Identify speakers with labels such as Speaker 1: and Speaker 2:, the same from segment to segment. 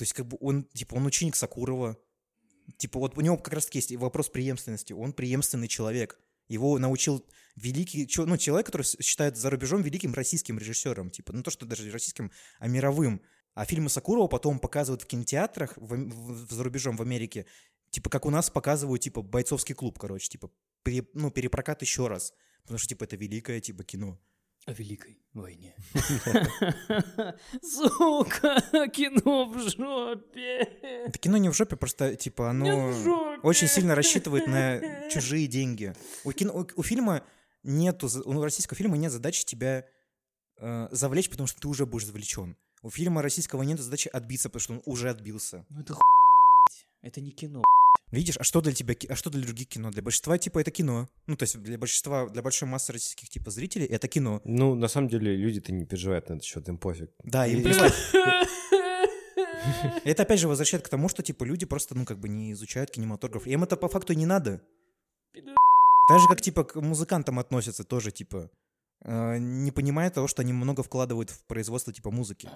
Speaker 1: То есть, как бы он, типа, он ученик Сакурова. Типа, вот у него как раз таки есть вопрос преемственности. Он преемственный человек. Его научил великий, ну, человек, который считает за рубежом великим российским режиссером. Типа, ну, то, что даже российским, а мировым. А фильмы Сакурова потом показывают в кинотеатрах в, в- за рубежом, в Америке. Типа, как у нас показывают, типа, бойцовский клуб, короче. Типа, пере- ну, перепрокат еще раз. Потому что, типа, это великое, типа, кино.
Speaker 2: О Великой войне. Сука, кино в жопе.
Speaker 1: Это кино не в жопе, просто, типа, оно очень сильно рассчитывает на чужие деньги. У, кино, у, у фильма нету, у российского фильма нет задачи тебя э, завлечь, потому что ты уже будешь завлечен. У фильма российского нет задачи отбиться, потому что он уже отбился.
Speaker 2: Ну это Это не кино.
Speaker 1: Видишь, а что для тебя, а что для других кино? Для большинства, типа, это кино. Ну, то есть для большинства, для большой массы российских, типа, зрителей это кино.
Speaker 3: Ну, на самом деле, люди-то не переживают на этот счет, им пофиг.
Speaker 1: Да, им плевать. Это опять же возвращает к тому, что, типа, люди просто, ну, как бы не изучают кинематограф. Им это по факту не надо. Так же, как, типа, к музыкантам относятся тоже, типа, э, не понимая того, что они много вкладывают в производство, типа, музыки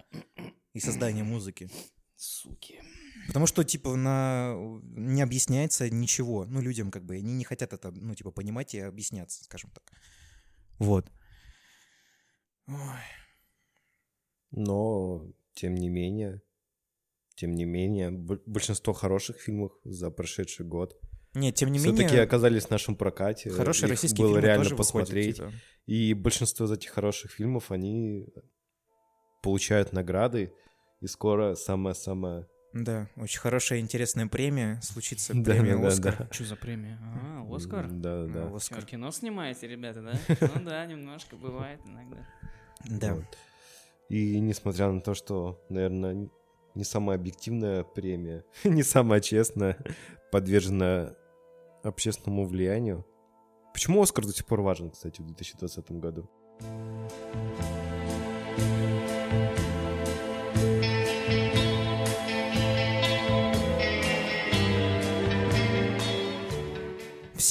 Speaker 1: и создание музыки.
Speaker 2: Суки.
Speaker 1: Потому что, типа, на... не объясняется ничего. Ну, людям, как бы, они не хотят это, ну, типа, понимать и объясняться, скажем так. Вот. Ой.
Speaker 3: Но, тем не менее, тем не менее, большинство хороших фильмов за прошедший год
Speaker 1: Нет, тем не
Speaker 3: все-таки
Speaker 1: менее,
Speaker 3: оказались в нашем прокате.
Speaker 1: хорошие
Speaker 3: Их
Speaker 1: российские
Speaker 3: было
Speaker 1: фильмы
Speaker 3: реально
Speaker 1: тоже выходят,
Speaker 3: посмотреть.
Speaker 1: типа.
Speaker 3: И большинство из этих хороших фильмов, они получают награды. И скоро самое-самое...
Speaker 1: Да, очень хорошая, интересная премия. Случится
Speaker 3: Да,
Speaker 1: премия
Speaker 3: да, да,
Speaker 1: «Оскар».
Speaker 3: да.
Speaker 2: Что за премия? А, Оскар?
Speaker 3: Да-да-да.
Speaker 1: А,
Speaker 2: Чё,
Speaker 1: «Оскар».
Speaker 2: кино снимаете, ребята, да? Ну да, немножко бывает иногда.
Speaker 1: Да.
Speaker 3: Вот. И несмотря на то, что, наверное, не самая объективная премия, не самая честная, подвержена общественному влиянию. Почему Оскар до сих пор важен, кстати, в 2020 году?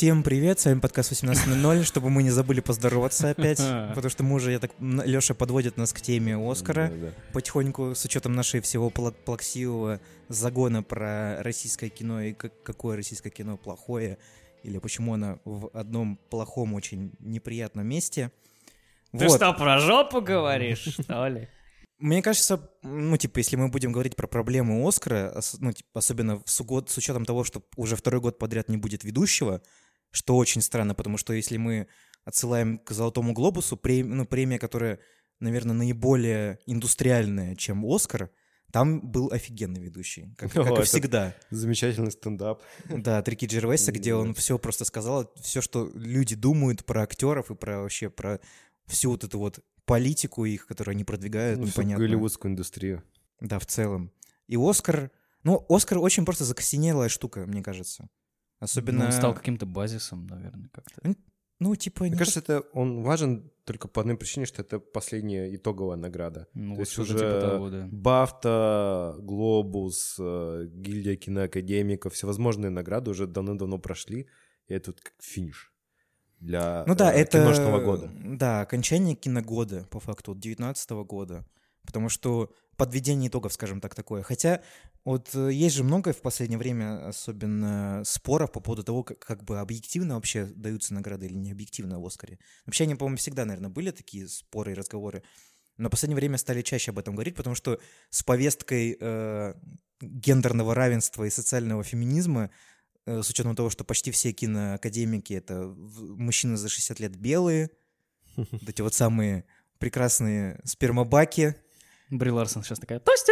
Speaker 1: Всем привет, с вами подкаст 18.00, чтобы мы не забыли поздороваться опять, потому что мы уже, я так, Леша подводит нас к теме Оскара потихоньку, с учетом нашей всего пла- плаксивого загона про российское кино и как- какое российское кино плохое, или почему оно в одном плохом, очень неприятном месте.
Speaker 2: Ты
Speaker 1: Вот.
Speaker 2: что, про жопу говоришь, что ли?
Speaker 1: Мне кажется, ну, типа, если мы будем говорить про проблемы Оскара, ос- ну, типа, особенно с, угод- с учетом того, что уже второй год подряд не будет ведущего, что очень странно, потому что если мы отсылаем к Золотому Глобусу, прем- ну, премия, которая, наверное, наиболее индустриальная, чем Оскар, там был офигенный ведущий, как,
Speaker 3: О,
Speaker 1: как и всегда.
Speaker 3: Замечательный стендап.
Speaker 1: Да, от Рики Джервейса, где он все просто сказал, все, что люди думают про актеров и про вообще про всю вот эту вот политику их, которую они продвигают,
Speaker 3: Ну,
Speaker 1: непонятно.
Speaker 3: голливудскую индустрию.
Speaker 1: Да, в целом. И Оскар... Ну, Оскар очень просто закосенелая штука, мне кажется. Особенно...
Speaker 2: Ну, он стал каким-то базисом, наверное, как-то.
Speaker 1: Ну, типа...
Speaker 3: Мне
Speaker 1: не
Speaker 3: кажется, это он важен только по одной причине, что это последняя итоговая награда.
Speaker 2: Ну,
Speaker 3: То есть уже
Speaker 2: типа того, да.
Speaker 3: Бафта, Глобус, э, Гильдия киноакадемиков, всевозможные награды уже давно-давно прошли, и это вот как финиш для
Speaker 1: Ну да,
Speaker 3: э,
Speaker 1: это...
Speaker 3: киношного года.
Speaker 1: Да, окончание киногода, по факту, 19 года. Потому что подведение итогов, скажем так, такое. Хотя вот э, есть же много в последнее время, особенно споров по поводу того, как, как бы объективно вообще даются награды или не объективно в Оскаре. Вообще они, по-моему, всегда, наверное, были такие споры и разговоры. Но в последнее время стали чаще об этом говорить, потому что с повесткой э, гендерного равенства и социального феминизма, э, с учетом того, что почти все киноакадемики — это мужчины за 60 лет белые, вот эти вот самые прекрасные спермобаки,
Speaker 2: Бри Ларсон сейчас такая, тости!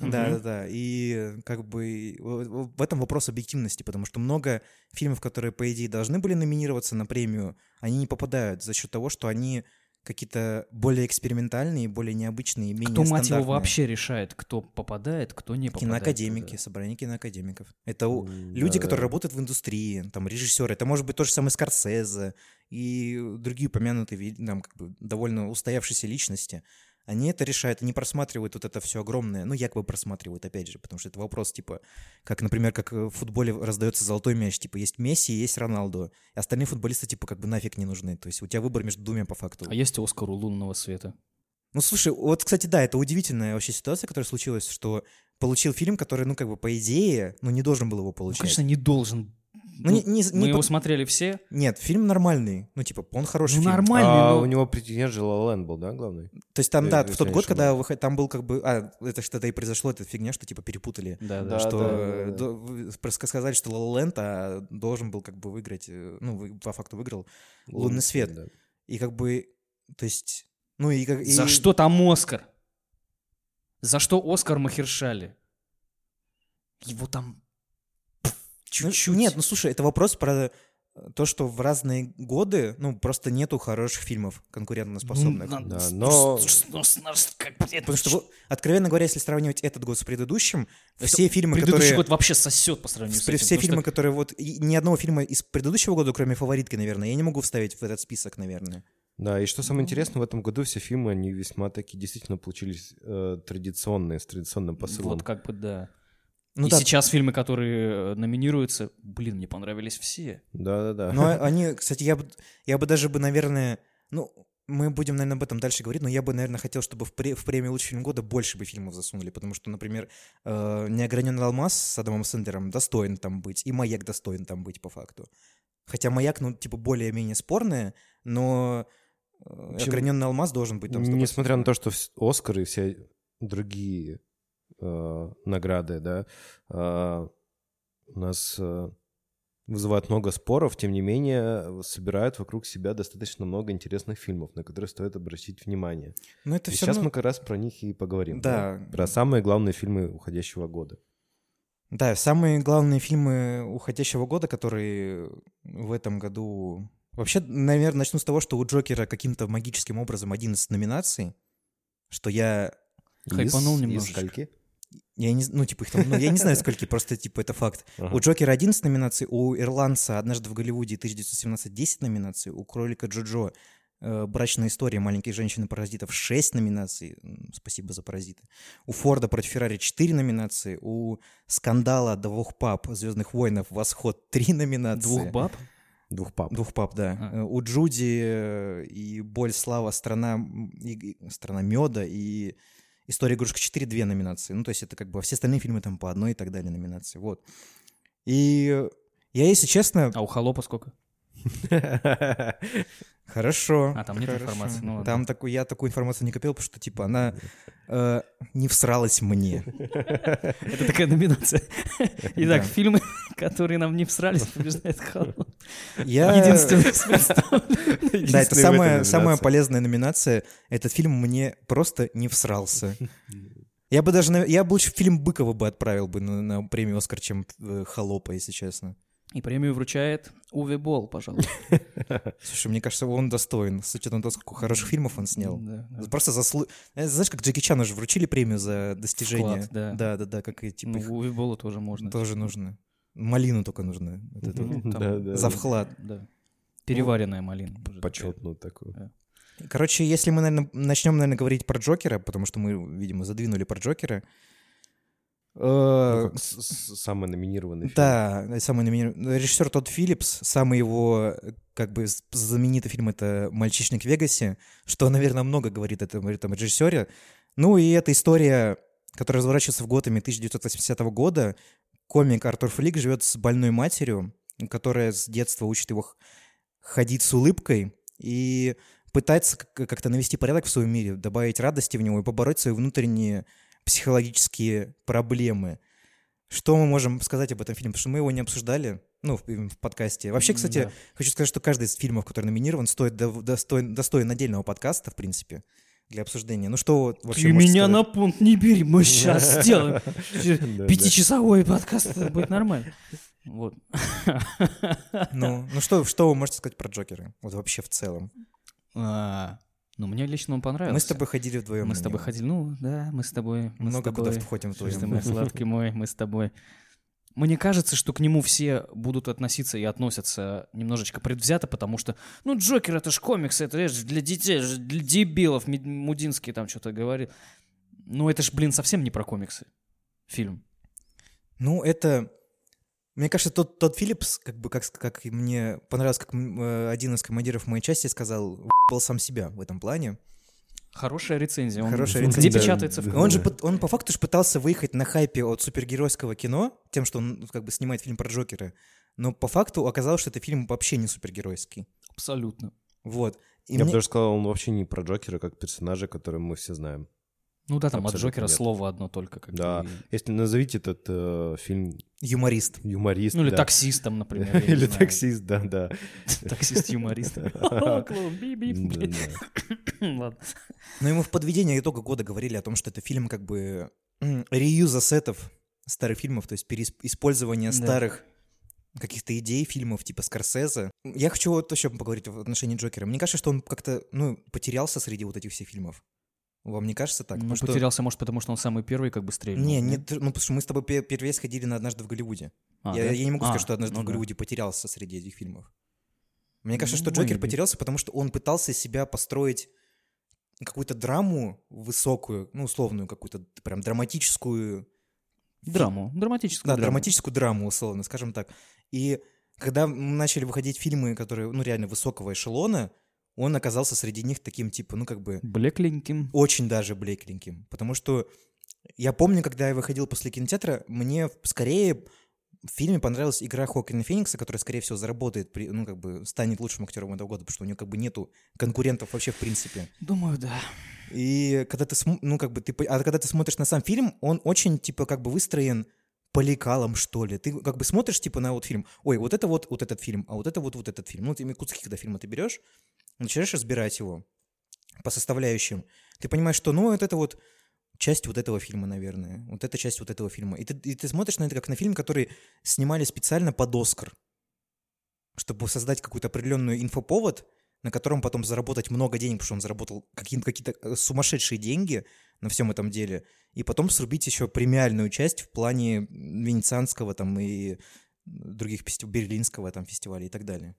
Speaker 1: да, да, да. И как бы в- этом вопрос объективности, потому что много фильмов, которые, по идее, должны были номинироваться на премию, они не попадают за счет того, что они какие-то более экспериментальные, более необычные, менее
Speaker 2: Кто, мать его, вообще решает, кто попадает, кто не попадает?
Speaker 1: Киноакадемики,
Speaker 2: туда?
Speaker 1: собрание киноакадемиков. Это
Speaker 3: М,
Speaker 1: люди,
Speaker 3: да.
Speaker 1: которые работают в индустрии, там, режиссеры. Это может быть то же самое Скорсезе и другие упомянутые, там, как бы, довольно устоявшиеся личности. Они это решают, они просматривают вот это все огромное, ну, якобы просматривают, опять же, потому что это вопрос, типа, как, например, как в футболе раздается золотой мяч, типа, есть Месси, есть Роналду, и остальные футболисты, типа, как бы нафиг не нужны. То есть у тебя выбор между двумя по факту.
Speaker 2: А есть Оскар у лунного света?
Speaker 1: Ну, слушай, вот, кстати, да, это удивительная вообще ситуация, которая случилась, что получил фильм, который, ну, как бы, по идее, ну, не должен был его
Speaker 2: Ну,
Speaker 1: получать.
Speaker 2: конечно, не должен.
Speaker 1: Ну, не- не-
Speaker 2: мы
Speaker 1: не
Speaker 2: его
Speaker 1: по-
Speaker 2: смотрели все.
Speaker 1: Нет, фильм нормальный. Ну, типа, он хороший
Speaker 2: Ну,
Speaker 1: фильм.
Speaker 2: нормальный,
Speaker 3: А
Speaker 2: но...
Speaker 3: у него претендент же Land был, да, главный?
Speaker 1: То есть там,
Speaker 3: Э,
Speaker 1: да, в тот
Speaker 3: я
Speaker 1: год, когда выход- там был как бы... А, это что-то и произошло, эта фигня, что, типа, перепутали.
Speaker 2: Да, да.
Speaker 3: Да,
Speaker 1: что
Speaker 3: да,
Speaker 1: э,
Speaker 3: да, да.
Speaker 1: до- сказали, что Land, а должен был как бы выиграть, э, ну, по факту выиграл «Лунный свет».
Speaker 3: да.
Speaker 1: И как бы, то есть, ну и как...
Speaker 2: За
Speaker 1: и-
Speaker 2: что там Оскар? За что Оскар Махершали? Его там
Speaker 1: Ну,
Speaker 2: чуть-чуть.
Speaker 1: Нет, ну слушай, это вопрос про то, что в разные годы, ну, просто нету хороших фильмов конкурентоспособных.
Speaker 2: Ну,
Speaker 3: Да, но-
Speaker 2: ну, ну,
Speaker 1: Потому что, откровенно говоря, если сравнивать этот год с предыдущим,
Speaker 2: Это
Speaker 1: все фильмы,
Speaker 2: Предыдущий
Speaker 1: которые...
Speaker 2: год вообще сосет по сравнению с этим.
Speaker 1: все фильмы,
Speaker 2: что-
Speaker 1: которые вот... и Ни одного фильма из предыдущего года, кроме «Фаворитки», наверное, я не могу вставить в этот список, наверное.
Speaker 3: Да, и что самое интересное, в этом году все фильмы, они весьма такие действительно получились э, традиционные, с традиционным посылом.
Speaker 2: Вот как бы да.
Speaker 1: Ну
Speaker 2: и
Speaker 1: да,
Speaker 2: сейчас фильмы, которые э, номинируются, блин, мне понравились все.
Speaker 3: Да-да-да.
Speaker 1: но они, кстати, я бы, я бы даже бы, наверное... Ну, мы будем, наверное, об этом дальше говорить, но я бы, наверное, хотел, чтобы в, пре- в премию «Лучший фильм года» больше бы фильмов засунули, потому что, например, э, «Неограненный алмаз» с Адамом Сэндлером достоин там быть, и «Маяк» достоин там быть, по факту. Хотя «Маяк», ну, типа, более-менее спорная, но э,
Speaker 3: общем,
Speaker 1: «Ограненный алмаз» должен быть там 100%.
Speaker 3: Несмотря на то, что Оскар и все другие э, награды, да, э, у нас э, вызывают много споров, тем не менее собирают вокруг себя достаточно много интересных фильмов, на которые стоит обратить внимание.
Speaker 1: Но это
Speaker 3: И
Speaker 1: все
Speaker 3: сейчас
Speaker 1: равно...
Speaker 3: мы как раз про них и поговорим.
Speaker 1: Да.
Speaker 3: Про самые главные фильмы уходящего года.
Speaker 1: Да, самые главные фильмы уходящего года, которые в этом году... Вообще, наверное, начну с того, что у Джокера каким-то магическим образом 11 номинаций, что я...
Speaker 2: Хайпанул
Speaker 3: Из- из
Speaker 2: немножечко.
Speaker 3: скольки?
Speaker 1: Я не, ну, типа, их там, ну, я не знаю, сколько, просто, типа, это факт.
Speaker 3: Ага.
Speaker 1: У Джокера 11 номинаций, у Ирландца «Однажды в Голливуде» 1917 10 номинаций, у Кролика Джоджо э, «Брачная история маленькой женщины-паразитов» 6 номинаций, спасибо за паразиты. У Форда против Феррари 4 номинации, у Скандала двух пап «Звездных войнов» «Восход» 3 номинации.
Speaker 2: Двух баб?
Speaker 3: Двух пап.
Speaker 1: Двух пап, да.
Speaker 2: А.
Speaker 1: Э, У Джуди и «Боль, слава», «Страна, и- и- страна меда» и «История игрушек 4» две номинации. Ну, то есть это как бы все остальные фильмы там по одной и так далее номинации. Вот. И я, если честно,
Speaker 2: А у Холопа сколько?
Speaker 1: хорошо.
Speaker 2: А, там нет
Speaker 1: хорошо.
Speaker 2: информации, ну.
Speaker 1: Там такой, я такую информацию не копил, потому что, типа, она э, не всралась мне.
Speaker 2: Это такая номинация. Итак, фильмы, которые нам не всрались, побеждает Холоп.
Speaker 1: Я...
Speaker 2: Единственное представлен.
Speaker 1: Да, это самая, самая полезная номинация. Этот фильм мне просто не всрался. Я бы даже, я бы лучше фильм Быкова бы отправил бы на, на премию Оскар, чем э, Холопа, если честно.
Speaker 2: И премию вручает Уве Болл, пожалуйста.
Speaker 1: Слушай, мне кажется, он достоин, с учетом того, сколько хороших фильмов он снял.
Speaker 2: Да, да.
Speaker 1: Просто заслу... Э, Знаешь, как Джеки Чану же вручили премию за достижение.
Speaker 2: Вклад, да.
Speaker 1: да, да, да, как и типа
Speaker 2: Ну,
Speaker 1: их
Speaker 2: Уве Боллу тоже можно.
Speaker 1: тоже нужно. Малину только нужно. Вот это вот.
Speaker 2: Ну, там,
Speaker 3: Да, да,
Speaker 1: За
Speaker 3: да.
Speaker 1: вклад.
Speaker 2: Да. Переваренная малина.
Speaker 3: Почетную такую.
Speaker 1: Короче, если мы, наверное, начнем, наверное, говорить про Джокера, потому что мы, видимо, задвинули про Джокера.
Speaker 3: Ну,
Speaker 1: э,
Speaker 3: с- Самый номинированный фильм.
Speaker 1: Да, самый номинированный. Режиссер Тодд Филлипс, самый его, как бы, знаменитый фильм — это «Мальчишник в Вегасе», что, наверное, много говорит о этом, этом режиссере. Ну и эта история, которая разворачивается в Готэме 1980 года. Комик Артур Флик живет с больной матерью, которая с детства учит его ходить с улыбкой и пытается как- как-то навести порядок в своем мире, добавить радости в него и побороть свои внутренние психологические проблемы. Что мы можем сказать об этом фильме? Потому что мы его не обсуждали, ну, в, в подкасте. Вообще, кстати,
Speaker 2: Да.
Speaker 1: хочу сказать, что каждый из фильмов, который номинирован, стоит до- достоин, достоин отдельного подкаста, в принципе, для обсуждения. Ну, что вообще
Speaker 2: Ты меня
Speaker 1: сказать?
Speaker 2: на пункт не бери, мы сейчас сделаем пятичасовой подкаст, будет нормально. Вот.
Speaker 1: Ну, ну что, что вы можете сказать про Джокера? Вот вообще в целом.
Speaker 2: А, Ну, мне лично он понравился.
Speaker 1: Мы с тобой ходили вдвоем.
Speaker 2: Мы с тобой ходили, ну, да, мы с тобой. мы с
Speaker 1: Много куда
Speaker 2: тобой.
Speaker 1: входим
Speaker 2: Слушай ты
Speaker 1: вдвоем.
Speaker 2: мой сладкий мой, мы с тобой. Мне кажется, что к нему все будут относиться и относятся немножечко предвзято, потому что, ну, Джокер это ж комикс, это ж для детей, для дебилов, Мудинский там что-то говорил. Ну, это ж, блин, совсем не про комиксы. Фильм.
Speaker 1: Ну, это... Мне кажется, тот, тот Филлипс, как бы, как, как мне понравилось, как э, один из командиров моей части сказал, был сам себя в этом плане.
Speaker 2: Хорошая рецензия. Он
Speaker 1: Хорошая
Speaker 2: Где
Speaker 1: рецензия.
Speaker 2: печатается в
Speaker 3: Да.
Speaker 1: Он же он по факту же пытался выехать на хайпе от супергеройского кино, тем, что он как бы снимает фильм про Джокера. Но по факту оказалось, что это фильм вообще не супергеройский.
Speaker 2: Абсолютно.
Speaker 1: Вот. И
Speaker 3: Я бы
Speaker 1: мне-
Speaker 3: даже сказал, он вообще не про Джокера, как персонажа, которого мы все знаем.
Speaker 2: Ну да, там от
Speaker 3: Абсолютно
Speaker 2: Джокера
Speaker 3: нет.
Speaker 2: слово одно только. Как
Speaker 3: Да.
Speaker 2: бы, и-
Speaker 3: Если назовите этот э, фильм
Speaker 1: Юморист.
Speaker 3: юморист.
Speaker 2: Ну или
Speaker 3: да.
Speaker 2: таксистом, например.
Speaker 3: Или таксист, да, да.
Speaker 2: Таксист-юморист. Ладно.
Speaker 1: Но ему в подведении итога года говорили о том, что это фильм как бы реюза сетов старых фильмов, то есть переиспользование старых каких-то идей фильмов типа Скорсезе. Я хочу вот еще поговорить в отношении Джокера. Мне кажется, что он как-то, ну, потерялся среди вот этих всех фильмов. Вам не кажется так?
Speaker 2: Ну,
Speaker 1: Потому что-
Speaker 2: потерялся, может, потому что он самый первый как бы стрельнул.
Speaker 1: Не,
Speaker 2: да?
Speaker 1: не, ну потому что мы с тобой пе- первый раз ходили на «Однажды в Голливуде».
Speaker 2: А,
Speaker 1: я,
Speaker 2: да?
Speaker 1: я не могу сказать,
Speaker 2: А,
Speaker 1: что «Однажды
Speaker 2: ну
Speaker 1: в
Speaker 2: да.
Speaker 1: Голливуде» потерялся среди этих фильмов. Мне кажется, что
Speaker 2: Ну,
Speaker 1: Джокер
Speaker 2: maybe.
Speaker 1: потерялся, потому что он пытался себя построить какую-то драму высокую, ну, условную какую-то прям драматическую...
Speaker 2: Драму, драматическую
Speaker 1: Да,
Speaker 2: драму.
Speaker 1: драматическую драму, условно, скажем так. И когда начали выходить фильмы, которые, ну, реально высокого эшелона, он оказался среди них таким, типа, ну, как бы
Speaker 2: Блекленьким.
Speaker 1: очень даже блекленьким. Потому что я помню, когда я выходил после кинотеатра, мне скорее в фильме понравилась игра Хокина Феникса, которая, скорее всего, заработает, при- ну, как бы, станет лучшим актером этого года, потому что у нее, как бы, нету конкурентов вообще, в принципе.
Speaker 2: Думаю, да.
Speaker 1: И когда ты, см- ну, как бы, ты, а когда ты смотришь на сам фильм, он очень, типа, как бы выстроен по лекалам, что ли. Ты как бы смотришь, типа, на вот фильм, ой, вот это вот, вот этот фильм, а вот это вот, вот этот фильм. Ну, ты куски, когда фильма ты берешь, начинаешь разбирать его по составляющим. Ты понимаешь, что, ну, вот это вот часть вот этого фильма, наверное. Вот эта часть вот этого фильма. И ты, и ты смотришь на это как на фильм, который снимали специально под Оскар, чтобы создать какой-то определенный инфоповод, на котором потом заработать много денег, потому что он заработал какие- какие-то э, сумасшедшие деньги на всем этом деле, и потом срубить еще премиальную часть в плане венецианского там и других берлинского там фестиваля и так далее.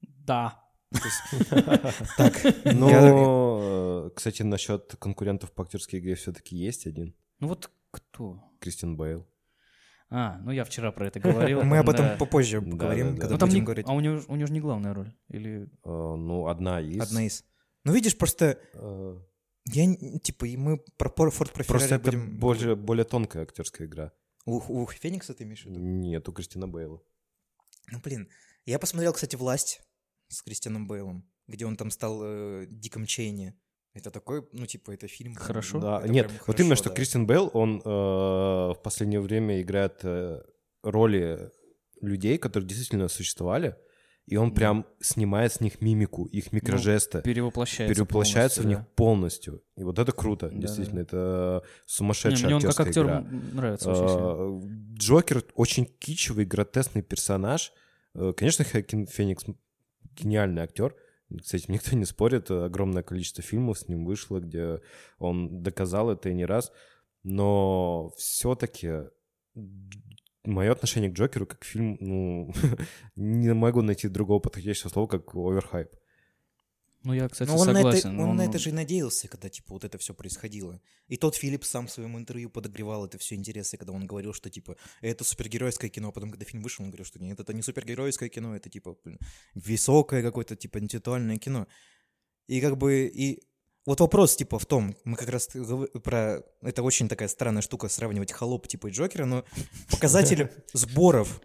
Speaker 2: Да.
Speaker 1: Так,
Speaker 3: Но, э, кстати, насчет конкурентов по актерской игре все-таки есть один.
Speaker 2: Ну вот кто?
Speaker 3: Кристиан Бейл.
Speaker 2: А, ну я вчера про это говорил.
Speaker 1: мы об этом попозже поговорим,
Speaker 3: да, да.
Speaker 1: когда
Speaker 2: Ну
Speaker 1: будем говорить.
Speaker 2: А у него, у него же не главная роль. Или...
Speaker 3: Э, Ну, одна из.
Speaker 1: Одна из. Ну, видишь, просто
Speaker 3: Э,
Speaker 1: я, типа, и мы про Форд про
Speaker 3: Просто это
Speaker 1: будем...
Speaker 3: более, более тонкая актерская игра.
Speaker 1: У, у Феникса ты имеешь в виду?
Speaker 3: Нет, у Кристина Бейла.
Speaker 1: Ну, блин. Я посмотрел, кстати, «Власть» с Кристианом Бейлом, где он там стал э, Диком Чейни. Это такой, ну, типа, это фильм...
Speaker 2: Хорошо.
Speaker 1: ну,
Speaker 3: Да,
Speaker 1: это
Speaker 3: нет,
Speaker 1: прям
Speaker 3: вот
Speaker 1: хорошо,
Speaker 3: именно, что
Speaker 1: да.
Speaker 3: Кристиан Бейл, он э, в последнее время играет э, роли людей, которые действительно существовали, и он
Speaker 2: Да.
Speaker 3: прям снимает с них мимику, их микрожесты,
Speaker 2: Перевоплощается
Speaker 3: перевоплощается в них
Speaker 2: полностью,
Speaker 3: полностью. И вот это круто,
Speaker 2: Да,
Speaker 3: действительно, это
Speaker 2: да. Не,
Speaker 3: сумасшедшая
Speaker 2: Мне он как актер
Speaker 3: игра.
Speaker 2: нравится очень сильно.
Speaker 3: Э, Джокер очень кичевый, гротесный персонаж. Э, Конечно, Хакин Феникс гениальный актер. Кстати, никто не спорит, огромное количество фильмов с ним вышло, где он доказал это и не раз. Но все-таки мое отношение к Джокеру как фильм, ну, не могу найти другого подходящего слова, как оверхайп.
Speaker 2: Ну я, кстати,
Speaker 1: Ну, он, на это,
Speaker 2: согласен.
Speaker 1: он на это же и надеялся, когда, типа, вот это все происходило. И тот Филипп сам в своем интервью подогревал это все интересы, когда он говорил, что, типа, это супергеройское кино. А потом, когда фильм вышел, он говорил, что нет, это не супергеройское кино, это, типа, блин, высокое какое-то, типа, интеллектуальное кино. И как бы, и вот вопрос, типа, в том, мы как раз про... Это очень такая странная штука сравнивать Холоп, типа, и Джокера, но показатель сборов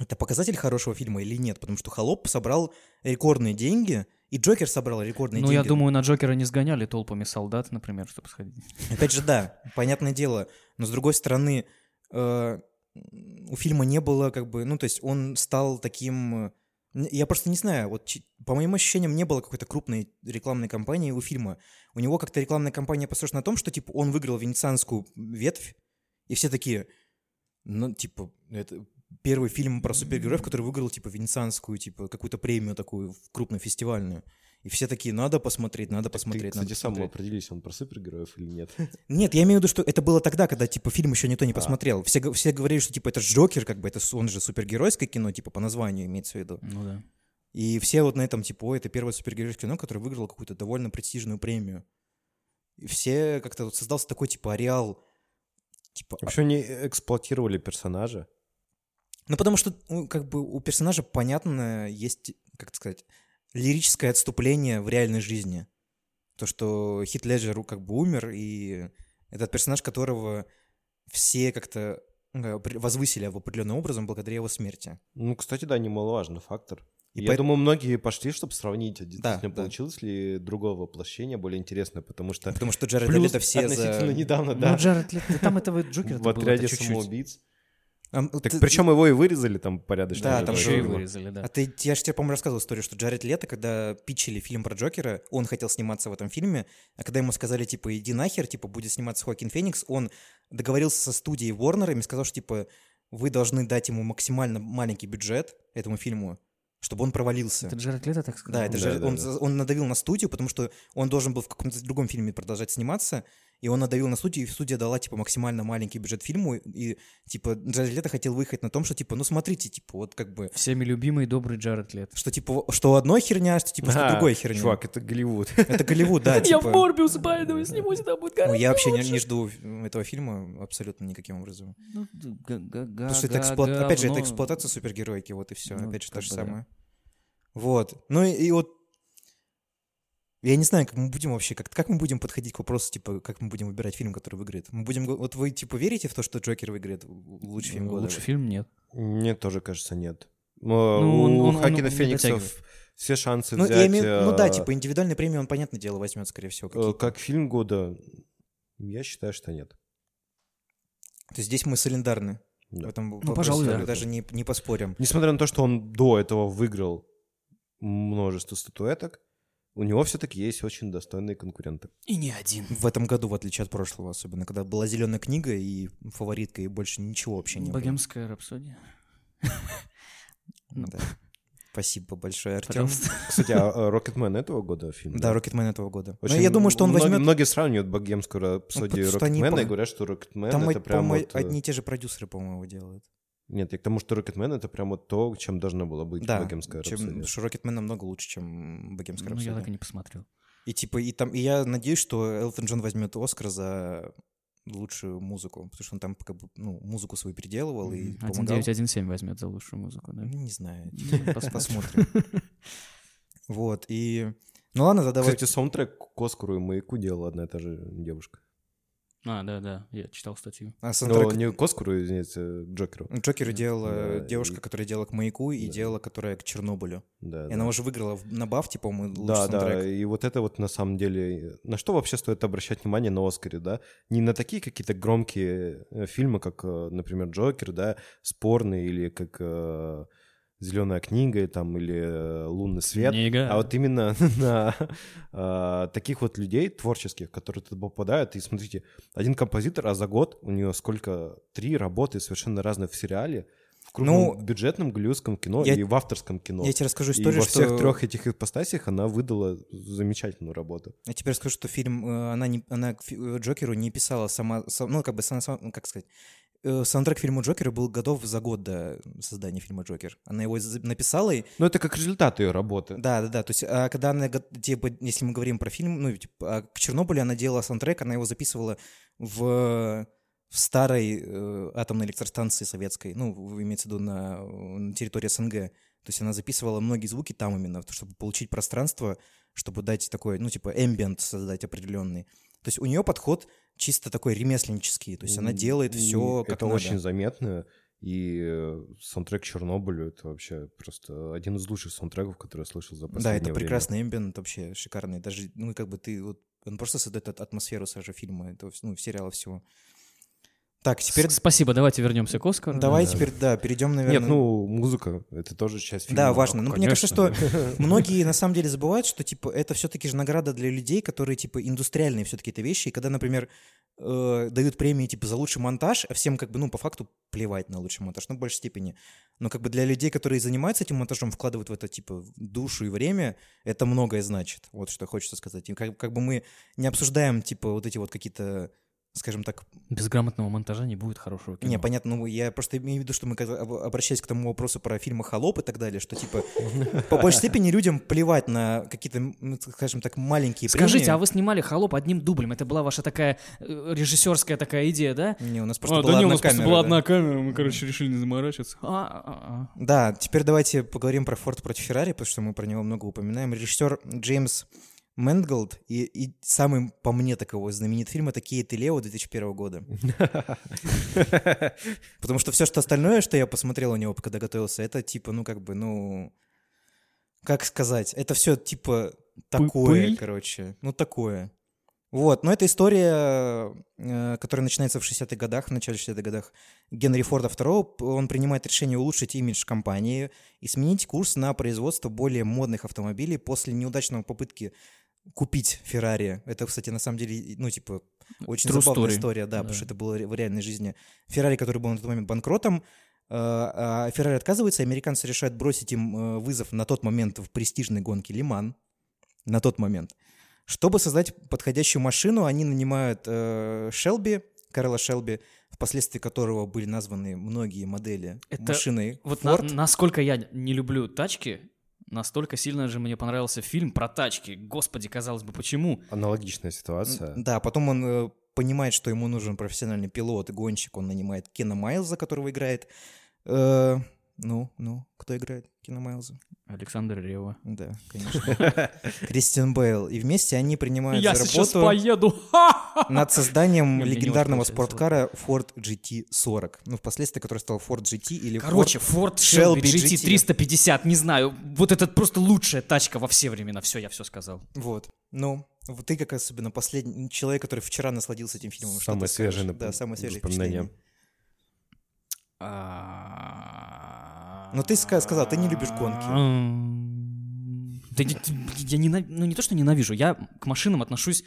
Speaker 1: это показатель хорошего фильма или нет? Потому что Холоп собрал рекордные деньги, и Джокер собрал рекордные
Speaker 2: Ну,
Speaker 1: деньги.
Speaker 2: я думаю, на Джокера не сгоняли толпами солдат, например, чтобы сходить.
Speaker 1: Опять же, да, понятное дело. Но с другой стороны, э, у фильма не было как бы, ну, то есть он стал таким... э, Я просто не знаю, вот по моим ощущениям не было какой-то крупной рекламной кампании у фильма. У него как-то рекламная кампания построена на том, что, типа, он выиграл венецианскую ветвь, и все такие, ну, типа, это первый фильм про супергероев, который выиграл, типа, венецианскую, типа, какую-то премию такую крупную фестивальную. И все такие, надо посмотреть, надо посмотреть,
Speaker 3: Ты,
Speaker 1: надо
Speaker 3: кстати, сам
Speaker 1: посмотреть».
Speaker 3: определись, он про супергероев или нет.
Speaker 1: Нет, я имею в виду, что это было тогда, когда, типа, фильм еще никто не посмотрел. Все, все говорили, что, типа, это ж Джокер, как бы, это он же супергеройское кино, типа, по названию имеется в виду.
Speaker 2: Ну да.
Speaker 1: И все вот на этом, типа, ой, это первое супергеройское кино, которое выиграло какую-то довольно престижную премию. И все как-то вот создался такой, типа, ареал, типа... а-
Speaker 3: Вообще они эксплуатировали персонажа.
Speaker 1: Ну, потому что, ну, как бы, у персонажа, понятно, есть, как сказать, лирическое отступление в реальной жизни. То, что Хит Леджер как бы умер, и этот персонаж, которого все как-то при- возвысили определенным образом благодаря его смерти.
Speaker 3: Ну, кстати, да, немаловажный фактор.
Speaker 1: И
Speaker 3: Я
Speaker 1: поэт-
Speaker 3: думаю, многие пошли, чтобы сравнить, а действительно
Speaker 1: да.
Speaker 3: получилось ли другое воплощение более интересное, потому что
Speaker 1: Потому что Джаред
Speaker 3: плюс
Speaker 1: Лето все за...
Speaker 3: относительно недавно,
Speaker 2: Ну,
Speaker 3: да,
Speaker 2: Джаред Лето, там этого Джокера
Speaker 3: в отряде самоубийц.
Speaker 1: А,
Speaker 3: Так
Speaker 1: ты-
Speaker 3: причем его и вырезали там порядочно.
Speaker 1: Да,
Speaker 3: же
Speaker 1: там
Speaker 2: еще и
Speaker 1: же-
Speaker 2: вырезали, да.
Speaker 1: А ты, я же тебе, по-моему, рассказывал историю, что Джаред Лето, когда питчили фильм про Джокера, он хотел сниматься в этом фильме, а когда ему сказали, типа, иди нахер, типа, будет сниматься Хоакин Феникс, он договорился со студией Warner и сказал, что, типа, вы должны дать ему максимально маленький бюджет этому фильму, чтобы он провалился.
Speaker 2: Это Джаред Лето так сказал?
Speaker 1: Да, это
Speaker 3: Да,
Speaker 1: же
Speaker 3: да,
Speaker 1: он,
Speaker 3: да.
Speaker 1: он надавил на студию, потому что он должен был в каком-то другом фильме продолжать сниматься, и он надавил на студию, и студия дала, типа, максимально маленький бюджет фильму, и, типа, Джаред Лето хотел выехать на том, что, типа, ну, смотрите, типа, вот как бы,
Speaker 2: Всеми любимый добрый Джаред Лето.
Speaker 1: что, типа, что одной херня, что, типа, что
Speaker 3: А,
Speaker 1: другой херня.
Speaker 3: Чувак, это Голливуд.
Speaker 1: Это Голливуд, да,
Speaker 2: Я в Морбиус пойду, снимусь, там будет
Speaker 1: Ну, я вообще не, жду этого фильма абсолютно никаким образом.
Speaker 2: Ну,
Speaker 1: Потому что это Опять же, это эксплуатация супергероики, вот и все.
Speaker 2: Ну,
Speaker 1: Опять же, то же самое. Вот. Ну и вот я не знаю, как мы будем вообще, как, как мы будем подходить к вопросу, типа, как мы будем выбирать фильм, который выиграет. Мы будем, вот вы, типа, верите в то, что Джокер выиграет в- лучший фильм года?
Speaker 2: Лучший фильм нет.
Speaker 3: Мне тоже кажется, нет.
Speaker 2: Ну,
Speaker 3: у
Speaker 2: он- он- он
Speaker 3: Фениксов все шансы
Speaker 1: Ну,
Speaker 3: взять...
Speaker 1: я имею, ну да,
Speaker 3: э,
Speaker 1: типа, индивидуальной премии он, понятное дело, возьмет, скорее всего.
Speaker 3: э,
Speaker 1: какие-то.
Speaker 3: Как фильм года, я считаю, что нет.
Speaker 1: То есть здесь мы солидарны.
Speaker 3: Да.
Speaker 1: В этом
Speaker 2: Ну, пожалуй, да.
Speaker 1: даже не, не поспорим.
Speaker 3: Несмотря на то, что он до этого выиграл множество статуэток, у него все-таки есть очень достойные конкуренты.
Speaker 2: И не один.
Speaker 1: В этом году, в отличие от прошлого, особенно, когда была зеленая книга и фаворитка, и больше ничего вообще не было.
Speaker 2: Богемская рапсодия. Ну,
Speaker 1: Да. Спасибо большое, Артем.
Speaker 3: Кстати, а Рокетмен этого года фильм?
Speaker 1: Да, Рокетмен этого года. Но
Speaker 3: Очень
Speaker 1: я думаю, что он
Speaker 3: многие,
Speaker 1: возьмет...
Speaker 3: Многие сравнивают богемскую рапсодию
Speaker 1: что они
Speaker 3: Рокетмена и говорят, что Рокетмен
Speaker 1: Там,
Speaker 3: это прям вот, э,
Speaker 1: одни и те же продюсеры, по-моему, делают.
Speaker 3: Нет, я к тому, что Рокетмен это прям вот то, чем должна была быть
Speaker 1: Да,
Speaker 3: богемская
Speaker 1: чем,
Speaker 3: рапсодия.
Speaker 1: что Рокетмен намного лучше, чем Богемская
Speaker 2: Ну, я так и
Speaker 1: рапсодия.
Speaker 2: не посмотрел.
Speaker 1: И типа, и там, и я надеюсь, что Элтон Джон возьмет Оскар за лучшую музыку, потому что он там как бы, ну, музыку свою переделывал и помогал.
Speaker 2: 1917 возьмет за лучшую музыку, да?
Speaker 1: Ну, Не знаю,
Speaker 2: Ну, посмотрим.
Speaker 1: посмотрим. Вот, и... Ну ладно, тогда давай.
Speaker 3: Кстати, саундтрек к Оскару и Маяку делала одна и та же девушка.
Speaker 2: А, да, да, я читал статью.
Speaker 1: А
Speaker 3: Ну,
Speaker 1: саундтрек
Speaker 3: не к Оскару, извините, к Джокеру.
Speaker 1: Джокеру делала
Speaker 3: Да,
Speaker 1: девушка,
Speaker 3: и-
Speaker 1: которая делала к Маяку, и
Speaker 3: Да.
Speaker 1: делала, которая к Чернобылю.
Speaker 3: Да,
Speaker 1: И
Speaker 3: да.
Speaker 1: она уже выиграла на бафте, по-моему, лучший
Speaker 3: Да, да,
Speaker 1: саундтрек.
Speaker 3: и вот это вот на самом деле... На что вообще стоит обращать внимание на Оскаре, да? Не на такие какие-то громкие э, фильмы, как, э, например, Джокер, да, спорный, или как Зеленая книга, там, или э, Лунный свет.
Speaker 2: Книга.
Speaker 3: А вот именно на а, таких вот людей творческих, которые туда попадают. И смотрите, один композитор, а за год у нее сколько? Три работы совершенно разных в сериале, в крупном
Speaker 1: Ну,
Speaker 3: бюджетном голливудском кино
Speaker 1: я-
Speaker 3: и в авторском кино.
Speaker 1: Я тебе расскажу
Speaker 3: И
Speaker 1: историю,
Speaker 3: во всех
Speaker 1: что...
Speaker 3: трех этих ипостасях она выдала замечательную работу.
Speaker 1: Я тебе расскажу, что фильм, э, она, не, она э, Джокеру не писала сама, сам- ну, как бы, сама- сама- как сказать, саундтрек к фильму Джокера был готов за год до создания фильма Джокер. Она его написала, и
Speaker 3: Но это как результат ее работы.
Speaker 1: Да, да, да. То есть, а когда она, типа, если мы говорим про фильм, ну, типа, а к Чернобылю она делала саундтрек, она его записывала в, в старой э, атомной электростанции советской, ну, имеется в виду на, на территории СНГ. То есть она записывала многие звуки там именно, чтобы получить пространство, чтобы дать такой, ну, типа, эмбиент создать определенный. То есть у нее подход чисто такой ремесленнический, то есть она делает все как
Speaker 3: Это
Speaker 1: надо.
Speaker 3: очень заметно. И э, саундтрек Чернобылю это вообще просто один из лучших саундтреков, который я слышал за последнее
Speaker 1: Да, это
Speaker 3: время.
Speaker 1: прекрасный эмбиент вообще шикарный. Даже, ну, как бы ты вот, он просто создает атмосферу сразу фильма, этого, вс- ну, сериала всего. Так, теперь
Speaker 2: Спасибо, давайте вернемся к Оскару.
Speaker 1: давай
Speaker 3: да.
Speaker 1: теперь, да, перейдем, наверное.
Speaker 3: Нет, ну, музыка — это тоже часть фильма.
Speaker 1: да, важно. Ну, мне кажется,
Speaker 2: конечно.
Speaker 1: что многие на самом деле забывают, что типа это все-таки же награда для людей, которые типа индустриальные все-таки это вещи. И когда, например, э, дают премии типа за лучший монтаж, а всем как бы, ну, по факту плевать на лучший монтаж, ну, в большей степени. Но как бы для людей, которые занимаются этим монтажом, вкладывают в это типа душу и время, это многое значит. Вот что хочется сказать. И как, как бы мы не обсуждаем типа вот эти вот какие-то скажем так,
Speaker 2: Без грамотного монтажа не будет хорошего кино.
Speaker 1: не, понятно, ну я просто имею в виду, что мы обращаясь к тому вопросу про фильмы «Холоп» и так далее, что типа по большей степени людям плевать на какие-то, м, скажем так, маленькие
Speaker 2: Скажите, а вы снимали «Холоп» одним дублем? Это была ваша такая э, режиссерская такая идея, да?
Speaker 1: Не, у нас просто
Speaker 2: А,
Speaker 1: была
Speaker 2: да не, у
Speaker 1: одна
Speaker 2: нас просто
Speaker 1: камера,
Speaker 2: была
Speaker 1: да.
Speaker 2: одна камера, мы, короче, решили не заморачиваться. А, а.
Speaker 1: Да, теперь давайте поговорим про Форд против Феррари, потому что мы про него много упоминаем. Режиссер Джеймс Мэнголд, и, и самый, по мне, такой знаменитый фильм — это «Кейт и Лео» 2001 года. Потому что все, что остальное, что я посмотрел у него, когда готовился, это типа, ну, как бы, ну... Как сказать? Это все типа такое,
Speaker 2: пыль?
Speaker 1: короче. Ну, такое. Вот, но это история, э, которая начинается в 60-х годах, в начале 60-х годах. Генри Форда II, он принимает решение улучшить имидж компании и сменить курс на производство более модных автомобилей после неудачной попытки купить Феррари. Это, кстати, на самом деле, ну, типа, очень
Speaker 2: True
Speaker 1: забавная
Speaker 2: story.
Speaker 1: история, да,
Speaker 2: Да.
Speaker 1: потому что это было в реальной жизни. Феррари, который был на тот момент банкротом, э, а Феррари отказывается, американцы решают бросить им э, вызов на тот момент в престижной гонке Лиман, на тот момент. Чтобы создать подходящую машину, они нанимают э, Шелби, Карла Шелби, впоследствии которого были названы многие модели
Speaker 2: Это
Speaker 1: машины
Speaker 2: Вот на-
Speaker 1: Ford.
Speaker 2: насколько я не люблю тачки, настолько сильно же мне понравился фильм про тачки. Господи, казалось бы, почему?
Speaker 3: Аналогичная ситуация.
Speaker 1: Да, потом он э, понимает, что ему нужен профессиональный пилот и гонщик. Он нанимает Кена Майлза, которого играет. э, ну, ну, кто играет Кена Майлза?
Speaker 2: Александр Рева.
Speaker 1: Да, конечно. Кристиан Бейл. И вместе они принимают
Speaker 2: Я
Speaker 1: за
Speaker 2: сейчас
Speaker 1: работу
Speaker 2: поеду.
Speaker 1: над созданием легендарного спорткара Ford GT40. Ну, впоследствии, который стал Ford GT или
Speaker 2: Короче,
Speaker 1: Ford...
Speaker 2: Ford Shelby GT 350, не знаю. Вот это просто лучшая тачка во все времена. Все, я все сказал.
Speaker 1: Вот. Ну, вот ты как особенно последний человек, который вчера насладился этим фильмом. что
Speaker 3: Самое
Speaker 1: ты скажешь?
Speaker 3: свежее
Speaker 1: Да, самое свежее впечатление. Ну, ты ска- сказал, ты не любишь гонки.
Speaker 2: Да не- я ненав- ну не то, что ненавижу, я к машинам отношусь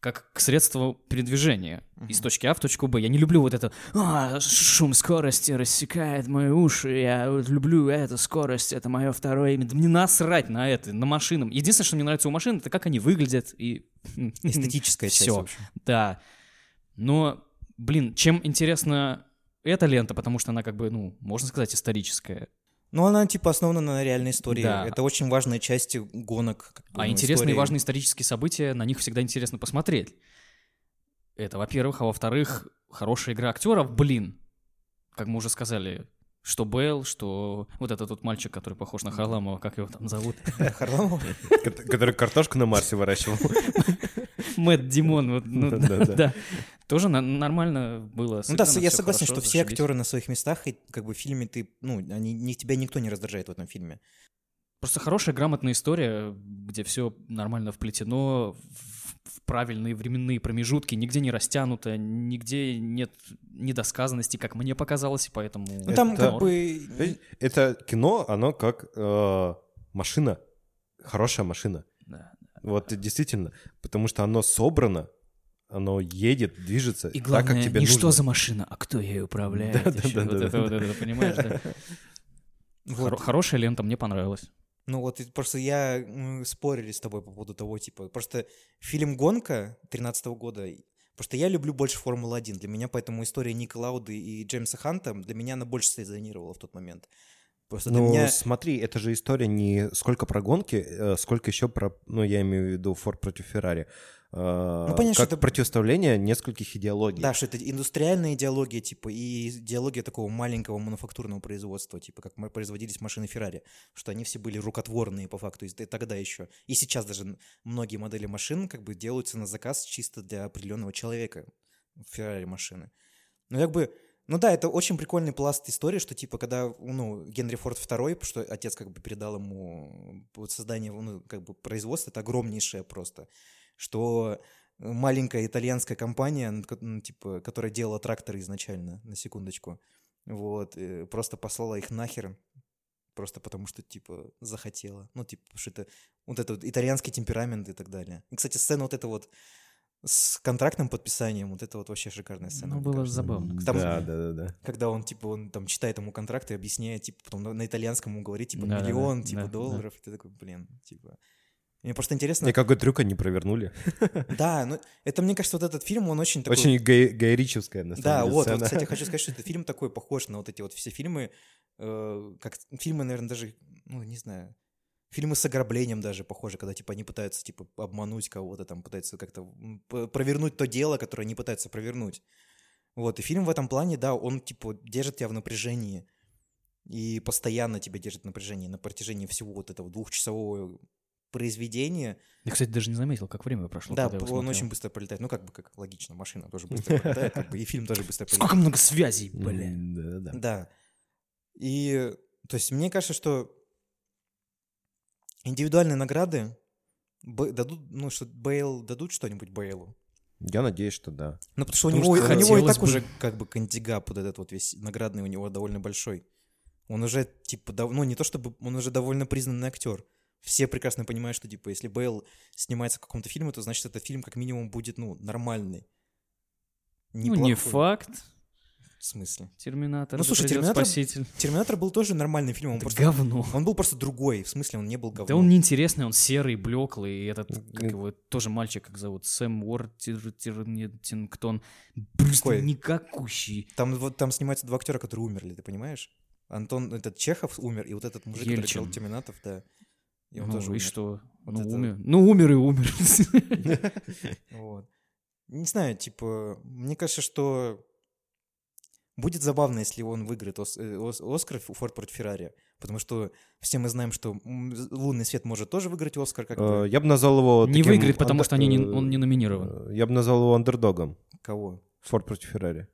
Speaker 2: как к средству передвижения из точки А в точку Б. Я не люблю вот это «А, шум скорости рассекает мои уши, я вот люблю эту скорость, это мое второе имя. Да мне насрать на это, на машинам. Единственное, что мне нравится у машин, это как они выглядят и...
Speaker 1: Эстетическая часть,
Speaker 2: Всё.
Speaker 1: в общем.
Speaker 2: Да. Но, блин, чем интересна эта лента, потому что она как бы, ну, можно сказать, историческая.
Speaker 1: Ну, она типа основана на реальной истории.
Speaker 2: Да.
Speaker 1: Это очень важная часть гонок. как бы,
Speaker 2: А интересные
Speaker 1: истории.
Speaker 2: и важные исторические события, на них всегда интересно посмотреть. Это, во-первых. А во-вторых, хорошая игра актеров, блин. Как мы уже сказали, что Белл, что вот этот вот мальчик, который похож на Харламова, как его там зовут?
Speaker 1: Харламов?
Speaker 3: Ко- Который картошку на Марсе выращивал.
Speaker 2: Мэтт Димон. вот, ну,
Speaker 3: Да-да-да.
Speaker 2: да, да. Тоже на- нормально было.
Speaker 1: Ну да, я согласен,
Speaker 2: хорошо,
Speaker 1: что все актеры на своих местах, и как бы в фильме ты, ну, они, ни- тебя никто не раздражает в этом фильме.
Speaker 2: Просто хорошая, грамотная история, где все нормально вплетено в, в правильные временные промежутки, нигде не растянуто, нигде нет недосказанности, как мне показалось, и поэтому...
Speaker 1: Ну там
Speaker 3: Это-
Speaker 1: как бы...
Speaker 3: Есть Это кино, оно как э, машина. Хорошая машина. Вот действительно. Потому что оно собрано, оно едет, движется
Speaker 2: И
Speaker 3: так,
Speaker 2: главное,
Speaker 3: как тебе
Speaker 2: не
Speaker 3: нужно.
Speaker 2: что за машина, а кто ею управляет.
Speaker 3: Да, да, да,
Speaker 2: Вот
Speaker 3: да,
Speaker 2: это
Speaker 3: да,
Speaker 2: вот это, понимаешь, да?
Speaker 1: Вот.
Speaker 2: Хоро- Хорошая лента, мне понравилась.
Speaker 1: Ну вот просто я мы спорили с тобой по поводу того, типа, просто фильм «Гонка» 13 года, и- просто я люблю больше «Формулу-1», для меня поэтому история Ника Лауды и Джеймса Ханта, для меня она больше срезонировала в тот момент. Просто
Speaker 3: Ну,
Speaker 1: меня...
Speaker 3: смотри, это же история не сколько про гонки, э, сколько еще про, ну, я имею в виду Форд против Феррари.
Speaker 1: Ну, понятно,
Speaker 3: как
Speaker 1: это-
Speaker 3: противоставление нескольких идеологий.
Speaker 1: Да, что это индустриальная идеология, типа, и идеология такого маленького мануфактурного производства, типа, как производились машины Феррари, что они все были рукотворные по факту, и тогда еще. И сейчас даже многие модели машин как бы делаются на заказ чисто для определенного человека, Феррари машины. Ну, как бы, ну да, это очень прикольный пласт истории, что, типа, когда, ну, Генри Форд II, что отец как бы передал ему вот создание, ну, как бы производство, это огромнейшее просто, что маленькая итальянская компания, типа, которая делала тракторы изначально, на секундочку, вот, э, просто послала их нахер, просто потому что, типа, захотела. Ну, типа, что это вот это вот итальянский темперамент и так далее. И, кстати, сцена вот эта вот с контрактным подписанием, вот это вот вообще шикарная сцена.
Speaker 2: Ну, было
Speaker 1: кажется.
Speaker 2: забавно.
Speaker 1: Там-
Speaker 3: Да, да, да, да.
Speaker 1: Когда он, типа, он там читает ему контракт и объясняет, типа, потом на, на итальянском ему говорит, типа,
Speaker 2: Да-да-да,
Speaker 1: миллион, типа,
Speaker 2: да, да.
Speaker 1: долларов. И ты такой, блин, типа... Мне просто интересно...
Speaker 3: Никакой трюк они провернули.
Speaker 1: Да, ну, это, мне кажется, вот этот фильм, он очень такой...
Speaker 3: Очень гай- гайричевская, на самом
Speaker 1: Да,
Speaker 3: деле,
Speaker 1: вот,
Speaker 3: сцена.
Speaker 1: вот, кстати, хочу сказать, что этот фильм такой похож на вот эти вот все фильмы, э, как фильмы, наверное, даже, ну, не знаю, фильмы с ограблением даже похожи, когда, типа, они пытаются, типа, обмануть кого-то, там, пытаются как-то провернуть то дело, которое они пытаются провернуть. Вот, и фильм в этом плане, да, он, типа, держит тебя в напряжении и постоянно тебя держит в напряжении на протяжении всего вот этого двухчасового произведение.
Speaker 2: Я, кстати, даже не заметил, как время прошло.
Speaker 1: да, он
Speaker 2: смотрел.
Speaker 1: очень быстро пролетает. Ну, как бы, как логично, машина тоже быстро пролетает, как бы, и фильм тоже быстро пролетает.
Speaker 2: Сколько много связей, бля.
Speaker 3: Да-да.
Speaker 1: Да. И, то есть, мне кажется, что индивидуальные награды Б- дадут, ну, что Бейл, дадут что-нибудь Бейлу?
Speaker 3: Я надеюсь, что да.
Speaker 1: Ну, потому что у
Speaker 2: Потому
Speaker 1: него,
Speaker 2: что
Speaker 1: у него и так
Speaker 2: бы-
Speaker 1: уже как бы кандигап вот этот вот весь наградный у него довольно большой. Он уже, типа, дав- ну, не то чтобы, он уже довольно признанный актер. Все прекрасно понимают, что, типа, если Бейл снимается в каком-то фильме, то значит, этот фильм как минимум будет, ну, нормальный.
Speaker 2: Ну, не факт.
Speaker 1: В смысле?
Speaker 2: Терминатор.
Speaker 1: Ну, слушай,
Speaker 2: да
Speaker 1: «Терминатор»
Speaker 2: Спаситель.
Speaker 1: Терминатор был тоже нормальный фильм, он
Speaker 2: Это
Speaker 1: просто...
Speaker 2: говно.
Speaker 1: Он был просто другой, в смысле, он не был говном.
Speaker 2: Да он неинтересный, он серый, блеклый, и этот, как его, тоже мальчик, как зовут, Сэм Уортингтон, просто никакущий.
Speaker 1: Там, вот, там снимаются два актера, которые умерли, ты понимаешь? Антон, этот Чехов умер, и вот этот мужик, который
Speaker 2: Ельчин.
Speaker 1: играл Терминатов, да. И он
Speaker 2: ну,
Speaker 1: тоже
Speaker 2: и
Speaker 1: умер.
Speaker 2: что?
Speaker 1: Вот
Speaker 2: ну,
Speaker 1: это-
Speaker 2: умер. Ну, умер и умер.
Speaker 1: Вот. Не знаю, типа, мне кажется, что будет забавно, если он выиграет Ос- э, Ос- Оскар у Форд против Феррари, потому что все мы знаем, что «Лунный свет» может тоже выиграть Оскар, как
Speaker 3: Э,
Speaker 1: бы.
Speaker 3: Я бы назвал его...
Speaker 2: Не
Speaker 3: таким
Speaker 2: выиграет, потому
Speaker 3: андер-
Speaker 2: что они не-
Speaker 3: э,
Speaker 2: он не номинирован.
Speaker 3: э, Я бы назвал его андердогом.
Speaker 1: Кого?
Speaker 3: Форд против Феррари.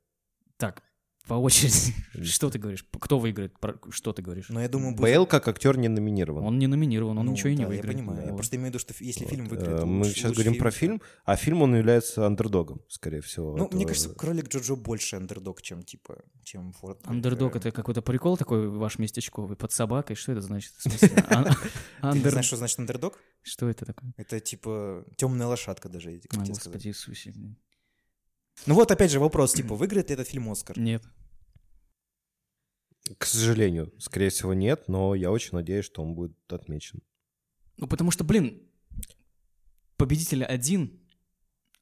Speaker 2: Так, по очереди. Что ты говоришь? Кто выиграет? Что ты говоришь?
Speaker 1: Но я думаю, будет...
Speaker 3: Бейл как актер не номинирован.
Speaker 2: Он не номинирован, он
Speaker 1: Ну,
Speaker 2: ничего и не выиграет.
Speaker 1: Я понимаю. Я просто имею в виду, что если фильм выиграет...
Speaker 3: Э, Мы сейчас говорим про фильм, а фильм он является андердогом, скорее всего.
Speaker 1: Ну,
Speaker 3: этого-
Speaker 1: мне кажется, кролик Джоджо больше андердог, чем типа, чем Форд.
Speaker 2: Андердог
Speaker 1: Феррари.
Speaker 2: это какой-то прикол такой ваш местечковый под собакой? Что это значит? Смысле? А-
Speaker 1: Ты знаешь, что значит андердог?
Speaker 2: Что это такое?
Speaker 1: Это типа темная лошадка даже.
Speaker 2: Господи Иисусе.
Speaker 1: Ну вот опять же вопрос, типа, выиграет ли этот фильм Оскар?
Speaker 2: Нет.
Speaker 3: К сожалению, скорее всего, нет, но я очень надеюсь, что он будет отмечен.
Speaker 2: Ну, потому что, блин, победитель один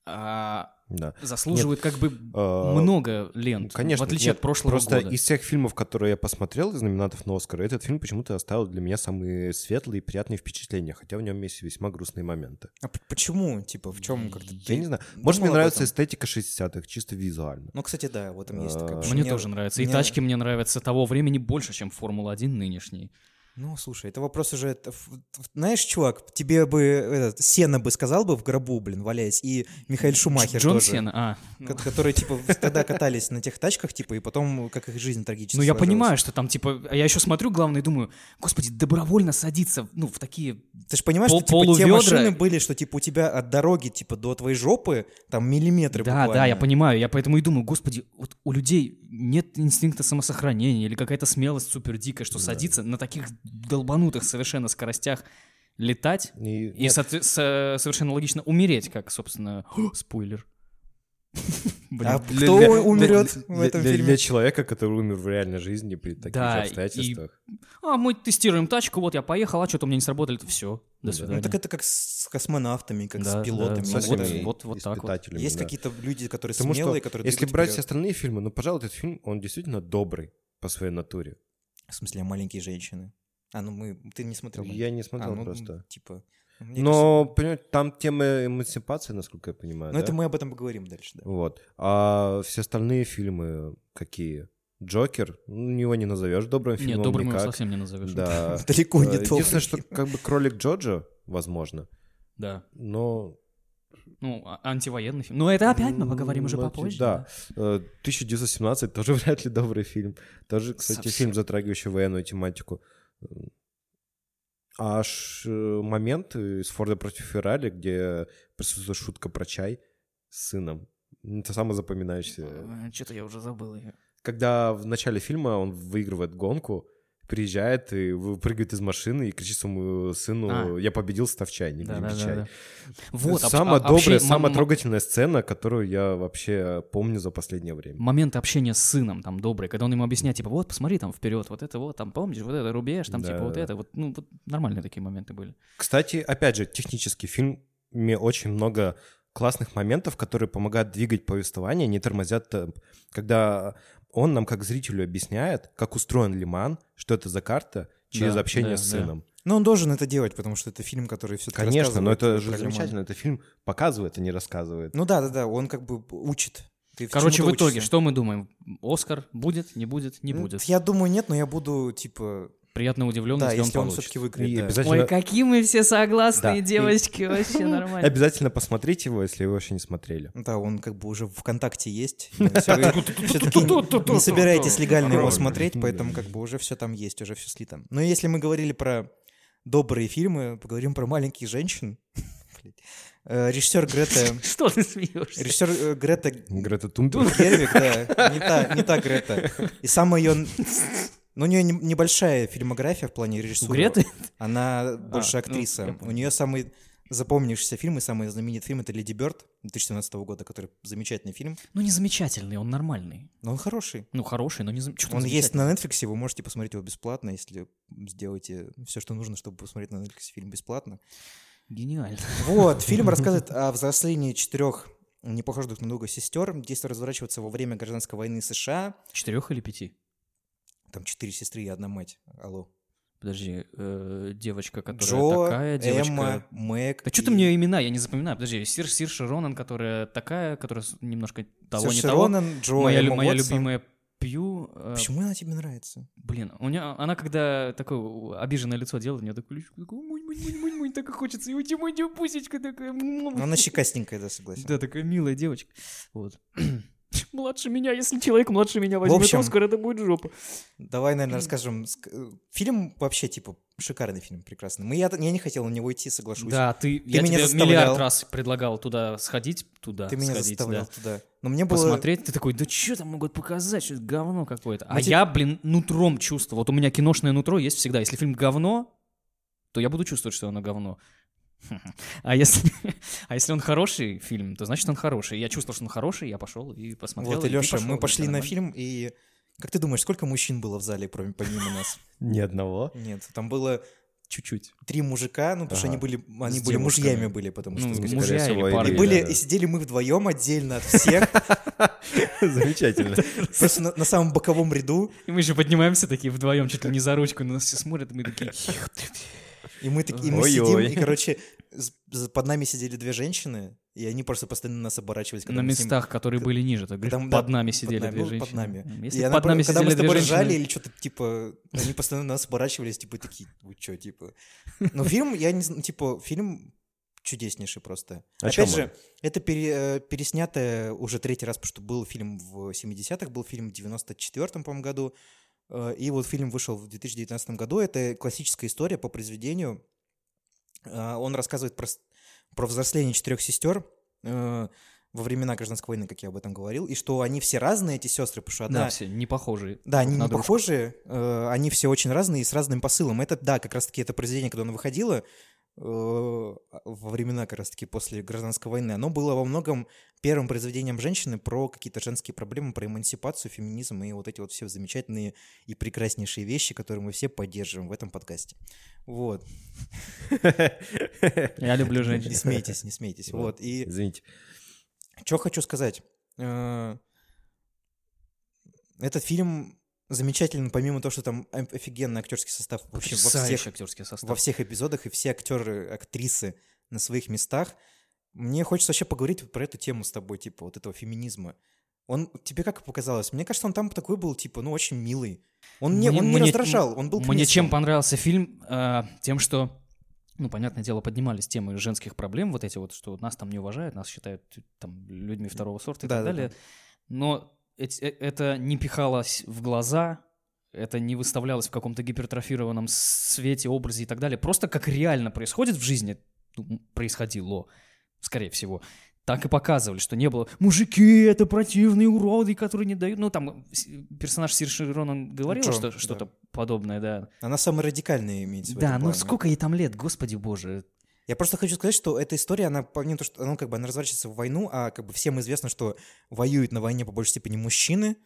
Speaker 2: а,
Speaker 3: Да.
Speaker 2: заслуживает как бы
Speaker 3: Э,
Speaker 2: много лент,
Speaker 3: Конечно,
Speaker 2: в отличие
Speaker 3: нет,
Speaker 2: от прошлого
Speaker 3: Просто
Speaker 2: года.
Speaker 3: из всех фильмов, которые я посмотрел из номинатов на Оскар, этот фильм почему-то оставил для меня самые светлые и приятные впечатления, хотя в нем есть весьма грустные моменты.
Speaker 1: А почему? Типа, в чем как-то
Speaker 3: Я
Speaker 1: ты
Speaker 3: не знаю. Может, мне нравится эстетика 60-х, чисто визуально.
Speaker 1: Ну, кстати, да, в этом есть такая.
Speaker 3: А,
Speaker 2: Мне тоже нравится. И тачки мне нравятся того времени больше, чем Формула-1 нынешний.
Speaker 1: Ну, слушай, это вопрос уже... Знаешь, чувак, тебе бы этот, Сена бы сказал бы в гробу, блин, валяясь, и Михаил Шумахер
Speaker 2: Джон
Speaker 1: тоже.
Speaker 2: Сена? А, ну.
Speaker 1: ко- Которые, типа, тогда катались на тех тачках, типа, и потом, как их жизнь трагически
Speaker 2: Ну, я
Speaker 1: сложилась.
Speaker 2: понимаю, что там, типа, а я еще смотрю, главное, думаю, господи, добровольно садиться, ну, в такие...
Speaker 1: Ты же понимаешь,
Speaker 2: Пол-
Speaker 1: что, типа, те машины были, что, типа, у тебя от дороги, типа, до твоей жопы, там, миллиметры
Speaker 2: Да,
Speaker 1: буквально.
Speaker 2: да, я понимаю, я поэтому и думаю, господи, вот у людей нет инстинкта самосохранения или какая-то смелость супер дикая, что садиться на таких долбанутых совершенно скоростях летать
Speaker 3: И,
Speaker 2: и соотве- со- совершенно логично умереть, как, собственно, спойлер. Блин,
Speaker 1: А
Speaker 3: для-
Speaker 1: кто
Speaker 3: для-
Speaker 1: умрет
Speaker 3: для-
Speaker 1: в этом
Speaker 3: для,
Speaker 1: фильме?
Speaker 3: для человека, который умер в реальной жизни при таких
Speaker 2: Да,
Speaker 3: обстоятельствах.
Speaker 2: а мы тестируем тачку, вот я поехал, а что-то у меня не сработали, то все, до
Speaker 3: Да.
Speaker 2: свидания.
Speaker 1: Ну, так это как с космонавтами, как
Speaker 2: Да,
Speaker 1: с пилотами.
Speaker 2: да,
Speaker 3: Со
Speaker 1: Вот
Speaker 2: так вот.
Speaker 1: Есть
Speaker 3: да.
Speaker 1: какие-то люди, которые
Speaker 3: Потому что
Speaker 1: смелые, которые
Speaker 3: если брать все остальные фильмы, ну, пожалуй, этот фильм, он действительно добрый по своей натуре.
Speaker 1: В смысле, маленькие женщины. А, ну мы... Ты не смотрел?
Speaker 3: Я не
Speaker 1: А,
Speaker 3: смотрел
Speaker 1: ну,
Speaker 3: просто.
Speaker 1: Типа... мне
Speaker 3: Но, понимаете, там тема эмансипации, насколько я понимаю,
Speaker 1: кажется- Ну,
Speaker 3: да?
Speaker 1: это мы об этом поговорим дальше, да.
Speaker 3: Вот. А все остальные фильмы какие? Джокер, ну, его не назовешь добрым фильмом
Speaker 2: Нет, добрым его
Speaker 3: никак.
Speaker 2: совсем не назовешь.
Speaker 3: Да.
Speaker 1: Далеко не
Speaker 3: Э, Единственное, что как бы кролик Джоджо, возможно,
Speaker 2: Да.
Speaker 3: но...
Speaker 2: Ну, а- антивоенный фильм. Ну, это опять мы поговорим уже
Speaker 3: Ну,
Speaker 2: попозже.
Speaker 3: Да. Э, 1917 тоже вряд ли добрый фильм. Тоже, кстати,
Speaker 2: Совсем.
Speaker 3: фильм, затрагивающий военную тематику. Аж э, момент из Форда против Феррари, где присутствует шутка про чай с сыном. Это самое запоминающееся.
Speaker 2: Что-то я уже забыл ее.
Speaker 3: Когда в начале фильма он выигрывает гонку, приезжает и выпрыгивает из машины и кричит своему сыну
Speaker 2: А.
Speaker 3: «Я победил, став чайник,
Speaker 2: Да,
Speaker 3: не
Speaker 2: да,
Speaker 3: бей
Speaker 2: да,
Speaker 3: чай».
Speaker 2: да. Вот, об-
Speaker 3: самая
Speaker 2: а-
Speaker 3: добрая,
Speaker 2: общение-
Speaker 3: самая трогательная сцена, которую я вообще помню за последнее время.
Speaker 2: Момент общения с сыном там добрый, когда он ему объясняет, типа, вот, посмотри там вперед, вот это вот, там, помнишь, вот это рубеж, там, типа, вот
Speaker 3: Да.
Speaker 2: это, вот, ну, вот нормальные такие моменты были.
Speaker 3: Кстати, опять же, технический фильм мне очень много классных моментов, которые помогают двигать повествование, не тормозят темп. Когда он нам, как зрителю, объясняет, как устроен Лиман, что это за карта, через
Speaker 2: Да,
Speaker 3: общение
Speaker 2: да,
Speaker 3: с
Speaker 2: да.
Speaker 3: сыном.
Speaker 1: Но он должен это делать, потому что это фильм, который все-таки
Speaker 3: Конечно, но это же замечательно. Это фильм показывает, а не рассказывает.
Speaker 1: Ну да, да, да, он как бы учит. Ты
Speaker 2: Короче, в итоге,
Speaker 1: учишься.
Speaker 2: что мы думаем? Оскар будет, не будет, не
Speaker 1: Ну,
Speaker 2: будет.
Speaker 1: Я думаю, нет, но я буду, типа,
Speaker 2: приятно удивлен,
Speaker 1: Да,
Speaker 2: если,
Speaker 1: если
Speaker 2: он
Speaker 1: он все-таки выиграет.
Speaker 3: И
Speaker 1: да.
Speaker 3: обязательно,
Speaker 2: Ой, какие мы все согласные,
Speaker 3: Да. И-
Speaker 2: девочки, вообще нормально.
Speaker 3: обязательно посмотрите его, если вы еще не смотрели.
Speaker 1: Да, он как бы уже ВКонтакте есть. Все-таки не собираетесь легально его смотреть, поэтому как бы уже все там есть, уже все слито. Но если мы говорили про добрые фильмы, поговорим про маленьких женщин. Режиссер Грета...
Speaker 2: Что ты смеешься?
Speaker 1: Режиссер Грета
Speaker 3: Грета Тунберг.
Speaker 1: Гервик, да, не та, не та Грета. И самая ее... Ну, у нее не- небольшая фильмография в плане режиссуры.
Speaker 2: Греты?
Speaker 1: Она больше
Speaker 2: ну,
Speaker 1: актриса.
Speaker 2: я
Speaker 1: у нее самый запомнившийся фильм и самый знаменитый фильм — это «Леди Бёрд» 2017 года, который замечательный фильм.
Speaker 2: Ну, не замечательный, он нормальный.
Speaker 1: Но он хороший.
Speaker 2: Ну, хороший, но не зам- чё там
Speaker 1: Он есть на Netflix, вы можете посмотреть его бесплатно, если сделаете все, что нужно, чтобы посмотреть на Netflix фильм бесплатно.
Speaker 2: Гениально.
Speaker 1: Вот, фильм рассказывает о взрослении четырех не похожих друг на друга сестер. Действие разворачивается во время гражданской войны США.
Speaker 2: Четырех или пяти?
Speaker 1: Там четыре сестры и одна мать. Алло.
Speaker 2: Подожди, э, девочка, которая
Speaker 1: Джо,
Speaker 2: такая, девочка...
Speaker 1: Эмма, Мэг.
Speaker 2: Да что
Speaker 1: и
Speaker 2: ты мне имена, я не запоминаю. Подожди, Сир, Сирша Ронан, которая такая, которая немножко того, не
Speaker 1: Саша
Speaker 2: того.
Speaker 1: Джо,
Speaker 2: моя
Speaker 1: Эмма
Speaker 2: моя
Speaker 1: Уотсон.
Speaker 2: любимая Пью. э,
Speaker 1: Почему она тебе нравится?
Speaker 2: Блин, у нее, она когда такое обиженное лицо делает, у нее такое лицо, такое, мунь, мунь, мунь, мунь, мунь, так и хочется, и уйти, мунь, пусечка такая.
Speaker 1: Ну, Она щекастенькая, да, согласен.
Speaker 2: Да, такая милая девочка. Вот. Младше меня, если человек младше меня возьмет
Speaker 1: общем,
Speaker 2: Оскар, это будет жопа.
Speaker 1: Давай, наверное, расскажем. Ск- э, Фильм вообще, типа, шикарный фильм, прекрасный. Мы, я, я не хотел на него идти, соглашусь.
Speaker 2: Да, ты, я
Speaker 1: меня
Speaker 2: тебе
Speaker 1: заставлял.
Speaker 2: миллиард раз предлагал туда сходить, туда
Speaker 1: Ты меня
Speaker 2: сходить,
Speaker 1: заставлял
Speaker 2: да.
Speaker 1: туда. Но мне было...
Speaker 2: Посмотреть, ты такой, да что там могут показать, что это говно какое-то. А
Speaker 1: Мы те-
Speaker 2: я, блин, нутром чувствую. Вот у меня киношное нутро есть всегда. Если фильм говно, то я буду чувствовать, что оно говно. А если, а если он хороший фильм, то значит он хороший. Я чувствовал, что он хороший, я пошел и посмотрел.
Speaker 1: Вот, и, Леша,
Speaker 2: пошел,
Speaker 1: мы пошли на фильм, и... Как ты думаешь, сколько мужчин было в зале, кроме, помимо нас?
Speaker 3: Ни одного.
Speaker 1: Нет, там было
Speaker 2: Чуть-чуть.
Speaker 1: три мужика, ну, потому что они были, они
Speaker 2: С
Speaker 1: были
Speaker 2: девушками.
Speaker 1: мужьями были, потому что...
Speaker 2: Ну,
Speaker 1: скорее
Speaker 2: мужья
Speaker 3: всего,
Speaker 2: или.
Speaker 1: И были,
Speaker 3: да.
Speaker 1: и сидели мы вдвоем отдельно от всех,
Speaker 3: Замечательно.
Speaker 1: просто на, самом боковом ряду,
Speaker 2: И мы еще поднимаемся такие вдвоем, чуть ли не за ручку, на нас все смотрят, и мы такие...
Speaker 1: и мы, так, и мы
Speaker 3: Ой-ой.
Speaker 1: сидим, и, короче, под нами сидели две женщины, и они просто постоянно нас оборачивались. когда
Speaker 2: На
Speaker 1: с ним-
Speaker 2: местах, которые были ниже. Ты говоришь,
Speaker 1: да,
Speaker 2: под нами сидели
Speaker 1: нами,
Speaker 2: две
Speaker 1: ну,
Speaker 2: женщины.
Speaker 1: под нами.
Speaker 2: Если
Speaker 1: И она
Speaker 2: под
Speaker 1: про-
Speaker 2: нами
Speaker 1: когда мы с тобой
Speaker 2: две
Speaker 1: ржали
Speaker 2: женщины...
Speaker 1: или что-то, типа, они постоянно на нас оборачивались, типа, такие, вы чё, типа. Но фильм, я не знаю, типа, фильм чудеснейший просто.
Speaker 3: О
Speaker 1: Опять же, это пере- э, переснятое уже третий раз, потому что был фильм в 70-х, был фильм в 94-м, по-моему, году, и вот фильм вышел в 2019 году. Это классическая история по произведению. Э, Он рассказывает про, про взросление четырех сестер э, во времена гражданской войны, как я об этом говорил, и что они все разные, эти сестры, потому что одна...
Speaker 2: Да, все не похожие.
Speaker 1: Да, они не
Speaker 2: дружку.
Speaker 1: похожи, э, они все очень разные и с разным посылом. Это, да, как раз-таки это произведение, когда оно выходило э, во времена, как раз-таки после гражданской войны, оно было во многом первым произведением женщины про какие-то женские проблемы, про эмансипацию, феминизм и вот эти вот все замечательные и прекраснейшие вещи, которые мы все поддерживаем в этом подкасте. Вот.
Speaker 2: Я люблю
Speaker 1: Не
Speaker 2: женщин.
Speaker 1: смейтесь, не смейтесь. Вот. И
Speaker 3: Извините.
Speaker 1: что хочу сказать. Э, Этот фильм замечателен, помимо того, что там офигенный актерский состав вообще во всех,
Speaker 2: актерский состав.
Speaker 1: во всех эпизодах, и все актеры, актрисы на своих местах. Мне хочется вообще поговорить про эту тему с тобой, типа, вот этого феминизма. Он тебе как показалось? Мне кажется, он там такой был, типа, ну, очень милый. Он, не,
Speaker 2: Мне-
Speaker 1: не
Speaker 2: мне-
Speaker 1: раздражал, он был
Speaker 2: Мне чем понравился фильм? Э, Тем, что, ну, понятное дело, поднимались темы женских проблем, вот эти вот, что нас там не уважают, нас считают там людьми второго сорта и
Speaker 1: Да,
Speaker 2: так
Speaker 1: да,
Speaker 2: далее.
Speaker 1: да.
Speaker 2: Но это не пихалось в глаза, это не выставлялось в каком-то гипертрофированном свете, образе и так далее. Просто как реально происходит в жизни, ну, происходило, скорее всего. Так и показывали, что не было «Мужики, это противные уроды, которые не дают...» Ну, там персонаж Сирши Ронан говорил
Speaker 1: Джо,
Speaker 2: что,
Speaker 1: да.
Speaker 2: что-то подобное, да.
Speaker 1: Она самая радикальная имеется в
Speaker 2: Да,
Speaker 1: этом
Speaker 2: ну
Speaker 1: плане.
Speaker 2: сколько ей там лет, господи боже.
Speaker 1: Я просто хочу сказать, что эта история, она помимо того, что она как бы она разворачивается в войну, а как бы всем известно, что воюют на войне по большей степени мужчины,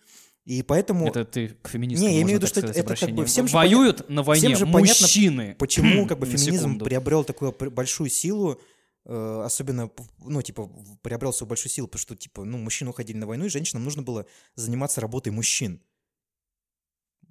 Speaker 1: и поэтому
Speaker 2: Это ты к феминистам
Speaker 1: Не, я имею в виду, что
Speaker 2: сказать,
Speaker 1: это как бы всем же
Speaker 2: Воюют на войне
Speaker 1: всем же понятно,
Speaker 2: мужчины.
Speaker 1: почему как бы феминизм приобрел такую большую силу, э, особенно, ну, типа, приобрел свою большую силу, потому что, типа, ну, мужчины уходили на войну, и женщинам нужно было заниматься работой мужчин.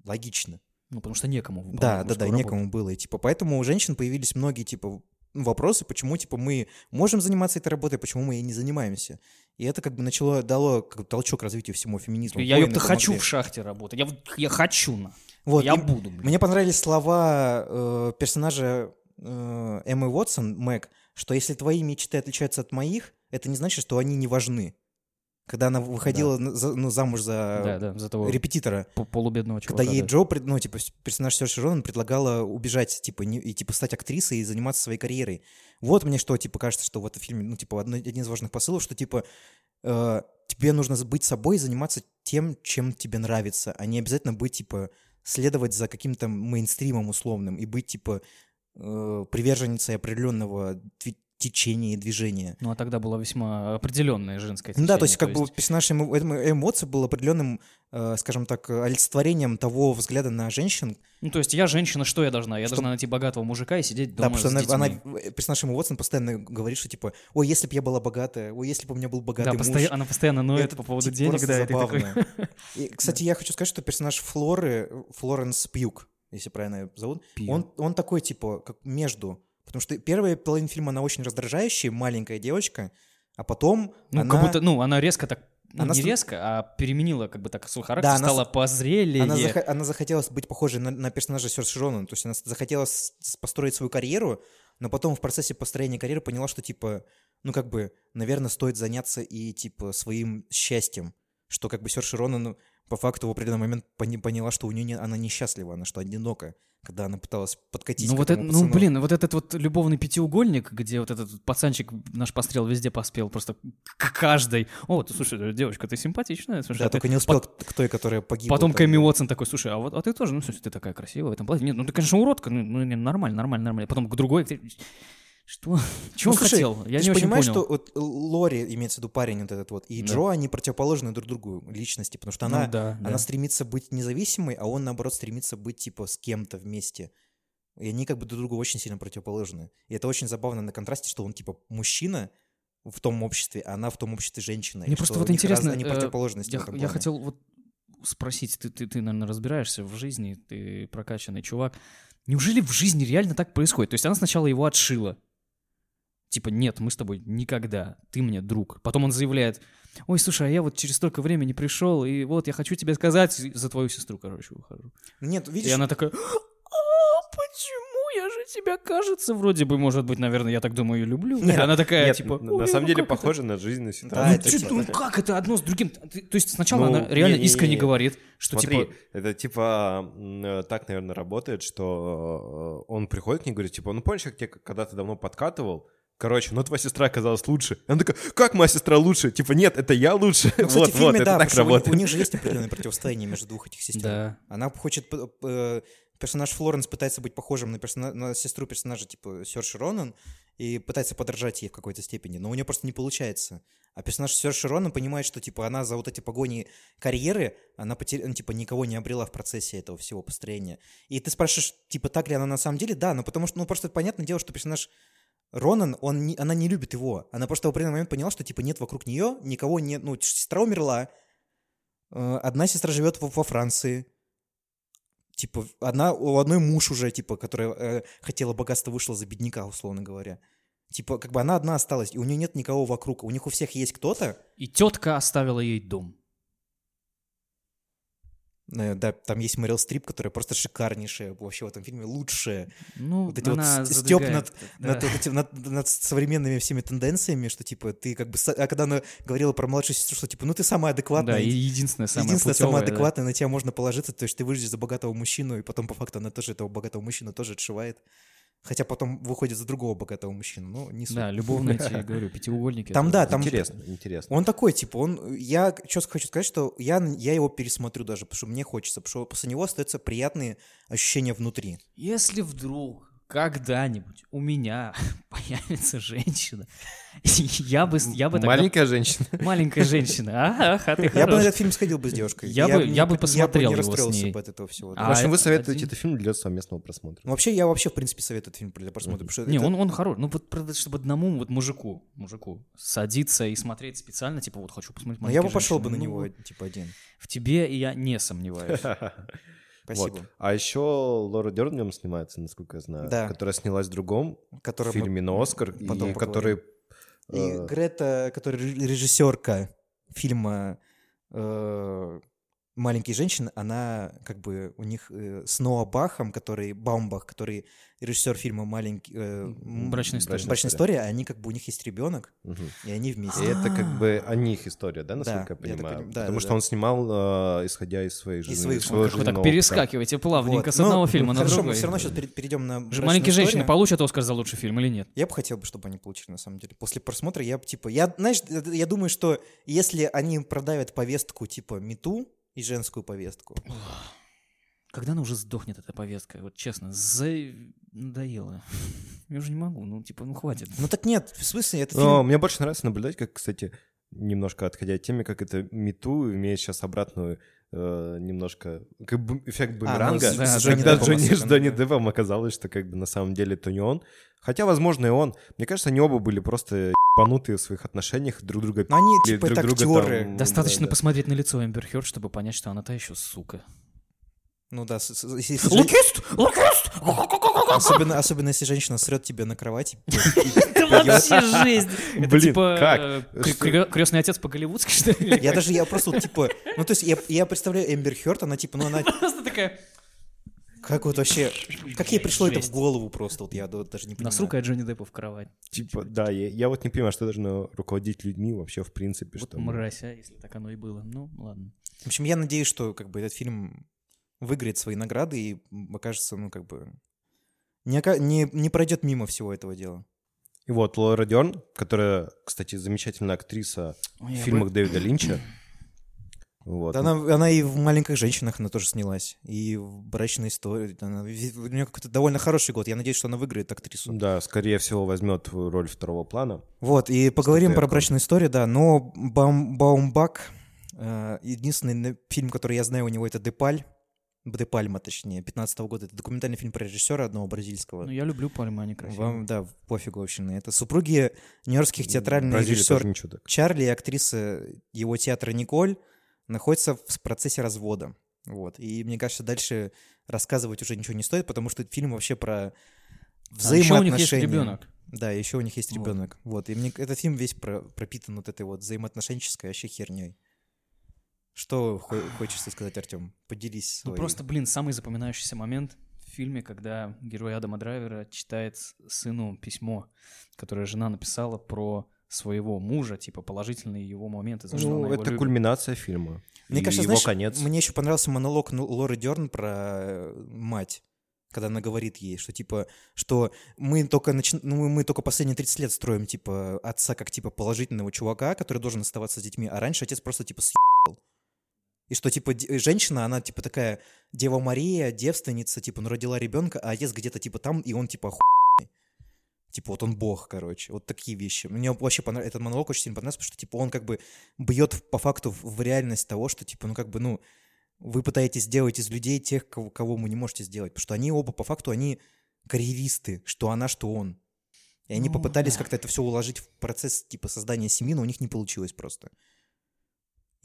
Speaker 1: Логично.
Speaker 2: Ну, потому что некому
Speaker 1: Да, да, да,
Speaker 2: работу.
Speaker 1: некому было. И, типа, поэтому у женщин появились многие, типа, вопросы, почему, типа, мы можем заниматься этой работой, почему мы ей не занимаемся. И это как бы начало, дало как бы толчок развитию всему феминизму.
Speaker 2: Я, ёпта, хочу в шахте работать. Я, я хочу на.
Speaker 1: Вот,
Speaker 2: Я буду, блин.
Speaker 1: Мне понравились слова э, персонажа э, Эммы Уотсон, Мэг, что если твои мечты отличаются от моих, это не значит, что они не важны. Когда она выходила на- за- ну, замуж за
Speaker 2: Да, да, за того
Speaker 1: репетитора,
Speaker 2: по- полубедного
Speaker 1: когда
Speaker 2: чувака.
Speaker 1: ей
Speaker 2: да.
Speaker 1: Джо, ну, типа, персонаж Серши Ронан предлагала убежать, типа, не- и, типа, стать актрисой и заниматься своей карьерой. Вот мне что, типа, кажется, что в этом фильме, ну, типа, одно- один из важных посылов, что, типа, э, тебе нужно быть собой и заниматься тем, чем тебе нравится, а не обязательно быть, типа, следовать за каким-то мейнстримом условным и быть, типа, э, приверженницей определенного течения и движения.
Speaker 2: Ну, а тогда была весьма определенная женская
Speaker 1: Ну да, то
Speaker 2: течение,
Speaker 1: есть как бы персонаж эмо- эмо- эмоций был определенным, э, скажем так, олицетворением того взгляда на женщин,
Speaker 2: Ну, то есть я женщина, что я должна? Я
Speaker 1: Что-
Speaker 2: должна найти богатого мужика и сидеть
Speaker 1: Да,
Speaker 2: дома
Speaker 1: потому что она, она, э, персонаж Уотсон постоянно говорит, что типа, ой, если бы я была богатая, ой, если бы у меня был богатый
Speaker 2: Да,
Speaker 1: муж.
Speaker 2: постоя- она постоянно ноет
Speaker 1: Это,
Speaker 2: по поводу
Speaker 1: типа,
Speaker 2: денег, да, ты такой...
Speaker 1: забавно. И, кстати, я хочу сказать, что персонаж Флоры, Флоренс Пьюк, если правильно ее зовут,
Speaker 2: Пью.
Speaker 1: он, он такой, типа, как между. Потому что первая половина фильма, она очень раздражающая, маленькая девочка, а потом
Speaker 2: Ну,
Speaker 1: она...
Speaker 2: как будто, ну, она резко так, ну,
Speaker 1: Она
Speaker 2: не
Speaker 1: ст-
Speaker 2: резко, а переменила как бы так свой характер,
Speaker 1: Да, она
Speaker 2: стала
Speaker 1: с-
Speaker 2: позрелее.
Speaker 1: Она, захо- она захотела быть похожей на, на персонажа Серши Ронан, то есть она захотела с- построить свою карьеру, но потом в процессе построения карьеры поняла, что, типа, ну, как бы, наверное, стоит заняться и, типа, своим счастьем, что, как бы, Серши Ронан, по факту в определенный момент пони- поняла, что у нее она несчастлива, она что одинока, когда она пыталась подкатить
Speaker 2: Ну,
Speaker 1: к
Speaker 2: вот это,
Speaker 1: этому
Speaker 2: ну,
Speaker 1: пацану.
Speaker 2: блин, вот этот вот любовный пятиугольник, где вот этот пацанчик наш пострел везде поспел, просто к каждой. О, ты, слушай, девочка, ты симпатичная. Слушай,
Speaker 1: Да,
Speaker 2: а ты-
Speaker 1: только не успел к к той, которая погибла.
Speaker 2: Потом
Speaker 1: да.
Speaker 2: Уотсон такой, слушай, а вот а ты тоже, ну, слушай, ты такая красивая в этом платье. Нет, ну ты, конечно, уродка, ну, ну, не, нормально, нормально, нормально. Потом к другой, что? Чего
Speaker 1: Ну,
Speaker 2: он
Speaker 1: слушай,
Speaker 2: хотел? Я
Speaker 1: Ты
Speaker 2: не очень
Speaker 1: понимаешь,
Speaker 2: понял.
Speaker 1: что вот Лори, имеется в виду парень вот этот вот, и
Speaker 2: Да.
Speaker 1: Джо, они противоположны друг другу личности, потому что
Speaker 2: Ну
Speaker 1: она,
Speaker 2: да, да.
Speaker 1: она стремится быть независимой, а он, наоборот, стремится быть, типа, с кем-то вместе. И они как бы друг другу очень сильно противоположны. И это очень забавно на контрасте, что он, типа, мужчина в том обществе, а она в том обществе женщина.
Speaker 2: Мне просто вот интересно,
Speaker 1: раз- они
Speaker 2: э,
Speaker 1: противоположности
Speaker 2: Я, я хотел вот спросить, ты, ты, ты, наверное, разбираешься в жизни, ты прокачанный чувак. Неужели в жизни реально так происходит? То есть она сначала его отшила. Типа, нет, мы с тобой никогда, ты мне друг. Потом он заявляет, ой, слушай, а я вот через столько времени пришел, и вот я хочу тебе сказать, за твою сестру, короче, выхожу.
Speaker 1: Нет, видишь,
Speaker 2: И она такая, а почему? Я же тебя, кажется, вроде бы, может быть, наверное, я так думаю, и люблю.
Speaker 1: Нет,
Speaker 2: И она такая,
Speaker 3: Нет,
Speaker 2: типа,
Speaker 3: на-
Speaker 2: «Ой,
Speaker 3: на самом
Speaker 2: ну
Speaker 3: деле
Speaker 2: как это?»
Speaker 3: похоже на жизненную
Speaker 1: Да,
Speaker 3: ситуацию.
Speaker 2: Ну,
Speaker 1: это
Speaker 2: чё-
Speaker 1: типа-
Speaker 2: ну как это одно с другим? Ты- То есть сначала
Speaker 3: Ну,
Speaker 2: она реально
Speaker 3: не-не-не.
Speaker 2: искренне говорит, что
Speaker 3: Смотри,
Speaker 2: типа...
Speaker 3: это типа э, так, наверное, работает, что э, он приходит к ней и говорит, типа, ну помнишь, как тебе когда-то давно подкатывал? Короче, ну твоя сестра оказалась лучше. И она такая, как моя сестра лучше? Типа, нет, это я лучше.
Speaker 1: Ну, кстати,
Speaker 3: вот,
Speaker 1: в фильме,
Speaker 3: вот, это
Speaker 1: да,
Speaker 3: так
Speaker 1: потому что у
Speaker 3: работает.
Speaker 1: У, них же есть определенное противостояние между двух этих сестер.
Speaker 2: Да.
Speaker 1: Она хочет... п- п- Персонаж Флоренс пытается быть похожим на, персона- на сестру персонажа типа Серши Ронан и пытается подражать ей в какой-то степени, но у нее просто не получается. А персонаж Серши Ронан понимает, что типа она за вот эти погони карьеры, она потер... ну, типа никого не обрела в процессе этого всего построения. И ты спрашиваешь, типа так ли она на самом деле? Да, но потому что, ну просто понятное дело, что персонаж Ронан, он не, она не любит его. Она просто в определенный момент поняла, что типа нет вокруг нее, никого нет. Ну, сестра умерла, э, одна сестра живет во, во Франции. Типа, одна, у одной муж уже, типа, которая э, хотела богатства, вышла за бедняка, условно говоря. Типа, как бы она одна осталась, и у нее нет никого вокруг. У них у всех есть кто-то.
Speaker 2: И тетка оставила ей дом.
Speaker 1: Э, да, там есть Мэрил Стрип, которая просто шикарнейшая вообще в этом фильме, лучшая.
Speaker 2: Ну,
Speaker 1: Вот эти вот
Speaker 2: она
Speaker 1: с- стёб
Speaker 2: задвигает,
Speaker 1: над-
Speaker 2: да.
Speaker 1: Над, вот над- над современными всеми тенденциями, что, типа, ты как бы... А когда она говорила про младшую сестру, что, типа, ну ты самая адекватная,
Speaker 2: Да, и единственная самая
Speaker 1: Единственная
Speaker 2: путёвая,
Speaker 1: самая
Speaker 2: да.
Speaker 1: адекватная, на тебя можно положиться, то есть ты выйдешь за богатого мужчину, и потом по факту она тоже этого богатого мужчину тоже отшивает. Хотя потом выходит за другого богатого мужчину, ну, не суть.
Speaker 2: Да, любовные, я говорю, пятиугольники.
Speaker 1: Там, да, там-
Speaker 3: Интересно, интересно.
Speaker 1: Он такой, типа, он... Я что хочу сказать, что я, я его пересмотрю даже, потому что мне хочется, потому что после него остаются приятные ощущения внутри.
Speaker 2: Если вдруг когда-нибудь у меня появится женщина, я бы, я бы тогда...
Speaker 3: Маленькая женщина.
Speaker 2: Маленькая женщина. Ага, а ты
Speaker 1: Я бы на
Speaker 2: хорош.
Speaker 1: этот фильм сходил бы с девушкой.
Speaker 2: Я бы-
Speaker 1: не
Speaker 2: я бы
Speaker 1: по-
Speaker 2: посмотрел
Speaker 1: я бы
Speaker 2: его
Speaker 1: не
Speaker 2: с
Speaker 1: расстроился
Speaker 2: ней.
Speaker 1: бы от этого всего.
Speaker 2: А
Speaker 3: В общем, вы советуете
Speaker 2: один-
Speaker 3: этот фильм для совместного просмотра.
Speaker 1: Ну, вообще, я вообще, в принципе, советую этот фильм для просмотра. что
Speaker 2: Не,
Speaker 1: это-
Speaker 2: он, он хорош. Ну, вот, правда, чтобы одному вот мужику, мужику садиться и смотреть специально, типа, вот хочу посмотреть
Speaker 1: Ну, я бы
Speaker 2: «Маленькие
Speaker 1: пошел бы на
Speaker 2: женщины».
Speaker 1: него,
Speaker 2: Ну,
Speaker 1: типа, один.
Speaker 2: В тебе я не сомневаюсь.
Speaker 1: Спасибо.
Speaker 3: Вот. А еще Лора Дерн в нем снимается, насколько я знаю,
Speaker 1: Да.
Speaker 3: которая снялась в другом
Speaker 1: Которая мы-
Speaker 3: фильме на Оскар, и
Speaker 1: потом
Speaker 3: который...
Speaker 1: И
Speaker 3: э,
Speaker 1: Грета, которая ре- режиссерка фильма э, маленькие женщины, она как бы у них э, с Ноа Бахом, который Баумбах, который режиссер фильма «Маленький...» э,
Speaker 2: Брачная история.
Speaker 1: «Брачная история», они как бы у них есть ребенок,
Speaker 3: Мгм.
Speaker 1: и они вместе.
Speaker 3: И это как бы о них история, да, насколько
Speaker 1: Да,
Speaker 3: я
Speaker 1: я так
Speaker 3: понимаю?
Speaker 1: поним- да,
Speaker 3: Потому
Speaker 1: да,
Speaker 3: что
Speaker 1: да.
Speaker 3: он снимал, э, исходя из своей жизни.
Speaker 1: своих-
Speaker 3: своего
Speaker 2: Как вы так перескакиваете плавненько
Speaker 1: Вот.
Speaker 2: с одного
Speaker 1: Но
Speaker 2: фильма на
Speaker 1: хорошо,
Speaker 2: другой.
Speaker 1: мы все равно сейчас перейдем на
Speaker 2: Же
Speaker 1: «Брачную
Speaker 2: Маленькие женщины
Speaker 1: историю».
Speaker 2: получат Оскар за лучший фильм или нет?
Speaker 1: Я бы хотел, бы, чтобы они получили, на самом деле. После просмотра я бы, типа... Я, знаешь, я думаю, что если они продавят повестку, типа, мету и женскую повестку,
Speaker 2: Когда она уже сдохнет, эта повестка? Вот честно, за... надоело. Я уже не могу, ну, типа, ну, хватит.
Speaker 1: Ну так нет, в смысле, это
Speaker 3: Но
Speaker 1: фильм...
Speaker 3: мне больше нравится наблюдать, как, кстати, немножко отходя от темы, как это Мету имеет сейчас обратную э, немножко как бы эффект бумеранга.
Speaker 1: с-
Speaker 2: с
Speaker 3: когда
Speaker 1: Джонни
Speaker 3: Джонни, Джонни
Speaker 1: да.
Speaker 3: Деппом оказалось, что как бы на самом деле то не он. Хотя, возможно, и он. Мне кажется, они оба были просто ебанутые в своих отношениях, друг друга
Speaker 1: Но они,
Speaker 3: пи***ли,
Speaker 1: типа,
Speaker 3: друг
Speaker 1: это
Speaker 3: друга
Speaker 1: актеры.
Speaker 3: там,
Speaker 2: Достаточно
Speaker 3: да, да.
Speaker 2: посмотреть на лицо Эмбер Хёрд, чтобы понять, что она та еще сука.
Speaker 1: Ну да,
Speaker 2: Лукист! Лукист!
Speaker 1: особенно, особенно если женщина срет тебе на кровати.
Speaker 2: Это вообще жесть! Это
Speaker 3: Блин,
Speaker 2: типа
Speaker 3: как?
Speaker 2: э, крестный отец по-голливудски, что ли?
Speaker 1: Я даже, я просто вот, типа... Ну то есть я, представляю Эмбер Хёрд, она типа, ну она...
Speaker 2: Просто такая...
Speaker 1: Как вот вообще... Как ей пришло это в голову просто, вот я даже не понимаю.
Speaker 2: Насрукает Джонни Деппа в кровать.
Speaker 3: Типа, да, я, я вот не понимаю, что должно руководить людьми вообще в принципе.
Speaker 2: Вот
Speaker 3: что
Speaker 2: мразь, а, если так оно и было. Ну, ладно.
Speaker 1: В общем, я надеюсь, что как бы этот фильм выиграет свои награды и окажется, ну как бы... Не, не, не пройдет мимо всего этого дела.
Speaker 3: И вот Лора Дерн, которая, кстати, замечательная актриса
Speaker 2: Ой,
Speaker 3: в фильмах
Speaker 2: бы-
Speaker 3: Дэвида Линча. Вот.
Speaker 1: Да Она, она и в «Маленьких женщинах» она тоже снялась. И в «Брачной истории». Она, у нее какой-то довольно хороший год. Я надеюсь, что она выиграет актрису.
Speaker 3: Да, скорее всего, возьмет роль второго плана.
Speaker 1: Вот, и поговорим про. «Брачную историю», да. Но Баум- Баумбак, э, единственный фильм, который я знаю у него, это «Депаль». Де Пальма, точнее, 15 года. Это документальный фильм про режиссера одного бразильского.
Speaker 2: Ну, я люблю пальмы, они красивые.
Speaker 1: Вам, да, пофигу вообще на это. Супруги нью-йоркских театральный
Speaker 3: Бразилия
Speaker 1: режиссер. Чарли и актриса его театра Николь находятся в процессе развода. Вот. И мне кажется, дальше рассказывать уже ничего не стоит, потому что этот фильм вообще про
Speaker 2: А еще у них есть
Speaker 1: взаимоотношения.
Speaker 2: ребенок.
Speaker 1: Да, еще у них есть
Speaker 2: Вот.
Speaker 1: ребенок. Вот. И мне этот фильм весь про- пропитан вот этой вот взаимоотношенческой вообще херней. Что хо- хочется сказать, Артем? Поделись
Speaker 2: Ну
Speaker 1: своей.
Speaker 2: просто, блин, самый запоминающийся момент в фильме, когда герой Адама Драйвера читает сыну письмо, которое жена написала про своего мужа, типа положительные его моменты, за что
Speaker 3: Ну,
Speaker 2: она его
Speaker 3: это
Speaker 2: любит.
Speaker 3: кульминация фильма.
Speaker 1: Мне
Speaker 3: И
Speaker 1: кажется,
Speaker 3: его
Speaker 1: знаешь,
Speaker 3: конец.
Speaker 1: мне еще понравился монолог Ну- Лоры Дерн про э, мать, когда она говорит ей, что типа, что мы только начи- ну, мы только последние 30 лет строим типа отца как типа положительного чувака, который должен оставаться с детьми, а раньше отец просто типа съебал. И что, типа, д- женщина, она, типа, такая Дева Мария, девственница, типа, ну, родила ребенка, а отец где-то, типа, там, и он, типа, охуенный. Типа, вот он бог, короче. Вот такие вещи. Мне вообще понравился, этот монолог очень сильно понравился, потому что, типа, он как бы бьет по факту в, в реальность того, что, типа, ну, как бы, ну, вы пытаетесь сделать из людей тех, кого, кого вы не можете сделать. Потому что они оба, по факту, они карьеристы, что она, что он. И они
Speaker 2: Ну,
Speaker 1: попытались
Speaker 2: да.
Speaker 1: как-то это все уложить в процесс, типа, создания семьи, но у них не получилось просто.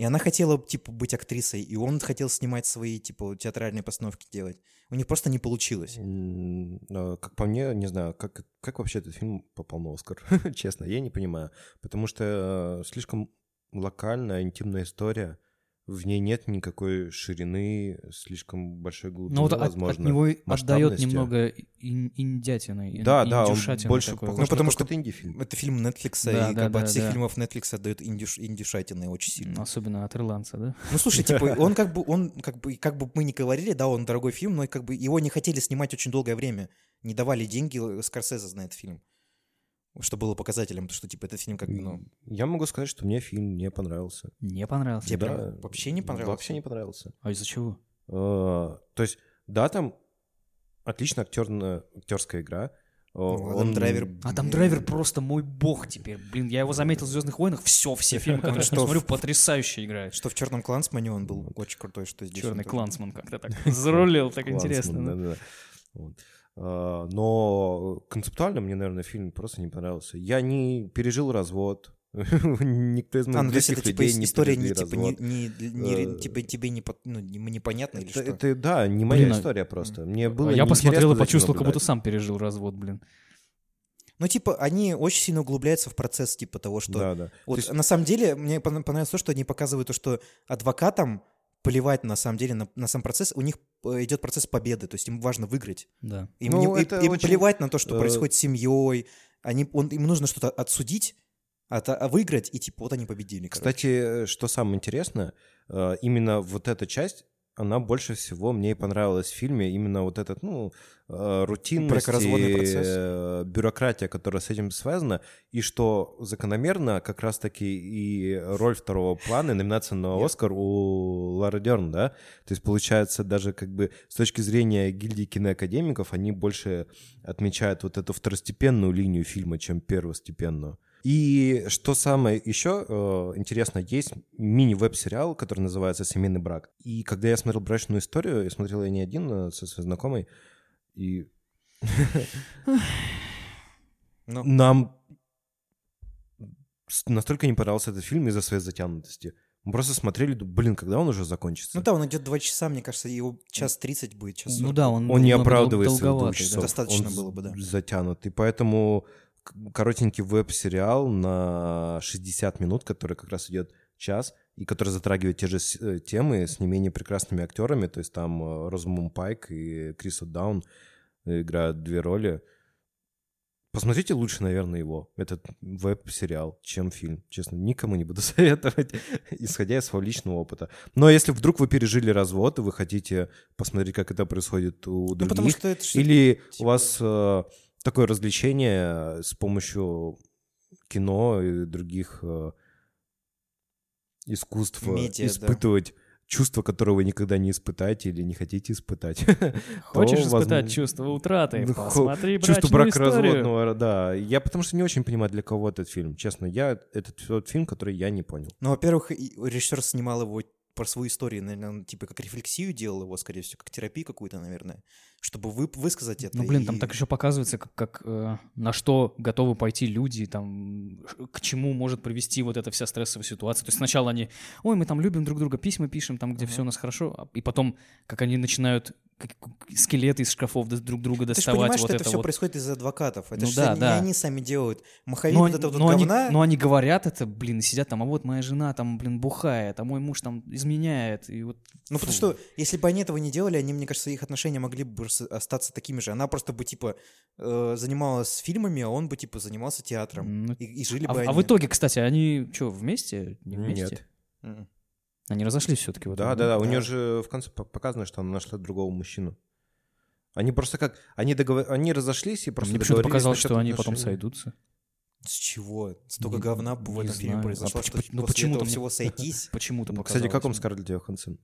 Speaker 1: И она хотела, типа, быть актрисой, и он хотел снимать свои, типа, театральные постановки делать. У них просто не получилось.
Speaker 3: М, э, Как по мне, не знаю, как, как вообще этот фильм попал на Оскар? Честно, я не понимаю. Потому что э, слишком локальная, интимная история. В ней нет никакой ширины, слишком большой глубины,
Speaker 2: Ну вот от, от
Speaker 3: возможно.
Speaker 2: него отдает немного ин- индятиной. ин-
Speaker 3: Да, да, он больше
Speaker 2: такой.
Speaker 3: похож
Speaker 1: Ну, потому
Speaker 3: на
Speaker 1: что-
Speaker 3: инди-фильм.
Speaker 1: Это фильм Netflix,
Speaker 2: Да,
Speaker 1: и
Speaker 2: да,
Speaker 1: как бы
Speaker 2: да,
Speaker 1: от всех
Speaker 2: да.
Speaker 1: фильмов Netflix отдают индюш, индюшатиной очень сильно.
Speaker 2: Особенно от ирландца, да?
Speaker 1: Ну, слушай, типа, он как бы, он как бы, как бы мы не говорили, да, он дорогой фильм, но как бы его не хотели снимать очень долгое время. Не давали деньги Скорсезе на этот фильм. Что было показателем, то что, типа, этот фильм как бы, ну...
Speaker 3: Я могу сказать, что мне фильм не понравился.
Speaker 2: Не понравился.
Speaker 1: Тебе
Speaker 3: Да,
Speaker 1: прям вообще не понравился?
Speaker 3: Вообще не понравился.
Speaker 2: А из-за чего?
Speaker 3: Э, То есть, да, там отличная актерная, актерская игра.
Speaker 1: Ну, Адам Драйвер
Speaker 2: А там драйвер просто мой бог теперь. Блин, я его заметил в Звездных войнах. Все, все фильмы, которые
Speaker 1: Что?
Speaker 2: смотрю, потрясающе играет.
Speaker 1: Что в черном клансмане он был очень крутой, что здесь.
Speaker 2: Черный
Speaker 1: он
Speaker 2: клансман как-то так зарулил, так интересно. да.
Speaker 3: А, Но концептуально мне, наверное, фильм просто не понравился. Я не пережил развод. Никто из
Speaker 1: А,
Speaker 3: моих
Speaker 1: ну, то есть
Speaker 3: близких
Speaker 1: это, типа,
Speaker 3: людей не
Speaker 1: история не, типа, не, не- не-
Speaker 3: Э,
Speaker 1: тебе, тебе не, ну, не- непонятно или
Speaker 3: Это,
Speaker 1: что?
Speaker 3: это, да, не моя
Speaker 2: Блин, а-
Speaker 3: история просто. Мне было
Speaker 2: я посмотрел и почувствовал, как будто сам пережил развод, блин.
Speaker 1: Ну, типа, они очень сильно углубляются в процесс, типа, того, что...
Speaker 3: Да, да.
Speaker 1: Вот
Speaker 3: То есть-
Speaker 1: на самом деле мне пон- понравилось то, что они показывают то, что адвокатам плевать на самом деле на, на сам процесс. У них идет процесс победы, то есть им важно выиграть.
Speaker 2: Да.
Speaker 1: Им,
Speaker 3: Ну,
Speaker 1: не-
Speaker 3: это
Speaker 1: им
Speaker 3: очень,
Speaker 1: плевать на то, что
Speaker 3: э,
Speaker 1: происходит с семьей. Они, он, им нужно что-то отсудить, от, а выиграть, и типа вот они победили. короче.
Speaker 3: Кстати, что самое интересное, э, именно вот эта часть, она больше всего мне и понравилась в фильме. Именно вот этот, ну, э, рутинность и,
Speaker 1: процесс.
Speaker 3: э, бюрократия, которая с этим связана, и что закономерно как раз-таки и роль второго плана, номинация на
Speaker 1: Нет.
Speaker 3: Оскар у Лары Дерн, да? То есть, получается, даже как бы с точки зрения гильдии киноакадемиков, они больше отмечают вот эту второстепенную линию фильма, чем первостепенную. И что самое еще э, интересно, есть мини-веб-сериал, который называется «Семейный брак». И когда я смотрел «Брачную историю», я смотрел ее не один, а со своей знакомой, и
Speaker 1: Ну,
Speaker 3: нам настолько не понравился этот фильм из-за своей затянутости. Мы просто смотрели, блин, когда он уже закончится?
Speaker 1: ну да, он идет два часа, мне кажется, его час тридцать будет, час
Speaker 2: Ну
Speaker 1: 40.
Speaker 2: да, он,
Speaker 3: он не
Speaker 2: немного дол-
Speaker 3: оправдывает своих двух
Speaker 2: долговатый, да.
Speaker 3: часов.
Speaker 1: Достаточно
Speaker 3: Он
Speaker 1: было бы, да.
Speaker 3: затянут. И поэтому коротенький веб-сериал на 60 минут, который как раз идет час, и который затрагивает те же э, темы с не менее прекрасными актерами. То есть там э, Розмун Пайк и Крис Даун играют две роли. Посмотрите лучше, наверное, его, этот веб-сериал, чем фильм. Честно, никому не буду советовать, исходя из своего личного опыта. Но если вдруг вы пережили развод, и вы хотите посмотреть, как это происходит у
Speaker 1: Ну,
Speaker 3: других,
Speaker 1: потому что это
Speaker 3: или у
Speaker 1: типа-
Speaker 3: вас э, такое развлечение с помощью кино и других э, искусств э,
Speaker 1: Медиа, да.
Speaker 3: испытывать чувства, которые вы никогда не испытаете или не хотите испытать.
Speaker 2: Хочешь испытать
Speaker 3: возможно,
Speaker 2: чувство утраты? Посмотри
Speaker 3: Чувство бракоразводного, да. Я потому что не очень понимаю, для кого этот фильм. Честно, я этот тот фильм, который я не понял.
Speaker 1: Ну, во-первых, режиссер снимал его про свою историю, наверное, он типа как рефлексию делал его, скорее всего, как терапию какую-то, наверное, чтобы вы, высказать это.
Speaker 2: Ну, блин,
Speaker 1: и-
Speaker 2: там так еще показывается, как, как, э, на что готовы пойти люди, там, к чему может привести вот эта вся стрессовая ситуация. То есть сначала они, ой, мы там любим друг друга, письма пишем, там, где
Speaker 1: Ага.
Speaker 2: все у нас хорошо, а- и потом, как они начинают как- скелеты из шкафов друг друга
Speaker 1: Ты же
Speaker 2: доставать,
Speaker 1: понимаешь,
Speaker 2: вот
Speaker 1: что
Speaker 2: это,
Speaker 1: это все
Speaker 2: вот.
Speaker 1: происходит из адвокатов. Это
Speaker 2: Ну
Speaker 1: же
Speaker 2: да,
Speaker 1: не
Speaker 2: да.
Speaker 1: они сами делают. Маховик
Speaker 2: Но,
Speaker 1: вот
Speaker 2: они-
Speaker 1: это вот
Speaker 2: но они,
Speaker 1: говна.
Speaker 2: но они говорят это, блин, сидят там, а вот моя жена там, блин, бухает, а мой муж там изменяет, и вот...
Speaker 1: Ну, потому
Speaker 2: фу.
Speaker 1: что, если бы они этого не делали, они, мне кажется, их отношения могли бы остаться такими же. Она просто бы, типа, э, занималась фильмами, а он бы, типа, занимался театром.
Speaker 2: Ну,
Speaker 1: И, и жили
Speaker 2: а,
Speaker 1: бы
Speaker 2: а
Speaker 1: они.
Speaker 2: в итоге, кстати, они что, вместе? Не вместе?
Speaker 3: Нет.
Speaker 1: Мгм.
Speaker 2: Они разошлись все-таки. Вот
Speaker 3: Да, да, да. У
Speaker 1: да.
Speaker 3: нее же в конце по- показано, что она нашла другого мужчину. Они просто как... Они, договор... они разошлись и просто
Speaker 2: Мне почему-то показалось, что они потом сойдутся.
Speaker 1: С чего? Столько
Speaker 2: Не-
Speaker 1: говна в этом фильме
Speaker 2: знаю.
Speaker 1: произошло,
Speaker 2: А
Speaker 1: что
Speaker 2: ну,
Speaker 1: после
Speaker 2: почему-то
Speaker 1: этого
Speaker 2: мне-
Speaker 1: всего сойтись.
Speaker 2: Почему-то показалось.
Speaker 3: Кстати, как вам Скарлетт Йоханссон?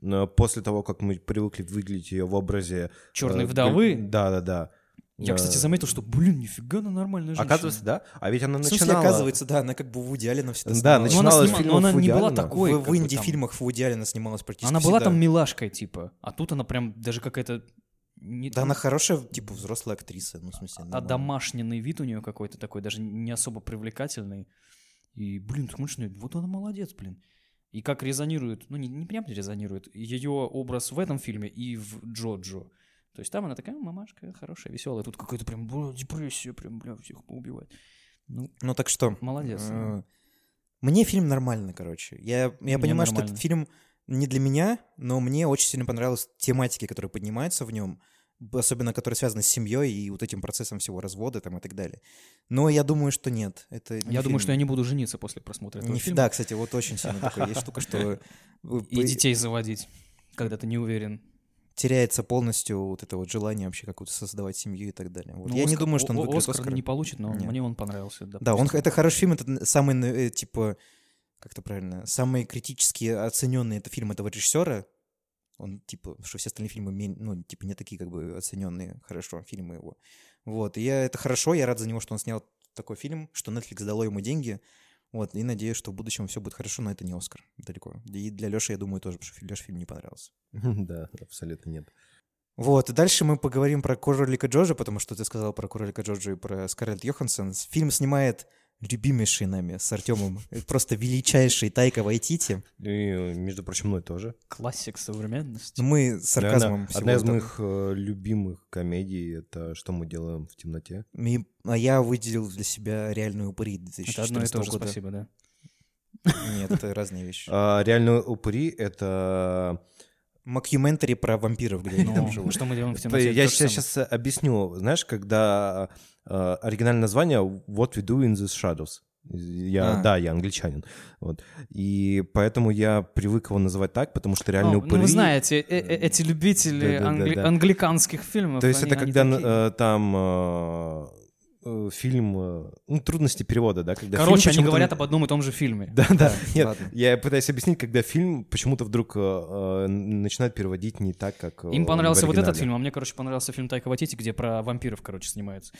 Speaker 3: Но После того, как мы привыкли видеть ее в образе...
Speaker 2: Черной
Speaker 3: э,
Speaker 2: вдовы?
Speaker 3: Да, да, да.
Speaker 2: Я, кстати,
Speaker 3: Э,
Speaker 2: заметил, что, блин, нифига она нормальная женщина.
Speaker 3: Оказывается, да? А ведь она
Speaker 1: В смысле,
Speaker 3: начинала...
Speaker 1: оказывается, да, она как бы в Вуди Аллена всегда
Speaker 3: Да,
Speaker 1: снималась.
Speaker 2: Она, снима-
Speaker 3: с
Speaker 2: но она
Speaker 3: фильмов
Speaker 2: не была такой.
Speaker 1: в, в инди-фильмах в Вуди Аллена снималась практически
Speaker 2: Она была
Speaker 1: всегда.
Speaker 2: там милашкой, типа. А тут она прям даже какая-то... Не,
Speaker 1: Да, она хорошая, типа, взрослая актриса, ну, в смысле.
Speaker 2: а домашний вид у нее какой-то такой, даже не особо привлекательный. И, блин, ты смотришь на вот она молодец, блин. И как резонирует, ну не, не прям резонирует, ее образ в этом фильме и в Джоджо. То есть там она такая мамашка, хорошая, веселая. Тут какая-то прям бля, депрессия, прям, бля, всех поубивать. Ну,
Speaker 1: Ну, так что...
Speaker 2: молодец.
Speaker 1: Э, Мне фильм нормальный, короче. Я, я
Speaker 2: Мне
Speaker 1: понимаю, что
Speaker 2: нормально.
Speaker 1: этот фильм не для меня, но мне очень сильно понравились тематики, которые поднимаются в нем, особенно которые связаны с семьей и вот этим процесом всего развода там и так далее. Но я думаю, что нет. Это не
Speaker 2: Я думаю,
Speaker 1: фильм.
Speaker 2: что я не буду жениться после просмотра этого
Speaker 1: Не-
Speaker 2: фильма.
Speaker 1: Да, кстати, вот очень сильно такая есть штука, что э,
Speaker 2: И детей заводить, когда ты не уверен.
Speaker 1: теряется полностью вот это вот желание вообще какую-то создавать семью и так далее. Вот
Speaker 2: Ну,
Speaker 1: я не
Speaker 2: Оскар-
Speaker 1: думаю, что он выиграет
Speaker 2: Оскар
Speaker 1: Оскар.
Speaker 2: не получит, но
Speaker 1: Нет.
Speaker 2: мне он понравился.
Speaker 1: Да, он,
Speaker 2: допустим.
Speaker 1: это хороший фильм, это самый, э, типа, это правильно, самый критически оцененный это фильм этого режиссера. Он, типа, что все остальные фильмы, ну, типа, не такие, как бы, оцененные хорошо, фильмы его. Вот, и я, это хорошо, я рад за него, что он снял такой фильм, что Netflix дало ему деньги. Вот, и надеюсь, что в будущем все будет хорошо, но это не Оскар далеко. И для Леши, я думаю, тоже, потому что Леше фильм не понравился.
Speaker 3: Да, абсолютно нет.
Speaker 1: Вот, и дальше мы поговорим про Кролика Джорджа, потому что ты сказал про Кролика Джорджа и про Скарлетт Йоханссон. Фильм снимает любимейший нами с Артемом, просто величайший Тайка Вайтити.
Speaker 3: И, между прочим, мной тоже.
Speaker 2: Классик современности.
Speaker 1: Мы с сарказмом
Speaker 3: Наверное,
Speaker 1: всего
Speaker 3: одна из
Speaker 1: этого.
Speaker 3: моих э, любимых комедий — это «Что мы делаем в темноте».
Speaker 1: И- А я выделил для себя реальную упыри
Speaker 2: Это одно и
Speaker 1: 2014
Speaker 2: то же,
Speaker 1: года.
Speaker 2: спасибо, да.
Speaker 1: Нет, это разные вещи.
Speaker 3: А, Реальные упыри — это...
Speaker 1: Макюментари про вампиров, где они
Speaker 2: Ну,
Speaker 1: там живут.
Speaker 2: что мы делаем в темноте?
Speaker 3: Я сейчас объясню. Знаешь, когда э, оригинальное название «What we do in the shadows». Я,
Speaker 1: А.
Speaker 3: Да, я англичанин. Вот. И поэтому я привык его называть так, потому что реальные
Speaker 2: Ну,
Speaker 3: упыри...
Speaker 2: ну, вы знаете, э- э- эти любители англи- англиканских фильмов.
Speaker 3: То есть
Speaker 2: они-
Speaker 3: это
Speaker 2: они
Speaker 3: когда
Speaker 2: такие.
Speaker 3: там фильм... э, ну, трудности перевода, да? Когда
Speaker 2: Короче,
Speaker 3: фильм
Speaker 2: они говорят об одном и том же фильме.
Speaker 3: Да, да. Нет,
Speaker 1: ладно.
Speaker 3: я пытаюсь объяснить, когда фильм почему-то вдруг э, э, начинает переводить не так, как э,
Speaker 2: Им понравился вот этот фильм, а мне, короче, понравился фильм Тайка Ватити, где про вампиров, короче, снимается.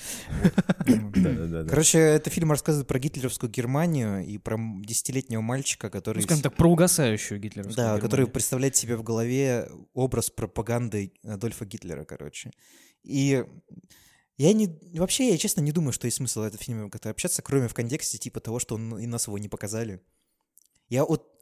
Speaker 1: Короче, этот фильм рассказывает про гитлеровскую Германию и про десятилетнего мальчика, который...
Speaker 2: Ну, скажем так, про угасающую гитлеровскую
Speaker 1: Да, который представляет себе в голове образ пропаганды Адольфа Гитлера, короче. И я не... Вообще, я честно не думаю, что есть смысл в этом фильме как-то общаться, кроме в контексте типа того, что он, и нас его не показали. Я вот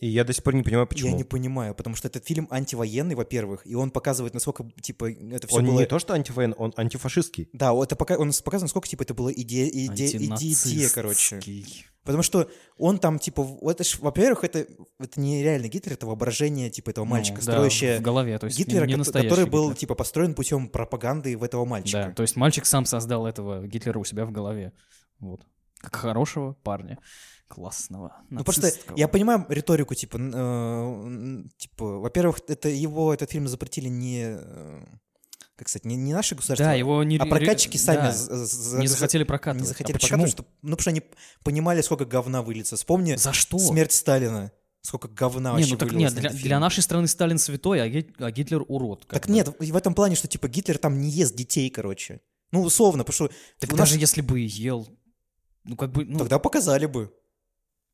Speaker 3: И я до сих пор не понимаю, почему.
Speaker 1: я не понимаю, потому что этот фильм антивоенный, во-первых, и он показывает, насколько, типа, это все
Speaker 3: Он
Speaker 1: было...
Speaker 3: не то, что антивоен, он антифашистский.
Speaker 1: Да, вот это пока... он показывает, насколько, типа, это было идея, идея, идея, короче.
Speaker 2: Антинацистский.
Speaker 1: Потому что он там, типа, это ж, во-первых, это, это не реальный Гитлер, это воображение, типа, этого
Speaker 2: Ну,
Speaker 1: мальчика,
Speaker 2: да,
Speaker 1: строящее
Speaker 2: в голове, то есть не-
Speaker 1: Гитлера,
Speaker 2: не настоящий
Speaker 1: который был,
Speaker 2: Гитлер.
Speaker 1: типа, построен путем пропаганды в этого мальчика.
Speaker 2: Да, то есть мальчик сам создал этого Гитлера у себя в голове. Вот. Как хорошего парня. Классного.
Speaker 1: Ну, просто я понимаю риторику, типа, э, типа, во-первых, это его, этот фильм запретили не, э, как сказать, не, не наши государства,
Speaker 2: Да, его не...
Speaker 1: а прокатчики сами
Speaker 2: да,
Speaker 1: з- з-
Speaker 2: не
Speaker 1: за-
Speaker 2: захотели
Speaker 1: не
Speaker 2: прокатывать.
Speaker 1: захотели
Speaker 2: а почему?
Speaker 1: прокатывать, что, ну, потому что они понимали, сколько говна выльется. Вспомни
Speaker 2: За что?
Speaker 1: смерть Сталина, сколько говна
Speaker 2: Не,
Speaker 1: вообще
Speaker 2: ну так нет, для, для нашей страны Сталин святой, а, Ги- а Гитлер урод.
Speaker 1: Так
Speaker 2: бы.
Speaker 1: нет, в этом плане, что, типа, Гитлер там не ест детей, короче. Ну, условно, потому что
Speaker 2: Так даже
Speaker 1: нас-
Speaker 2: если бы и ел, ну как бы, ну...
Speaker 1: тогда показали бы.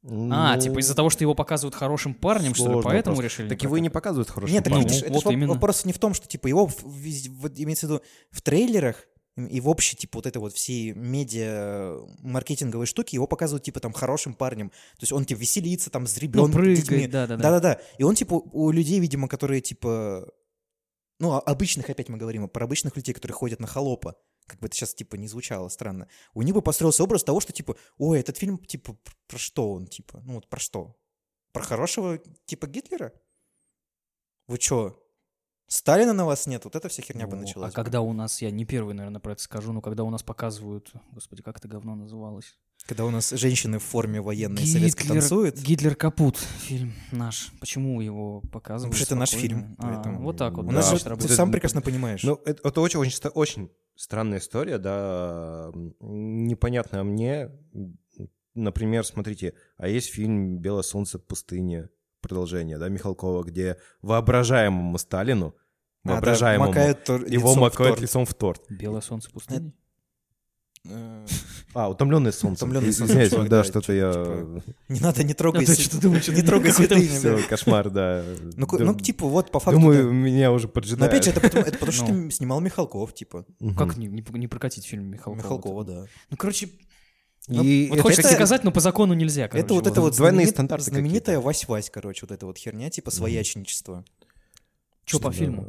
Speaker 2: А,
Speaker 3: Ну,
Speaker 2: типа из-за того, что его показывают хорошим парнем, что ли, поэтому
Speaker 3: просто.
Speaker 2: решили?
Speaker 3: Так его и не показывают хорошим
Speaker 1: Нет,
Speaker 2: Ну,
Speaker 3: парнем.
Speaker 1: видишь, это
Speaker 2: вот именно.
Speaker 1: вопрос не в том, что, типа, его, в- вез- вот имеется в виду, в трейлерах и в общей, типа, вот этой вот всей медиа маркетинговой штуки его показывают, типа, там, хорошим парнем. То есть он, типа, веселится там с
Speaker 2: Ну,
Speaker 1: ребенком,
Speaker 2: прыгает,
Speaker 1: детьми.
Speaker 2: да-да-да.
Speaker 1: Да-да-да. И он, типа, у людей, видимо, которые, типа, ну, о- обычных, опять мы говорим, про обычных людей, которые ходят на холопа, как бы это сейчас, типа, не звучало странно, у них бы построился образ того, что, типа, ой, этот фильм, типа, пр- про что он, типа, ну, вот про что? Про хорошего, типа, Гитлера? Вы чё, Сталина на вас нет? Вот эта вся херня бы
Speaker 2: Ну,
Speaker 1: началась.
Speaker 2: А когда у нас, я не первый, наверное, про это скажу, но когда у нас показывают, господи, как это говно называлось?
Speaker 1: Когда у нас женщины в форме военной советской танцуют.
Speaker 2: Гитлер Капут, фильм наш. Почему его показывают?
Speaker 1: Потому что это наш фильм,
Speaker 2: А,
Speaker 1: поэтому-
Speaker 2: вот так вот.
Speaker 1: У
Speaker 3: Да,
Speaker 1: нас же, ты
Speaker 2: работает.
Speaker 1: сам прекрасно понимаешь.
Speaker 3: Ну, это, это очень, очень, ста- очень странная история, да, непонятная мне. Например, смотрите, а есть фильм «Белое солнце пустыни», продолжение, да, Михалкова, где воображаемому Сталину,
Speaker 1: А, да,
Speaker 3: воображаемому,
Speaker 1: макают тор-
Speaker 3: его
Speaker 1: лицом в
Speaker 3: макают
Speaker 1: торт.
Speaker 3: лицом в торт.
Speaker 2: Белое солнце пустыни?
Speaker 3: А, «Утомленный солнцем».
Speaker 1: «Утомленный солнцем»,
Speaker 3: Извиняюсь,
Speaker 1: чувак,
Speaker 3: да,
Speaker 1: да,
Speaker 3: что-то
Speaker 1: чё-
Speaker 3: я...
Speaker 1: типа, Не надо, не трогай.
Speaker 2: А то
Speaker 1: свя-
Speaker 2: что-то думаю, что-то
Speaker 1: не трогай святыни. да.
Speaker 3: Все, кошмар, да.
Speaker 1: Ну, ну, типа, вот по факту.
Speaker 3: Думаю,
Speaker 1: да.
Speaker 3: меня уже
Speaker 1: Но
Speaker 3: поджидают.
Speaker 1: опять же, это потому, это потому что
Speaker 2: Ну.
Speaker 1: ты снимал Михалков, типа.
Speaker 2: Как не, не, не прокатить фильм Михалкова?
Speaker 1: Михалкова, да.
Speaker 2: Ну, короче,
Speaker 3: И
Speaker 2: вот
Speaker 3: это,
Speaker 2: хочется
Speaker 1: это-
Speaker 2: сказать, но по закону нельзя, короче.
Speaker 1: это вот это вот
Speaker 3: двойные
Speaker 1: знаменит-
Speaker 3: стандарты
Speaker 1: знаменитая Вась-Вась, короче, вот эта вот херня, типа своячничество.
Speaker 2: Что по фильму?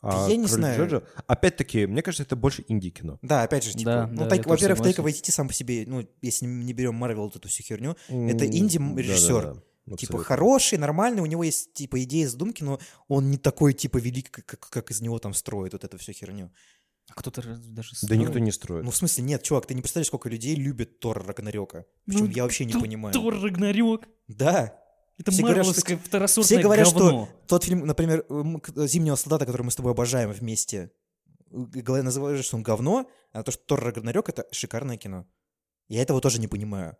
Speaker 3: А
Speaker 1: Я не
Speaker 3: «Кролик
Speaker 1: знаю.
Speaker 3: Джорджа», Опять-таки, мне кажется, это больше инди-кино.
Speaker 1: Да, опять же, типа,
Speaker 2: Да,
Speaker 1: ну,
Speaker 2: да, тоже
Speaker 1: во-первых. Тайка Вайтити сам по себе, ну, если не берем Марвел, вот эту всю херню, Это
Speaker 3: М,
Speaker 1: инди-режиссер.
Speaker 3: да-да-да,
Speaker 1: типа,
Speaker 3: абсолютно.
Speaker 1: хороший, нормальный, у него есть, типа, идеи, задумки, но он не такой, типа, велик, как, как- как из него там строят вот эту всю херню.
Speaker 2: А кто-то даже...
Speaker 3: Да никто не строит.
Speaker 1: Ну, в смысле, нет, чувак, ты не представляешь, сколько людей любит Тора Рагнарёка. Причем
Speaker 2: Ну,
Speaker 1: я вообще не
Speaker 2: Тор-
Speaker 1: понимаю.
Speaker 2: Тор Рагнарёк.
Speaker 1: Да.
Speaker 2: Это
Speaker 1: Все говорят, что-
Speaker 2: второсортное
Speaker 1: Все говорят,
Speaker 2: говно.
Speaker 1: что тот фильм, например, «Зимнего солдата», который мы с тобой обожаем вместе, называешь, что он говно, а то, что Тор Рагнарёк — это шикарное кино. Я этого тоже не понимаю.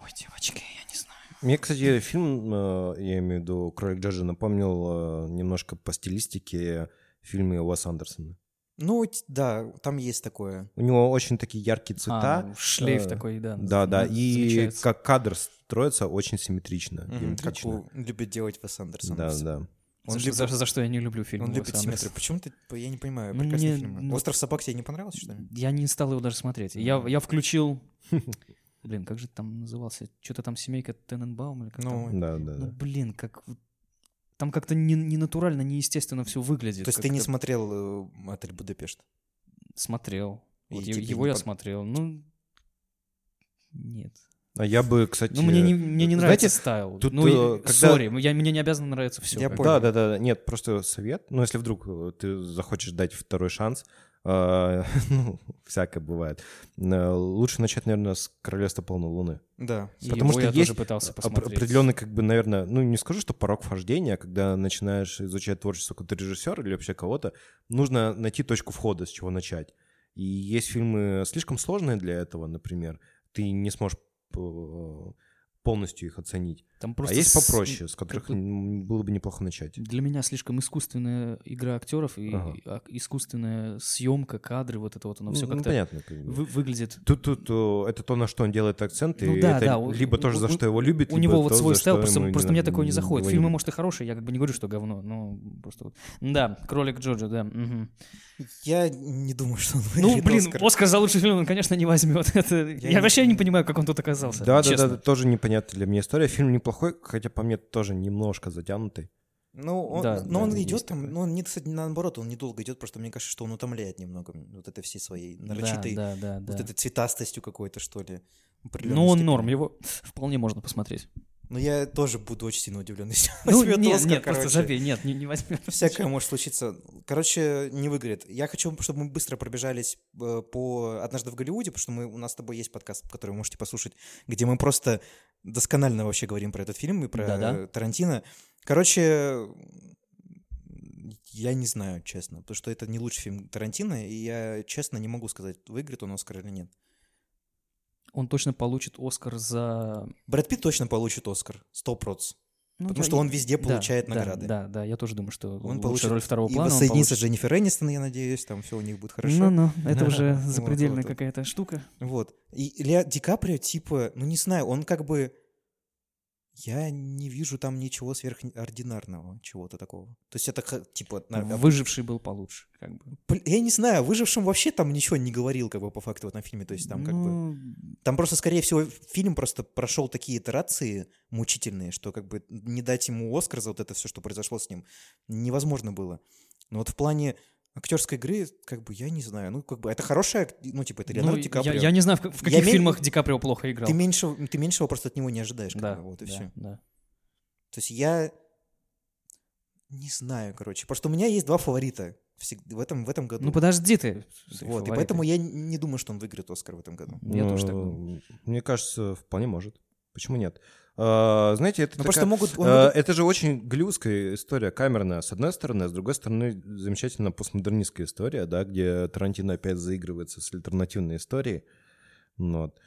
Speaker 2: Ой, девочки, я не знаю.
Speaker 3: Мне, кстати, фильм, э, я имею в виду «Кролик Джорджа», напомнил э, немножко по стилистике фильмы Уэса Андерсона.
Speaker 1: Ну, да, там есть такое.
Speaker 3: У него очень такие яркие цвета.
Speaker 2: А, шлейф
Speaker 3: э,
Speaker 2: такой, да.
Speaker 3: Да, да, и как кадр строится очень симметрично,
Speaker 1: Как
Speaker 3: геометрично.
Speaker 1: любит делать Вес Андерсон.
Speaker 3: Да, да.
Speaker 1: Он
Speaker 2: за,
Speaker 1: любит-
Speaker 2: за- за что я не люблю фильм
Speaker 1: Он
Speaker 2: Уэса
Speaker 1: любит симметрию. Почему ты, я не понимаю,
Speaker 2: Ну,
Speaker 1: прекрасные
Speaker 2: мне,
Speaker 1: фильмы.
Speaker 2: ну-
Speaker 1: «Остров собак» тебе не понравился, что ли?
Speaker 2: Я не стал его даже смотреть. Я, я включил... Блин, как же там назывался? Что-то там «Семейка Тененбаум» или как
Speaker 1: Ну,
Speaker 2: там?
Speaker 3: Да, да,
Speaker 2: Ну, блин, как... Там как-то не, не натурально, неестественно все выглядит.
Speaker 1: То есть ты не смотрел э, «Отель Будапешт»?
Speaker 2: Смотрел.
Speaker 1: И
Speaker 2: Вот его
Speaker 1: не
Speaker 2: я
Speaker 1: пон-
Speaker 2: смотрел. Ну, нет.
Speaker 3: А я бы, кстати...
Speaker 2: Ну, мне не, мне не
Speaker 3: знаете,
Speaker 2: нравится стайл.
Speaker 3: тут,
Speaker 2: ну,
Speaker 3: э, когда-
Speaker 2: сори, я, мне не обязано нравиться все.
Speaker 1: Я
Speaker 3: Да,
Speaker 1: понял.
Speaker 3: да, да, нет, просто совет. Ну, если вдруг э, ты захочешь дать второй шанс, э, ну, всякое бывает. Э, Лучше начать, наверное, с Королевства полной луны.
Speaker 1: Да.
Speaker 3: Потому что
Speaker 2: я
Speaker 3: есть
Speaker 2: тоже пытался посмотреть.
Speaker 3: Определенный, как бы, наверное, ну, не скажу, что порог вхождения, а когда начинаешь изучать творчество какого-то режиссера или вообще кого-то, нужно найти точку входа, с чего начать. И есть фильмы слишком сложные для этого, например. Ты не сможешь э, полностью их оценить.
Speaker 2: Там
Speaker 3: А
Speaker 2: просто
Speaker 3: есть
Speaker 2: с-
Speaker 3: попроще, с которых
Speaker 2: бы-
Speaker 3: м, было бы неплохо начать.
Speaker 2: Для меня слишком искусственная игра актеров и
Speaker 3: Ага.
Speaker 2: а, искусственная съемка, кадры, вот это вот, оно все
Speaker 3: Ну,
Speaker 2: как-то
Speaker 3: понятно. как
Speaker 2: вы- выглядит.
Speaker 3: Тут, тут э, это то, на что он делает акцент, и
Speaker 2: Ну да,
Speaker 3: это
Speaker 2: да, у-
Speaker 3: либо тоже
Speaker 2: у-
Speaker 3: за
Speaker 2: у-
Speaker 3: что его любит,
Speaker 2: У него вот
Speaker 3: то,
Speaker 2: свой стайл, просто, просто
Speaker 3: не
Speaker 2: мне такое не заходит. Фильмы, может, и хорошие, я как бы не говорю, что говно, но просто вот. Да, Кролик Джоджо, да. мгм.
Speaker 1: Я не думаю, что он
Speaker 2: Ну, блин,
Speaker 1: Оскар.
Speaker 2: Оскар за лучший фильм он, конечно, не возьмет. Это... Я,
Speaker 1: не-
Speaker 2: вообще не понимаю, как он тут оказался.
Speaker 3: Да, да, да,
Speaker 2: честно.
Speaker 3: да, тоже непонятная для меня история. Фильм неплохой, хотя по мне тоже немножко затянутый.
Speaker 1: Ну, он,
Speaker 2: Да,
Speaker 1: но
Speaker 2: да,
Speaker 1: он
Speaker 2: есть
Speaker 1: идет там, ну, он не, кстати, наоборот, он недолго идет, просто мне кажется, что он утомляет немного вот этой всей своей нарочитой,
Speaker 2: Да, да, да.
Speaker 1: вот
Speaker 2: да.
Speaker 1: этой цветастостью какой-то, что ли.
Speaker 2: Ну, он
Speaker 1: степени.
Speaker 2: норм, его вполне можно посмотреть.
Speaker 1: Но я тоже буду очень сильно удивлен, если он
Speaker 2: Ну,
Speaker 1: возьмет
Speaker 2: нет,
Speaker 1: Оскар,
Speaker 2: нет, просто
Speaker 1: короче.
Speaker 2: забей, нет, не, не возьмет.
Speaker 1: Всякое может случиться. Короче, не выиграет. Я хочу, чтобы мы быстро пробежались э, по «Однажды в Голливуде», потому что мы, у нас с тобой есть подкаст, который вы можете послушать, где мы просто досконально вообще говорим про этот фильм и про
Speaker 2: Да-да.
Speaker 1: Тарантино. Короче, я не знаю, честно, потому что это не лучший фильм Тарантино, и я, честно, не могу сказать, выиграет он Оскар или нет.
Speaker 2: Он точно получит Оскар за...
Speaker 1: Брэд Питт точно получит Оскар, 100%.
Speaker 2: Ну,
Speaker 1: Потому
Speaker 2: я-
Speaker 1: что он везде
Speaker 2: да,
Speaker 1: получает
Speaker 2: да,
Speaker 1: награды.
Speaker 2: Да, да, я тоже думаю, что
Speaker 1: Он получит
Speaker 2: роль второго
Speaker 1: и
Speaker 2: плана. он
Speaker 1: воссоединится с
Speaker 2: получит.
Speaker 1: Дженнифер Энистон, я надеюсь, там все у них будет хорошо.
Speaker 2: Ну-ну, это уже запредельная
Speaker 1: вот, вот.
Speaker 2: какая-то штука.
Speaker 1: Вот. И Лео Ди Каприо, типа, ну не знаю, он как бы... Я не вижу там ничего сверхординарного, чего-то такого. То есть это типа... на-
Speaker 2: Выживший был получше, как бы.
Speaker 1: Я не знаю, о выжившем вообще там ничего не говорил, как бы, по факту в этом фильме. То есть там как бы...
Speaker 2: Ну,
Speaker 1: Там просто, скорее всего, фильм просто прошел такие итерации мучительные, что как бы не дать ему Оскар за вот это все, что произошло с ним, невозможно было. Но вот в плане актерской игры, как бы, я не знаю, ну, как бы, это хорошая, ну, типа, это
Speaker 2: ну,
Speaker 1: Леонардо Ди
Speaker 2: я,
Speaker 1: Каприо.
Speaker 2: я не знаю, в, в
Speaker 1: Я
Speaker 2: каких
Speaker 1: имею-
Speaker 2: фильмах Ди Каприо плохо играл.
Speaker 1: Ты, меньше, ты меньшего просто от него не ожидаешь, как
Speaker 2: да,
Speaker 1: бы, вот и
Speaker 2: да,
Speaker 1: все.
Speaker 2: да.
Speaker 1: То есть я не знаю, короче. Просто у меня есть два фаворита в этом, в этом году.
Speaker 2: Ну подожди ты.
Speaker 1: вот, и
Speaker 2: фаворитой.
Speaker 1: поэтому я не думаю, что он выиграет Оскар в этом году.
Speaker 2: Я тоже так
Speaker 3: Ну,
Speaker 2: думаю.
Speaker 3: Мне кажется, вполне может. Почему нет? А, знаете, это
Speaker 1: Ну,
Speaker 3: такая-
Speaker 1: просто могут... он
Speaker 3: А, Это же очень голливудская история, камерная, с одной стороны, а с другой стороны, замечательно постмодернистская история, да, где Тарантино опять заигрывается с альтернативной историей. Ну Вот.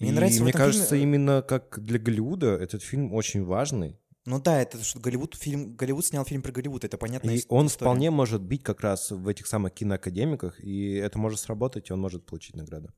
Speaker 1: Мне
Speaker 3: И
Speaker 1: нравится
Speaker 3: мне кажется,
Speaker 1: фильме-
Speaker 3: именно как для Голливуда этот фильм очень важный.
Speaker 1: Ну да, это что Голливуд, фильм, Голливуд снял фильм про Голливуд, это понятно.
Speaker 3: И он вполне может быть как раз в этих самых киноакадемиках, и это может сработать, и он может получить награду.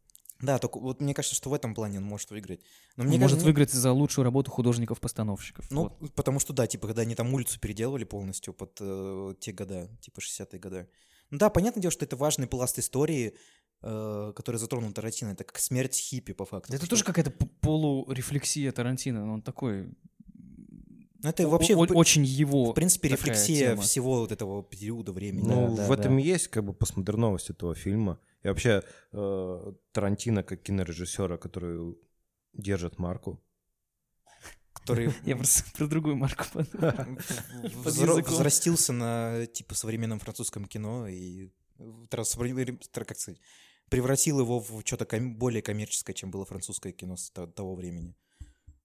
Speaker 1: Да, только вот мне кажется, что в этом плане он может выиграть. Но мне
Speaker 2: Он может
Speaker 1: кажется,
Speaker 2: выиграть за лучшую работу художников-постановщиков.
Speaker 1: Ну,
Speaker 2: Вот.
Speaker 1: потому что, да, типа, когда они там улицу переделывали полностью под э, те года, типа 60-е годы. Ну да, понятное дело, что это важный пласт истории, э, который затронул Тарантино. Это как смерть хиппи, по факту.
Speaker 2: Это
Speaker 1: Что-
Speaker 2: тоже какая-то полурефлексия Тарантино. Он такой...
Speaker 1: Ну, это вообще,
Speaker 2: о-
Speaker 1: в,
Speaker 2: очень его...
Speaker 1: в принципе, рефлексия
Speaker 2: тема.
Speaker 1: всего вот этого периода времени.
Speaker 3: Ну,
Speaker 2: да,
Speaker 3: в
Speaker 2: да.
Speaker 3: этом и есть как бы постмодерновость этого фильма. И вообще э, Тарантино как кинорежиссера, который держит марку.
Speaker 1: который
Speaker 2: Я просто про другую марку подумал.
Speaker 1: Взрастился на, типа, современном французском кино и тр- как сказать, превратил его в что-то более коммерческое, чем было французское кино с то- того времени.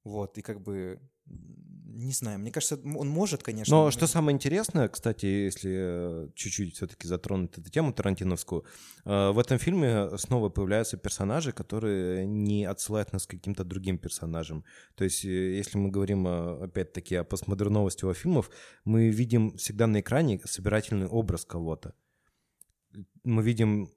Speaker 1: Вот, и как бы, не знаю, мне кажется, он может, конечно.
Speaker 3: Но что самое интересное, кстати, если э, чуть-чуть все-таки затронуть эту тему тарантиновскую, э, в этом фильме снова появляются персонажи, которые не отсылают нас к каким-то другим персонажам. То есть, э, если мы говорим, опять-таки, о постмодерновости его фильмов, мы видим всегда на экране собирательный образ кого-то. Мы видим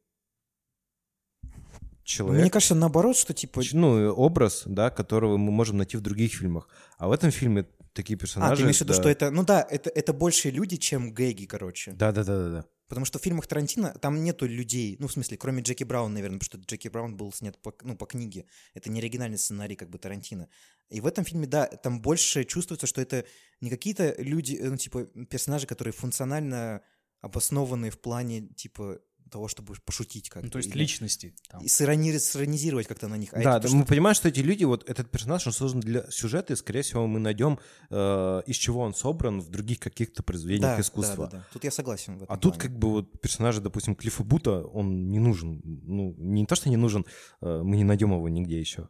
Speaker 3: человека.
Speaker 1: Мне кажется, наоборот, что, типа,
Speaker 3: ну, образ, да, которого мы можем найти в других фильмах. А в этом фильме такие персонажи...
Speaker 1: а, ты имеешь в виду,
Speaker 3: да.
Speaker 1: что это, ну да, это, это больше люди, чем гэги, короче.
Speaker 3: Да-да-да-да.
Speaker 1: Потому что в фильмах Тарантино там нету людей, ну, в смысле, кроме Джеки Брауна, наверное, потому что Джеки Браун был снят по, ну, по книге. Это не оригинальный сценарий, как бы, Тарантино. И в этом фильме, да, там больше чувствуется, что это не какие-то люди, э, ну, типа, персонажи, которые функционально обоснованы в плане, типа, того, чтобы пошутить как-то.
Speaker 2: Ну, то есть
Speaker 1: или-
Speaker 2: личности. там.
Speaker 1: И сирони- сиронизировать как-то на них. А
Speaker 3: да, да, мы понимаем, что эти люди, вот этот персонаж, он создан для сюжета, и, скорее всего, мы найдем, э, из чего он собран в других каких-то произведениях
Speaker 1: да,
Speaker 3: искусства.
Speaker 1: Да, да, да. Тут я согласен в этом
Speaker 3: А тут
Speaker 1: плане.
Speaker 3: как бы вот персонажа, допустим, Клиффа Бута, он не нужен. Ну, не то, что не нужен, э, мы не найдем его нигде еще.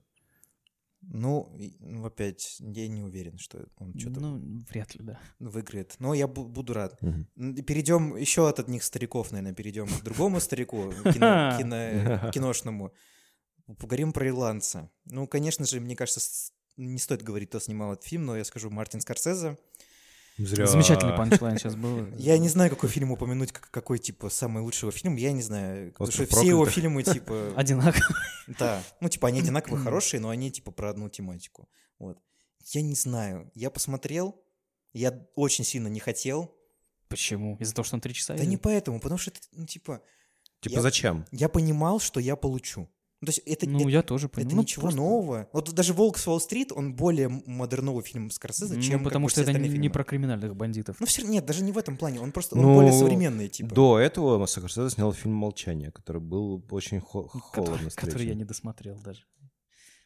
Speaker 1: Ну, ну, опять, я не уверен, что он что-то
Speaker 2: Ну, вряд ли, да.
Speaker 1: выиграет. Но я бу- буду рад. М, Перейдем еще от одних стариков, наверное, перейдем к другому старику, кино- кино- киношному. Поговорим про ирландца. Ну, конечно же, мне кажется, не стоит говорить, кто снимал этот фильм, но я скажу Мартин Скорсезе.
Speaker 3: Зря.
Speaker 2: Замечательный панчлайн сейчас был.
Speaker 1: Я не знаю, какой фильм упомянуть, как- какой, типа, самый лучший его фильм, я не знаю. Потому
Speaker 3: «Остров
Speaker 1: что все его
Speaker 3: проклятых».
Speaker 1: фильмы, типа...
Speaker 2: Одинаково.
Speaker 1: Да, ну типа они одинаково хорошие, но они типа про одну тематику. Вот. Я не знаю. Я посмотрел, я очень сильно не хотел.
Speaker 2: Почему? Из-за того, что он три часа
Speaker 1: Да не поэтому, потому что ну типа,
Speaker 3: Типа зачем?
Speaker 1: я понимал, что я получу. Ну, то есть это,
Speaker 2: Ну,
Speaker 1: это,
Speaker 2: я тоже
Speaker 1: это
Speaker 2: понимаю. Ну,
Speaker 1: ничего
Speaker 2: просто-
Speaker 1: нового. Вот даже «Волк с Уолл-стрит», он более модерновый фильм Скорсезе,
Speaker 2: Ну,
Speaker 1: чем
Speaker 2: потому что это не
Speaker 1: фильмы.
Speaker 2: про криминальных бандитов.
Speaker 1: Ну, все, нет, даже не в этом плане. Он просто он
Speaker 3: Ну,
Speaker 1: более современный, типа.
Speaker 3: До этого Скорсезе снял фильм «Молчание», который был очень хо-
Speaker 2: который,
Speaker 3: холодно
Speaker 2: который я не досмотрел даже.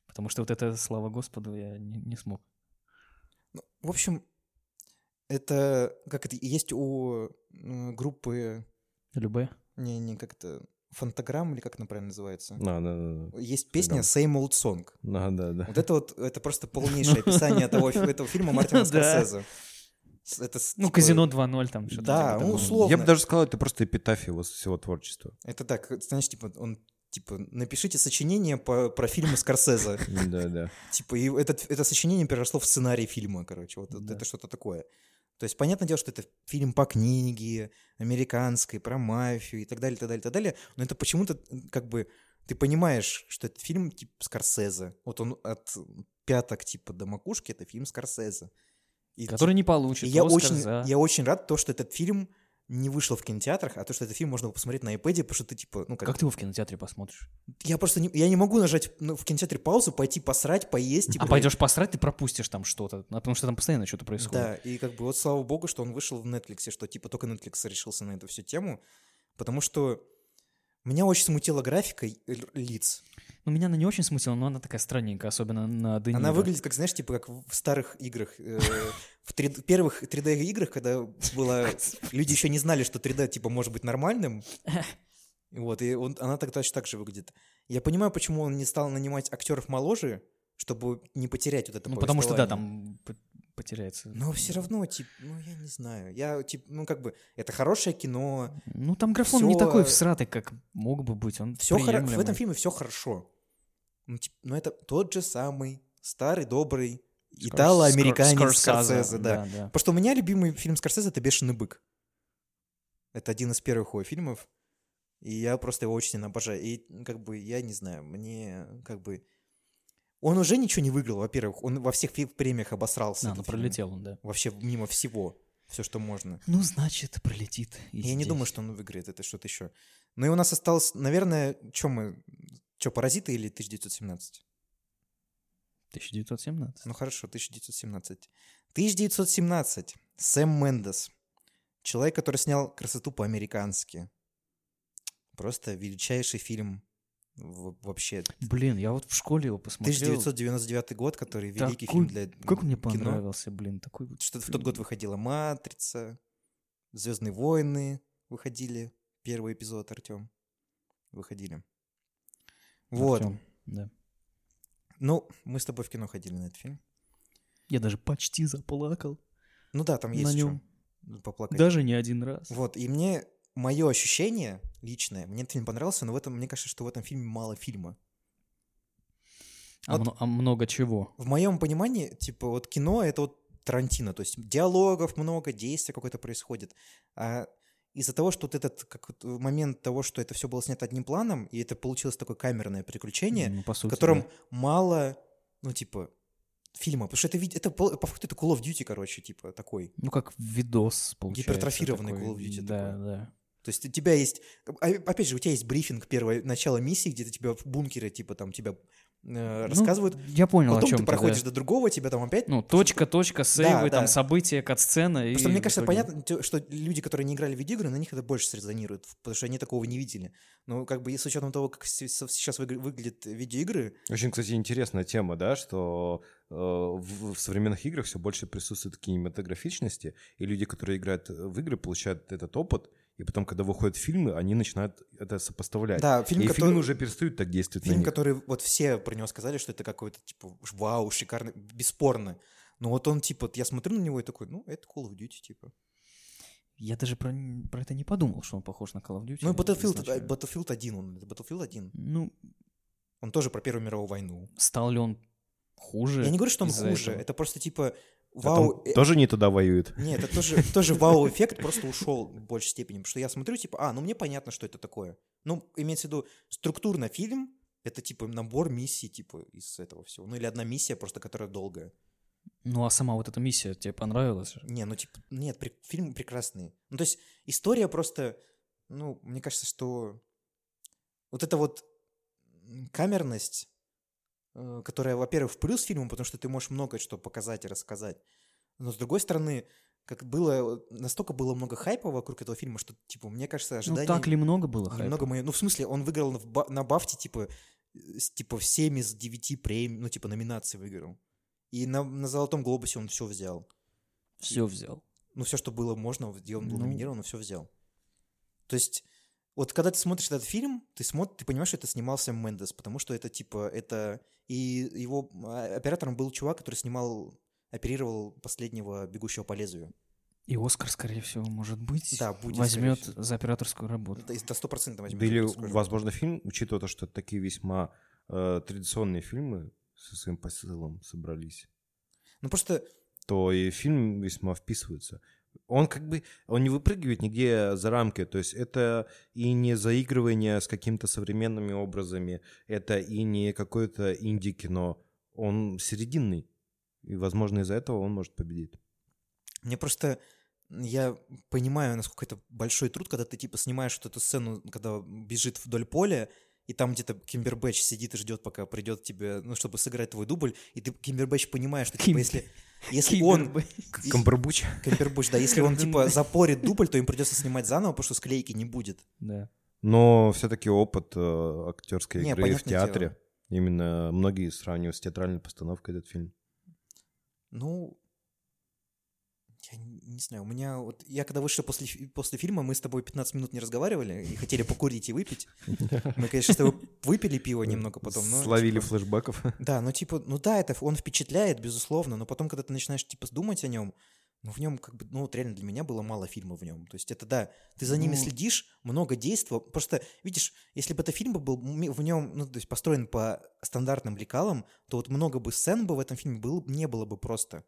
Speaker 2: Потому что вот это, слава господу, я не, не смог.
Speaker 1: Ну, в общем, это, как это, есть у м, группы,
Speaker 2: Любэ.
Speaker 1: не, не как-то, фантаграмм, или как она правильно называется?
Speaker 3: Да, да, да.
Speaker 1: Есть песня. «Same Old Song».
Speaker 3: Да, да, да.
Speaker 1: Вот это вот, это просто полнейшее описание того, этого фильма Мартина. Скорсезе. Это,
Speaker 2: Ну,
Speaker 1: типа,
Speaker 2: казино 2.0 там что-то.
Speaker 1: Да,
Speaker 2: типа
Speaker 1: ну, условно.
Speaker 3: Я бы даже сказал, это просто эпитафия его всего творчества.
Speaker 1: Это так, знаешь, типа, он, типа, напишите сочинение по, про фильмы Скорсезе.
Speaker 3: Да, да.
Speaker 1: Типа, и этот, это сочинение переросло в сценарий фильма, короче, вот, это что-то такое. То есть, понятное дело, что это фильм по книге, американской, про мафию и так далее, так далее, так далее, но это почему-то, как бы, ты понимаешь, что это фильм, типа, Скорсезе. Вот он от пяток, типа, до макушки, это фильм Скорсезе. И,
Speaker 2: Который не
Speaker 1: типа,
Speaker 2: получит.
Speaker 1: и я
Speaker 2: Оскар
Speaker 1: очень,
Speaker 2: за-
Speaker 1: я очень рад, то, что этот фильм не вышел в кинотеатрах, а то, что этот фильм можно посмотреть на iPad, потому что ты, типа, ну, как,
Speaker 2: Как ты его в кинотеатре посмотришь?
Speaker 1: я просто не, я не могу нажать ну, в кинотеатре паузу, пойти посрать, поесть. типа,
Speaker 2: А пойдешь посрать, ты пропустишь там что-то. а Потому что там постоянно что-то происходит.
Speaker 1: Да, и как бы вот слава богу, что он вышел в Netflix, что типа только Netflix решился на эту всю тему, потому что меня очень смутила графика лиц.
Speaker 2: Ну, меня она не очень смутила, но она такая странненькая, особенно на Де
Speaker 1: Она выглядит, как, знаешь, типа как в старых играх, э, в 3D первых 3D-играх, когда было... Люди еще не знали, что 3D, типа, может быть нормальным. Вот, и он- она так точно так же выглядит. Я понимаю, почему он не стал нанимать актеров моложе, чтобы не потерять вот это
Speaker 2: Ну, потому что, да, там потеряется.
Speaker 1: Но все равно, типа, ну, я не знаю. Я, типа, ну, как бы, это хорошее кино.
Speaker 2: Ну, там графон не
Speaker 1: Всё-
Speaker 2: такой всратый, как мог бы быть. Он
Speaker 1: Все в этом фильме все хорошо. Ну, типа, но это тот же самый старый, добрый итало-американец
Speaker 2: Скор-
Speaker 1: Скорсезе, да.
Speaker 2: да.
Speaker 1: Потому что у меня любимый фильм Скорсезе — это «Бешеный бык». Это один из первых его фильмов. И я просто его очень обожаю. И, ну, как бы, я не знаю, мне, как бы... Он уже ничего не выиграл, во-первых. Он во всех премиях обосрался.
Speaker 2: Да,
Speaker 1: этот
Speaker 2: ну пролетел он, да.
Speaker 1: Вообще мимо всего. Все, что можно.
Speaker 2: Ну, значит, пролетит.
Speaker 1: Я не
Speaker 2: здесь.
Speaker 1: думаю, что он выиграет, это что-то еще. Ну и у нас осталось, наверное, что мы... Что, «Паразиты» или 1917?
Speaker 2: 1917.
Speaker 1: Ну хорошо, 1917. 1917. Сэм Мендес. Человек, который снял «Красоту по-американски». Просто величайший фильм вообще.
Speaker 2: Блин, я вот в школе его посмотрел.
Speaker 1: 1999 год, который великий
Speaker 2: Такой-
Speaker 1: фильм для
Speaker 2: Как он мне
Speaker 1: кино.
Speaker 2: понравился, блин, такой вот.
Speaker 1: Что в тот год выходила «Матрица», «Звездные войны» выходили. Первый эпизод, Артем. Выходили. Вот.
Speaker 2: Артём, Да.
Speaker 1: Ну, мы с тобой в кино ходили на этот фильм.
Speaker 2: Я даже почти заплакал
Speaker 1: Ну да, там
Speaker 2: на
Speaker 1: есть
Speaker 2: нем.
Speaker 1: что поплакать.
Speaker 2: Даже не один раз.
Speaker 1: Вот, и мне, мое ощущение личное, мне этот фильм понравился, но в этом, мне кажется, что в этом фильме мало фильма.
Speaker 2: А,
Speaker 1: вот-
Speaker 2: а много чего?
Speaker 1: В моем понимании, типа, вот кино — это вот Тарантино, то есть диалогов много, действия какое-то происходит. А из-за того, что вот этот как вот момент того, что это все было снято одним планом, и это получилось такое камерное приключение,
Speaker 2: Ну, сути,
Speaker 1: в котором
Speaker 2: да.
Speaker 1: мало, ну, типа, фильма. Потому что это, это по факту это Call of Duty, короче, типа, такой.
Speaker 2: Ну, как видос, получается.
Speaker 1: Гипертрофированный
Speaker 2: такой.
Speaker 1: Call of Duty
Speaker 2: Да,
Speaker 1: такой.
Speaker 2: да.
Speaker 1: То есть у тебя есть, а- опять же, у тебя есть брифинг первое, начало миссии, где-то тебя в бункере, типа там тебя э,
Speaker 2: Ну,
Speaker 1: рассказывают.
Speaker 2: я понял, о
Speaker 1: Потом
Speaker 2: чем
Speaker 1: ты проходишь до другого, тебя там опять...
Speaker 2: Ну, точка, точка, сейвы,
Speaker 1: да.
Speaker 2: там, события, кат-сцена. и
Speaker 1: Просто мне кажется,
Speaker 2: итоге-
Speaker 1: понятно, что люди, которые не играли в видеоигры, на них это больше срезонирует, потому что они такого не видели. Но как бы с учетом того, как сейчас выгля- выглядят видеоигры,
Speaker 3: Очень, кстати, интересная тема, да, что э, в, в современных играх все больше присутствует кинематографичности, и люди, которые играют в игры, получают этот опыт, и потом, когда выходят фильмы, они начинают это сопоставлять.
Speaker 1: да, фильм,
Speaker 3: и
Speaker 1: который,
Speaker 3: фильмы уже перестают так действовать на
Speaker 1: фильм,
Speaker 3: них.
Speaker 1: который вот все про него сказали, что это какой-то типа вау, шикарный, бесспорно. Но вот он типа, я смотрю на него и такой, ну это Call of Duty типа.
Speaker 2: Я даже про, про это не подумал, что он похож на Call of Duty.
Speaker 1: Ну и Battlefield,
Speaker 2: изначально.
Speaker 1: Battlefield 1, он, это Battlefield 1.
Speaker 2: Ну,
Speaker 1: Он тоже про Первую мировую войну.
Speaker 2: стал ли он хуже?
Speaker 1: Я не говорю, что он хуже,
Speaker 2: этого?
Speaker 1: это просто типа вау.
Speaker 3: там
Speaker 1: э,
Speaker 3: тоже не туда воюют.
Speaker 1: Нет, это тоже, тоже вау-эффект просто ушел в большей степени. Потому что я смотрю, типа, а, ну мне понятно, что это такое. Ну, имеется в виду, структурно фильм — это, типа, набор миссий, типа, из этого всего. Ну, или одна миссия, просто которая долгая.
Speaker 2: Ну, а сама вот эта миссия тебе понравилась?
Speaker 1: Не, ну, типа, нет, при- фильм прекрасный. Ну, то есть история просто, ну, мне кажется, что вот эта вот камерность, которая, во-первых, в плюс фильму, потому что ты можешь много что показать и рассказать. Но, с другой стороны, как было, настолько было много хайпа вокруг этого фильма, что, типа, мне кажется,
Speaker 2: Ну,
Speaker 1: ожидания...
Speaker 2: так ли много было хайпа?
Speaker 1: Немного мои... Ну, в смысле, он выиграл ба- на Бафте, типа, э, с- типа, в 7 из 9 премий, ну, типа, номинаций выиграл. И на, на Золотом Глобусе он все взял.
Speaker 2: Все взял.
Speaker 1: Ну, все, что было можно, где он был
Speaker 2: Ну.
Speaker 1: номинирован, он все взял. То есть, вот когда ты смотришь этот фильм, ты смотришь, ты понимаешь, что это снимал Сэм Мендес, потому что это, типа, это... И его а, оператором был чувак, который снимал, оперировал последнего «Бегущего по лезвию».
Speaker 2: И Оскар, скорее всего, может быть,
Speaker 1: Да, будет,
Speaker 2: возьмет за операторскую работу.
Speaker 1: Это до 100% возьмет.
Speaker 3: Да или, возможно, фильм, учитывая то, что это такие весьма э, традиционные фильмы со своим посылом собрались,
Speaker 1: Ну, просто
Speaker 3: то и фильм весьма вписывается. Он как бы, он не выпрыгивает нигде за рамки, то есть это и не заигрывание с какими-то современными образами, это и не какое-то инди-кино, он серединный, и, возможно, из-за этого он может победить.
Speaker 1: Мне просто... Я понимаю, насколько это большой труд, когда ты, типа, снимаешь вот эту сцену, когда бежит вдоль поля, и там где-то Кимбербэтч сидит и ждет, пока придет тебе, ну, чтобы сыграть твой дубль, и ты, Кимбербэтч, понимаешь, что, типа, если, если он...
Speaker 3: Камбербуч.
Speaker 1: Камбербэтч, да, если он, типа, запорит дубль, то им придется снимать заново, потому что склейки не будет.
Speaker 2: Да.
Speaker 3: Но все-таки опыт э, актерской
Speaker 1: Не,
Speaker 3: игры в театре.
Speaker 1: дело.
Speaker 3: Именно многие сравнивают с театральной постановкой этот фильм.
Speaker 1: Ну, я не, знаю, у меня вот... Я когда вышел после, после фильма, мы с тобой 15 минут не разговаривали и хотели покурить и выпить. Мы, конечно, с тобой выпили пиво немного потом, но...
Speaker 3: Словили
Speaker 1: типа,
Speaker 3: флешбеков.
Speaker 1: Да, ну типа, ну да, это он впечатляет, безусловно, но потом, когда ты начинаешь типа думать о нем, ну в нем как бы, ну вот реально для меня было мало фильмов в нем. То есть это да, ты за ними
Speaker 2: Ну.
Speaker 1: следишь, много действия. Просто видишь, если бы это фильм бы был в нем, ну то есть построен по стандартным лекалам, то вот много бы сцен бы в этом фильме было, не было бы просто.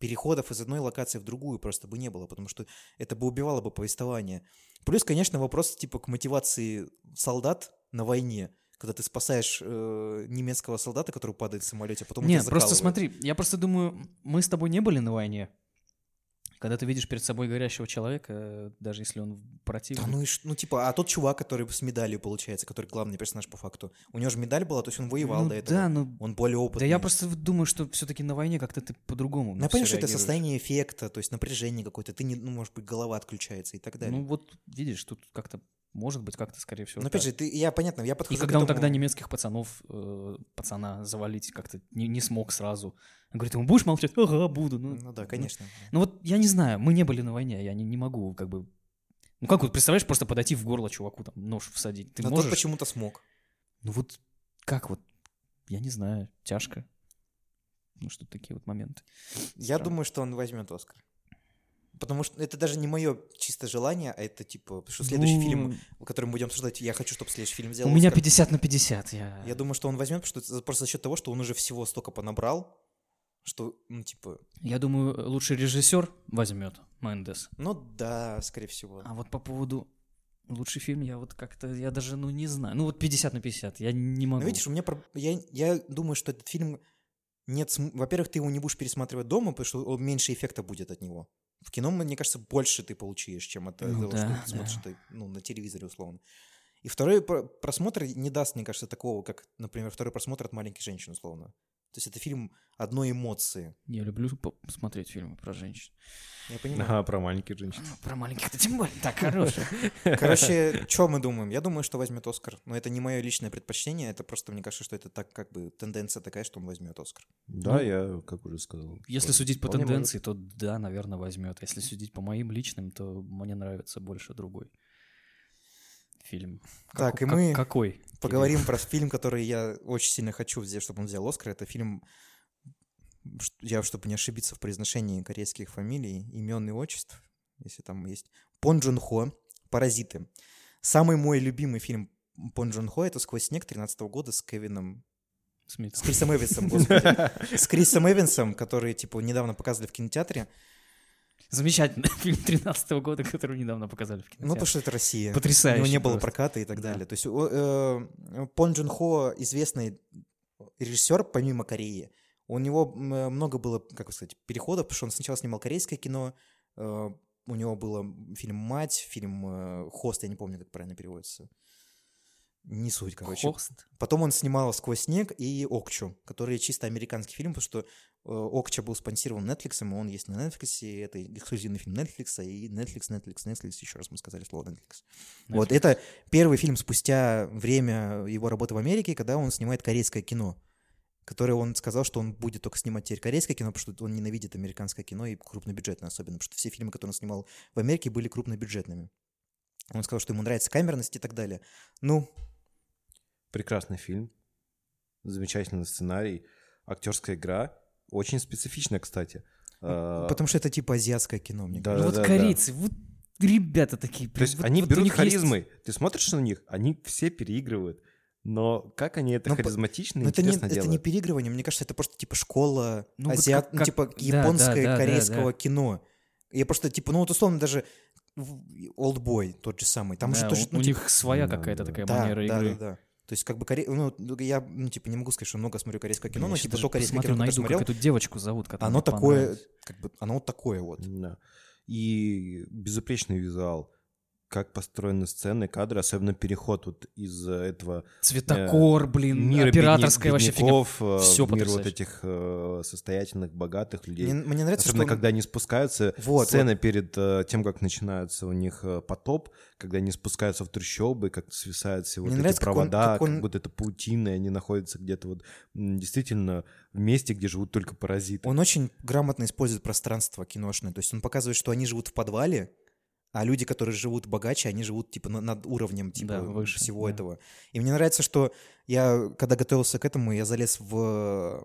Speaker 1: Переходов из одной локации в другую просто бы не было, потому что это бы убивало бы повествование. Плюс, конечно, вопрос типа к мотивации солдат на войне, когда ты спасаешь э, немецкого солдата, который падает в самолете, а потом
Speaker 2: Нет, просто смотри, я просто думаю, мы с тобой не были на войне. Когда ты видишь перед собой горящего человека, даже если он противник.
Speaker 1: Да, ну и ну типа, а тот чувак, который с медалью получается, который главный персонаж по факту, у него же медаль была, то есть он воевал
Speaker 2: Ну
Speaker 1: до этого.
Speaker 2: Да, ну
Speaker 1: Он более
Speaker 2: да
Speaker 1: опытный.
Speaker 2: я просто думаю, что все-таки на войне как-то ты по-другому.
Speaker 1: Ну, я понимаю,
Speaker 2: всё
Speaker 1: что это состояние эффекта, то есть напряжение какое-то. Ты не, ну, может быть, голова отключается и так далее.
Speaker 2: Ну вот видишь, тут как-то может быть как-то скорее всего.
Speaker 1: Но опять
Speaker 2: так.
Speaker 1: же, ты, я понятно, я
Speaker 2: И
Speaker 1: подхожу
Speaker 2: когда
Speaker 1: к
Speaker 2: он
Speaker 1: этому-
Speaker 2: тогда немецких пацанов, э, пацана завалить как-то не, не смог сразу. Он говорит, ему будешь молчать? Ага, буду. Ну,
Speaker 1: Ну да, конечно.
Speaker 2: Ну вот я не знаю, мы не были на войне, я не, не могу как бы... Ну как вот, представляешь, просто подойти в горло чуваку, там, нож всадить. Ты
Speaker 1: Но
Speaker 2: можешь?
Speaker 1: тот почему-то смог.
Speaker 2: Ну вот как вот, я не знаю, тяжко. Ну что такие вот моменты.
Speaker 1: Я
Speaker 2: Странно.
Speaker 1: думаю, что он возьмет Оскар. Потому что это даже не мое чисто желание, а это типа, потому что следующий
Speaker 2: Ну,
Speaker 1: фильм, который мы будем обсуждать, я хочу, чтобы следующий фильм
Speaker 2: У
Speaker 1: взял
Speaker 2: меня
Speaker 1: Оскар.
Speaker 2: 50 на 50. Я...
Speaker 1: Я думаю, что он возьмет, потому что просто за счет того, что он уже всего столько понабрал, что, ну, типа,
Speaker 2: я думаю, лучший режиссер возьмет Мендес.
Speaker 1: ну да, скорее всего.
Speaker 2: А вот по поводу лучший фильм, я вот как-то, я даже, ну не знаю. Ну вот 50 на 50, я не могу.
Speaker 1: Но видишь, у меня, я, я думаю, что этот фильм нет, во-первых, ты его не будешь пересматривать дома, потому что меньше эффекта будет от него. В кино, мне кажется, больше ты получишь, чем от
Speaker 2: Ну
Speaker 1: того, что
Speaker 2: да,
Speaker 1: ты смотришь
Speaker 2: да.
Speaker 1: это, ну, на телевизоре условно. И второй про- просмотр не даст, мне кажется, такого, как, например, второй просмотр от маленьких женщин, условно. То есть это фильм одной эмоции.
Speaker 2: Я люблю смотреть фильмы про женщин.
Speaker 1: Я понимаю.
Speaker 3: Ага, про маленьких женщин.
Speaker 2: Ну, Про маленьких-то тем более. Так, хорош.
Speaker 1: Короче, что мы думаем? Я думаю, что возьмет Оскар. Но это не мое личное предпочтение, это просто, мне кажется, что это так, как бы, тенденция такая, что он возьмет Оскар.
Speaker 3: Да,
Speaker 2: Ну,
Speaker 3: я, как уже сказал.
Speaker 2: Если судить по
Speaker 3: вполне может.
Speaker 2: тенденции, то да, наверное, возьмет. Если судить по моим личным, то мне нравится больше другой фильм.
Speaker 1: Так,
Speaker 2: Как-
Speaker 1: и
Speaker 2: как-
Speaker 1: мы
Speaker 2: Какой?
Speaker 1: Поговорим про фильм, который я очень сильно хочу взять, чтобы он взял Оскар. Это фильм, я, чтобы не ошибиться в произношении корейских фамилий, имен и отчеств, если там есть. Пон Джун Хо, «Паразиты». Самый мой любимый фильм Пон Джун Хо — это «Сквозь снег» 13 года с Кевином
Speaker 2: Смит.
Speaker 1: С Крисом Эвансом, господи. С Крисом Эвансом, который, типа, недавно показывали в кинотеатре.
Speaker 2: Замечательный фильм 13 года, который недавно показали в
Speaker 1: Ну,
Speaker 2: кинотеатре.
Speaker 1: потому что это Россия.
Speaker 2: Потрясающе
Speaker 1: У него не было
Speaker 2: просто.
Speaker 1: проката и так
Speaker 2: Да.
Speaker 1: далее. То есть э, Пон Джун Хо известный режиссер помимо Кореи. У него много было, как сказать, переходов, потому что он сначала снимал корейское кино, э, у него было фильм «Мать», фильм э, «Хост», я не помню, как правильно переводится. Не суть, короче.
Speaker 2: Хост.
Speaker 1: Потом он снимал «Сквозь снег» и «Окчу», которые чисто американский фильм, потому что э, «Окча» был спонсирован Netflix, и он есть на Netflix, и это эксклюзивный фильм Netflix, и Netflix, Netflix, Netflix, еще раз мы сказали слово Netflix. Вот, это первый фильм спустя время его работы в Америке, когда он снимает корейское кино, которое он сказал, что он будет только снимать теперь корейское кино, потому что он ненавидит американское кино и крупнобюджетное особенно, потому что все фильмы, которые он снимал в Америке, были крупнобюджетными. Он сказал, что ему нравится камерность и так далее. Ну,
Speaker 3: Прекрасный фильм. Замечательный сценарий. Актерская игра. Очень специфичная, кстати. А,
Speaker 1: потому что это типа азиатское кино, мне
Speaker 3: Да,
Speaker 2: Ну
Speaker 1: кажется.
Speaker 2: вот
Speaker 3: да, да.
Speaker 2: корейцы, вот ребята такие.
Speaker 3: То есть
Speaker 2: вот-
Speaker 3: они
Speaker 2: вот
Speaker 3: берут
Speaker 2: них есть-.
Speaker 3: Ты смотришь на них, они все переигрывают. Но как они это
Speaker 1: Ну, по-
Speaker 3: харизматично,
Speaker 1: Но это не,
Speaker 3: интересно
Speaker 1: это не
Speaker 3: делают.
Speaker 1: переигрывание, мне кажется, это просто типа школа
Speaker 2: Ну, вот
Speaker 1: азиат,
Speaker 2: как-
Speaker 1: ну,
Speaker 2: как-
Speaker 1: типа
Speaker 2: да,
Speaker 1: японское,
Speaker 2: да, да, да,
Speaker 1: корейского
Speaker 2: да.
Speaker 1: кино. Я просто типа, ну вот условно даже Олдбой тот же самый, там же
Speaker 2: Да,
Speaker 1: тоже,
Speaker 2: у,
Speaker 1: ну
Speaker 2: у
Speaker 1: типа,
Speaker 2: них своя
Speaker 3: Да,
Speaker 2: какая-то
Speaker 3: да.
Speaker 2: такая
Speaker 1: да,
Speaker 2: манера
Speaker 1: да,
Speaker 2: игры.
Speaker 1: да, да. То есть как бы коре... ну, я ну типа не могу сказать, что много смотрю корейское кино,
Speaker 2: Я
Speaker 1: но типа то корейское кино,
Speaker 2: найду,
Speaker 1: смотрел,
Speaker 2: как эту девочку зовут, которая
Speaker 1: оно такое, как бы, оно вот такое вот.
Speaker 3: Да. И безупречный визуал. Как построены сцены, кадры, особенно переход вот из э, этого
Speaker 2: Цветокор, блин,
Speaker 3: мира
Speaker 2: операторская
Speaker 3: бедня-
Speaker 2: вообще фигня.
Speaker 3: э,
Speaker 2: Всё
Speaker 3: в мир вот этих э, состоятельных, богатых людей.
Speaker 1: Мне, мне нравится,
Speaker 3: Особенно,
Speaker 1: что он-
Speaker 3: когда они спускаются,
Speaker 1: Вот,
Speaker 3: сцена перед э, тем, как начинается у них э, потоп, когда они спускаются в трущобы, как свисают все вот
Speaker 1: Мне
Speaker 3: эти
Speaker 1: нравится, как он-
Speaker 3: провода,
Speaker 1: как он-
Speaker 3: как будто это паутина, и они находятся где-то вот действительно в месте, где живут только паразиты.
Speaker 1: Он очень грамотно использует пространство киношное. То есть он показывает, что они живут в подвале, а люди, которые живут богаче, они живут типа на- над уровнем типа
Speaker 2: Да, выше,
Speaker 1: всего
Speaker 2: да.
Speaker 1: этого. И мне нравится, что я, когда готовился к этому, я залез в,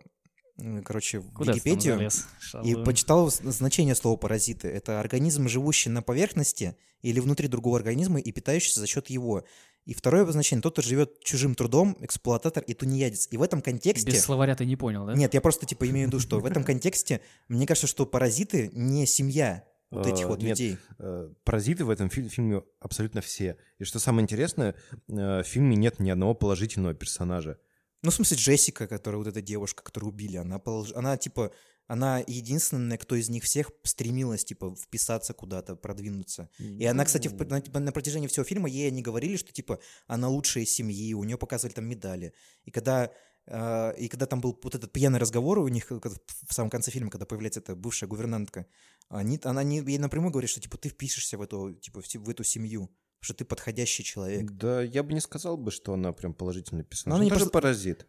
Speaker 1: э, короче, в
Speaker 2: Куда
Speaker 1: Википедию
Speaker 2: залез?
Speaker 1: и почитал значение слова паразиты. Это организм, живущий на поверхности или внутри другого организма и питающийся за счет его. И второе значение тот, кто живет чужим трудом, эксплуататор и тунеядец. И в этом контексте
Speaker 2: Без словаря ты не понял, да?
Speaker 1: нет, я просто типа имею в виду, что в этом контексте мне кажется, что паразиты не семья вот этих
Speaker 3: Э,
Speaker 1: вот
Speaker 3: нет,
Speaker 1: людей.
Speaker 3: Э, Паразиты в этом фи- фильме абсолютно все. И что самое интересное, э, в фильме нет ни одного положительного персонажа.
Speaker 1: Ну, в смысле, Джессика, которая вот эта девушка, которую убили, она, полож- она типа, она единственная, кто из них всех стремилась, типа, вписаться куда-то, продвинуться. И она, кстати, в- на, на протяжении всего фильма ей они говорили, что, типа, она лучшая из семьи, у нее показывали там медали. И когда, и когда там был вот этот пьяный разговор у них, в самом конце фильма, когда появляется эта бывшая гувернантка, они, она не, ей напрямую говорит, что, типа, ты впишешься в эту, типа, в, эту семью, что ты подходящий человек.
Speaker 3: Да, я бы не сказал бы, что она прям положительный персонаж.
Speaker 1: она
Speaker 3: Она
Speaker 1: не
Speaker 3: тоже
Speaker 1: просто-
Speaker 3: паразит.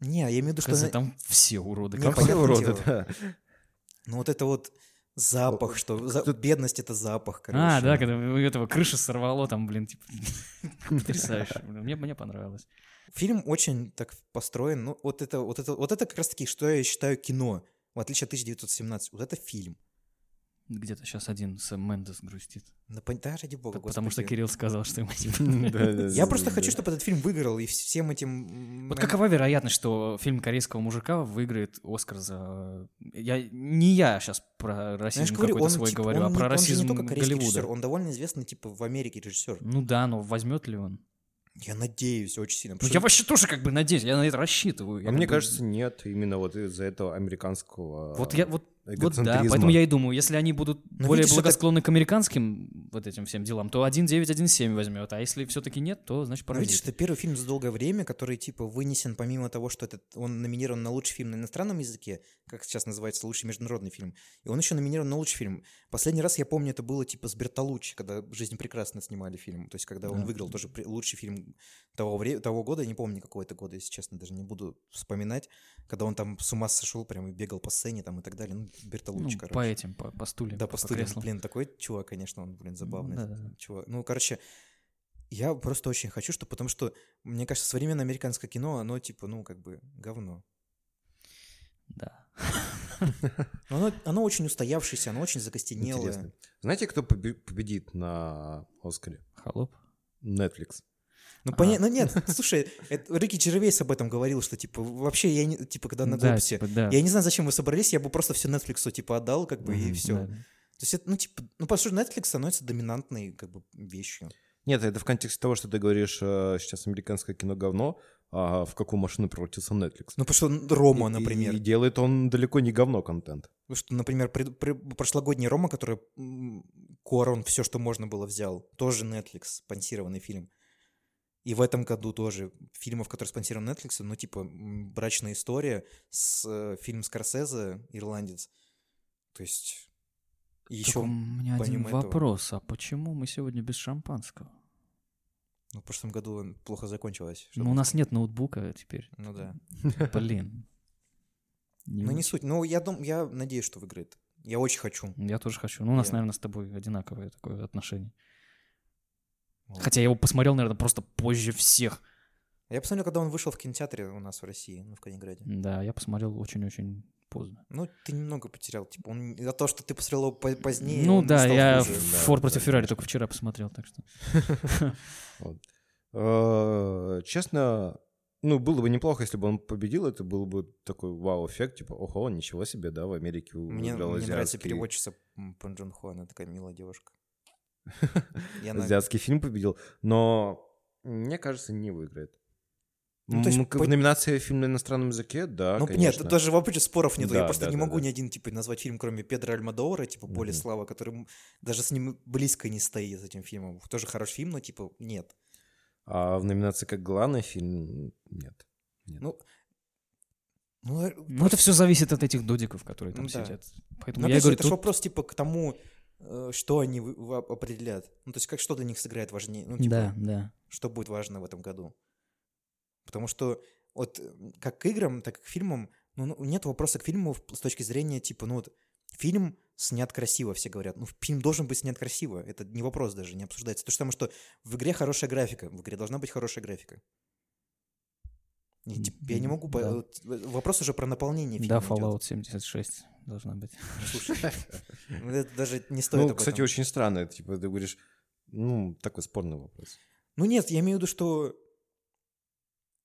Speaker 1: Не, я имею в виду, что... Она-
Speaker 2: там все уроды.
Speaker 1: Не,
Speaker 2: Как
Speaker 3: Все уроды,
Speaker 1: дело.
Speaker 3: да.
Speaker 1: Ну вот это вот запах, что за- бедность это запах, короче.
Speaker 2: А, да, когда у этого крыша сорвало, там, блин, типа, потрясающе. Мне, мне понравилось.
Speaker 1: Фильм очень так построен. Ну вот это, вот это, вот это как раз таки, что я считаю кино, в отличие от 1917. Вот это фильм.
Speaker 2: Где-то сейчас один Сэм Мендес грустит.
Speaker 1: Да, пон- да, ради бога,
Speaker 2: Потому что
Speaker 1: господи.
Speaker 2: Кирилл сказал, что ему
Speaker 3: Да-да-да.
Speaker 1: Я просто хочу, чтобы этот фильм выиграл, и всем этим...
Speaker 2: Вот какова вероятность, что фильм корейского мужика выиграет Оскар за... Я, не я сейчас про расизм какой-то свой
Speaker 1: типа,
Speaker 2: говорю, а про расизм Голливуда.
Speaker 1: он довольно известный, типа, в Америке режиссер.
Speaker 2: Ну да, но возьмет ли он?
Speaker 1: Я надеюсь очень сильно.
Speaker 2: Ну, я
Speaker 1: что-
Speaker 2: вообще тоже как бы надеюсь, я на это рассчитываю. Я
Speaker 3: А мне
Speaker 2: как бы-
Speaker 3: кажется, нет, именно вот из-за этого американского
Speaker 2: Вот я вот, вот да, поэтому я и думаю, если они будут
Speaker 1: Но
Speaker 2: более
Speaker 1: видишь, это-
Speaker 2: благосклонны к американским вот этим всем делам, то 1.9, возьмет. А если все-таки нет, то значит
Speaker 1: Ну, видишь,
Speaker 2: паразит.
Speaker 1: это первый фильм за долгое время, который, типа, вынесен помимо того, что этот, он номинирован на лучший фильм на иностранном языке, как сейчас называется, лучший международный фильм, и он еще номинирован на лучший фильм. Последний раз, я помню, это было, типа, с Бертолуччи, когда «Жизнь прекрасна» снимали фильм, то есть, когда он
Speaker 2: Да.
Speaker 1: выиграл тоже лучший фильм того, вре- того года, я не помню, какого это года, если честно, даже не буду вспоминать, когда он там с ума сошел, прям и бегал по сцене там и так далее, ну,
Speaker 2: Ну,
Speaker 1: Бертолуччи, короче.
Speaker 2: по этим, по, по стульям.
Speaker 1: Да, по стулям.
Speaker 2: креслам.
Speaker 1: Блин, такой чувак, конечно, он, блин, забавный.
Speaker 2: Да, да.
Speaker 1: Чувак. Ну, короче, я просто очень хочу, что, потому что, мне кажется, современное американское кино, оно, типа, ну, как бы, говно.
Speaker 2: Да.
Speaker 1: Но Оно, оно очень устоявшееся, оно очень закостенелое.
Speaker 3: Интересно. Знаете, кто побе- победит на Оскаре?
Speaker 2: Холоп.
Speaker 3: Netflix.
Speaker 1: Ну,
Speaker 2: А.
Speaker 1: поня- ну, нет, слушай, это, Рики Джервейс об этом говорил, что, типа, вообще, я не, типа, когда на
Speaker 2: да, типа, да.
Speaker 1: я не знаю, зачем вы собрались, я бы просто все Netflix, типа, отдал, как бы, и
Speaker 3: Мгм,
Speaker 1: все.
Speaker 2: Да.
Speaker 1: То есть, это, ну, типа, ну, по сути, Netflix становится доминантной, как бы, вещью.
Speaker 3: Нет, это в контексте того, что ты говоришь, э, сейчас американское кино говно, а в какую машину превратился Netflix.
Speaker 1: Ну, потому что Рома,
Speaker 3: И-
Speaker 1: например.
Speaker 3: И, делает он далеко не говно контент.
Speaker 1: Потому что, например, пред- пре- прошлогодний Рома, который Корон все, что можно было, взял, тоже Netflix, спонсированный фильм. И в этом году тоже фильмов, которые спонсированы Netflix, ну, типа, «Брачная история», с, э, фильм Скорсезе, «Ирландец». То есть, и еще,
Speaker 2: у меня один
Speaker 1: этого-
Speaker 2: вопрос. А почему мы сегодня без шампанского?
Speaker 1: ну, в прошлом году плохо закончилось.
Speaker 2: Ну, у нас нет ноутбука теперь.
Speaker 1: Ну, да.
Speaker 2: Блин.
Speaker 1: Ну, не суть. Ну, я, дум... я надеюсь, что выиграет. Я очень хочу.
Speaker 2: Я тоже хочу. Ну, у нас,
Speaker 1: Я-
Speaker 2: наверное, с тобой одинаковое такое отношение. Хотя я его посмотрел, наверное, просто позже всех.
Speaker 1: Я посмотрел, когда он вышел в кинотеатре у нас в России, ну, в Калининграде.
Speaker 2: Да, я посмотрел очень-очень поздно.
Speaker 1: Ну, ты немного потерял. Типа, он за то, что ты посмотрел его по- позднее.
Speaker 2: ну да, я
Speaker 1: хуже.
Speaker 3: да,
Speaker 2: Форд против
Speaker 3: да,
Speaker 2: Феррари только вчера посмотрел, так что.
Speaker 3: Э, Честно, ну, было бы неплохо, если бы он победил, это был бы такой вау-эффект, типа, ого, ничего себе, да, в Америке
Speaker 1: Мне, мне нравится переводчица м, Пон Джун Хо, она такая милая девушка. Она-
Speaker 3: азиатский фильм победил, но, мне кажется, не выиграет.
Speaker 1: Ну, то есть по-
Speaker 3: В номинации фильм на иностранном языке, да,
Speaker 1: Ну,
Speaker 3: конечно.
Speaker 1: нет, даже вообще споров нету. Я
Speaker 3: Да,
Speaker 1: просто
Speaker 3: да,
Speaker 1: не
Speaker 3: да,
Speaker 1: могу
Speaker 3: да.
Speaker 1: ни один, типа, назвать фильм, кроме Педро Альмадовара, типа, «Более
Speaker 3: Мгм.
Speaker 1: слава», который даже с ним близко не стоит, с этим фильмом. Тоже хороший фильм, но, типа, нет.
Speaker 3: А в номинации как главный фильм нет.
Speaker 1: Ну, ну, э,
Speaker 2: Ну, это все зависит от этих додиков, которые там
Speaker 1: Ну да.
Speaker 2: сидят.
Speaker 1: ну,
Speaker 2: Поэтому
Speaker 1: опять
Speaker 2: я
Speaker 1: же,
Speaker 2: говорю,
Speaker 1: это же
Speaker 2: тут
Speaker 1: вопрос, типа, к тому, что они определят. Ну, то есть, как что для них сыграет важнее. Ну, типа,
Speaker 2: Да, да.
Speaker 1: что будет важно в этом году. Потому что вот э, как к играм, так и к фильмам, ну, ну, нет вопроса к фильму с точки зрения, типа, ну вот, фильм снят красиво, все говорят. Ну, фильм должен быть снят красиво. Это не вопрос даже, не обсуждается. То же самое, что в игре хорошая графика. В игре должна быть хорошая графика. Типа, я не могу...
Speaker 2: Да.
Speaker 1: Вопрос уже про наполнение фильма
Speaker 2: Да,
Speaker 1: идет.
Speaker 2: Fallout 76 должна быть.
Speaker 1: Слушай, ну, это даже не стоит
Speaker 3: Ну,
Speaker 1: об
Speaker 3: кстати,
Speaker 1: этом.
Speaker 3: очень странно, это, типа, ты говоришь, ну, такой спорный вопрос.
Speaker 1: Ну нет, я имею в виду, что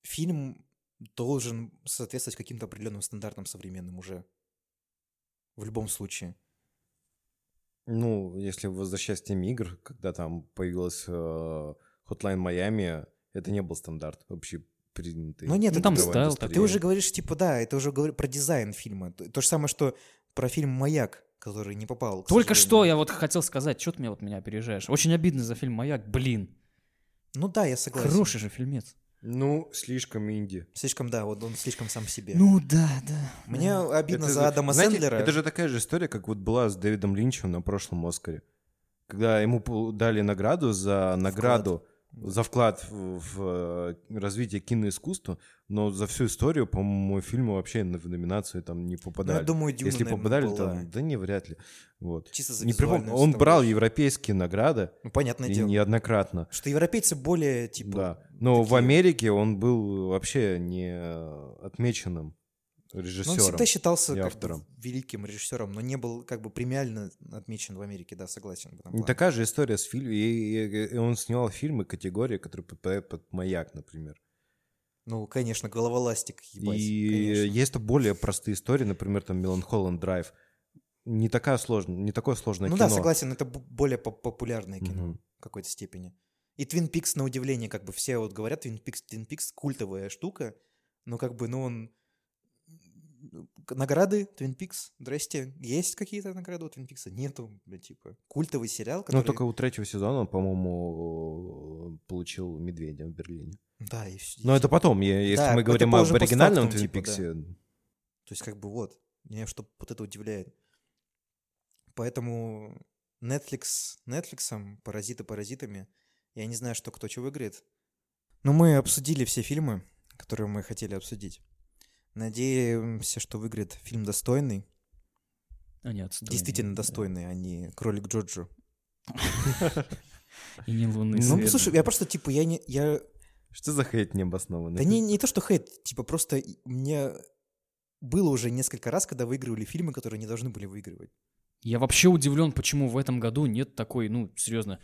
Speaker 1: фильм должен соответствовать каким-то определенным стандартам современным уже. В любом случае.
Speaker 3: Ну, если возвращаясь к теме игр, когда там появилась э, Hotline Miami, это не был стандарт общепринятый.
Speaker 1: Ну нет,
Speaker 2: Ну,
Speaker 1: это
Speaker 2: там
Speaker 1: ты-
Speaker 2: стайл
Speaker 1: Ты уже говоришь, типа, да, это уже говори про дизайн фильма. То, то же самое, что про фильм «Маяк», который не попал.
Speaker 2: Только что я вот хотел сказать, что ты меня вот меня опережаешь. Очень обидно за фильм «Маяк», блин.
Speaker 1: Ну да, я согласен.
Speaker 2: Хороший же фильмец.
Speaker 3: Ну, слишком инди.
Speaker 1: Слишком, да, вот он слишком сам себе.
Speaker 2: Ну да, да.
Speaker 1: Мне обидно
Speaker 3: Это
Speaker 1: за Адама
Speaker 3: знаете,
Speaker 1: Сэндлера.
Speaker 3: Это же такая же история, как вот была с Дэвидом Линчем на прошлом Оскаре. Когда ему дали награду за награду, за вклад в, в, э, развитие киноискусства, но за всю историю, по-моему, фильмы вообще на- в номинацию там не
Speaker 1: Ну,
Speaker 3: попадали.
Speaker 1: я думаю, Дюна,
Speaker 3: Если попадали,
Speaker 1: была.
Speaker 3: там, да не, вряд ли. Вот.
Speaker 1: Чисто за
Speaker 3: Не
Speaker 1: визуальную
Speaker 3: Он брал европейские награды,
Speaker 1: Ну, понятное
Speaker 3: и
Speaker 1: дело.
Speaker 3: неоднократно.
Speaker 1: Что европейцы более, типа...
Speaker 3: Да. Но в
Speaker 1: такие-
Speaker 3: Америке он был вообще не отмеченным
Speaker 1: Ну,
Speaker 3: режиссером.
Speaker 1: он всегда считался как
Speaker 3: автором.
Speaker 1: великим режиссером, но не был как бы премиально отмечен в Америке, да, согласен. плане.
Speaker 3: такая же история с фильмом. И, он снимал фильмы категории, которые подпадают под маяк, например.
Speaker 1: Ну, конечно, головоластик, ебать.
Speaker 3: и
Speaker 1: конечно.
Speaker 3: есть то более простые истории, например, там Меланхолланд Драйв. Не такая сложная, не такое сложное
Speaker 1: Ну
Speaker 3: кино.
Speaker 1: да, согласен, это более поп- популярное кино
Speaker 3: Мгм.
Speaker 1: в какой-то степени. И Твин Пикс, на удивление, как бы все вот говорят, Твин Пикс, Твин Пикс культовая штука, но как бы, ну он награды Twin Peaks, здрасте, есть какие-то награды у Twin Peaks? Нету, типа, культовый сериал, который...
Speaker 3: Ну, только у третьего сезона, он, по-моему, получил «Медведя» в Берлине.
Speaker 1: Да, и
Speaker 3: Но это потом, если
Speaker 1: Да,
Speaker 3: мы говорим об оригинальном Твин
Speaker 1: типа,
Speaker 3: Пиксе,
Speaker 1: То есть, как бы вот, меня что вот это удивляет. Поэтому Netflix Netflix, паразиты паразитами. Я не знаю, что кто что выиграет. Но мы обсудили все фильмы, которые мы хотели обсудить. Надеемся, что выиграет фильм достойный.
Speaker 2: Они отстойные.
Speaker 1: Действительно достойный, а не кролик Джорджо.
Speaker 2: И не лунный
Speaker 1: Ну,
Speaker 2: свет.
Speaker 1: слушай, я просто, типа, я не... Я...
Speaker 3: что за хейт необоснованный?
Speaker 1: Да не, не то, что хейт, типа, просто мне было уже несколько раз, когда выигрывали фильмы, которые не должны были выигрывать.
Speaker 2: Я вообще удивлен, почему в этом году нет такой, ну, серьезно,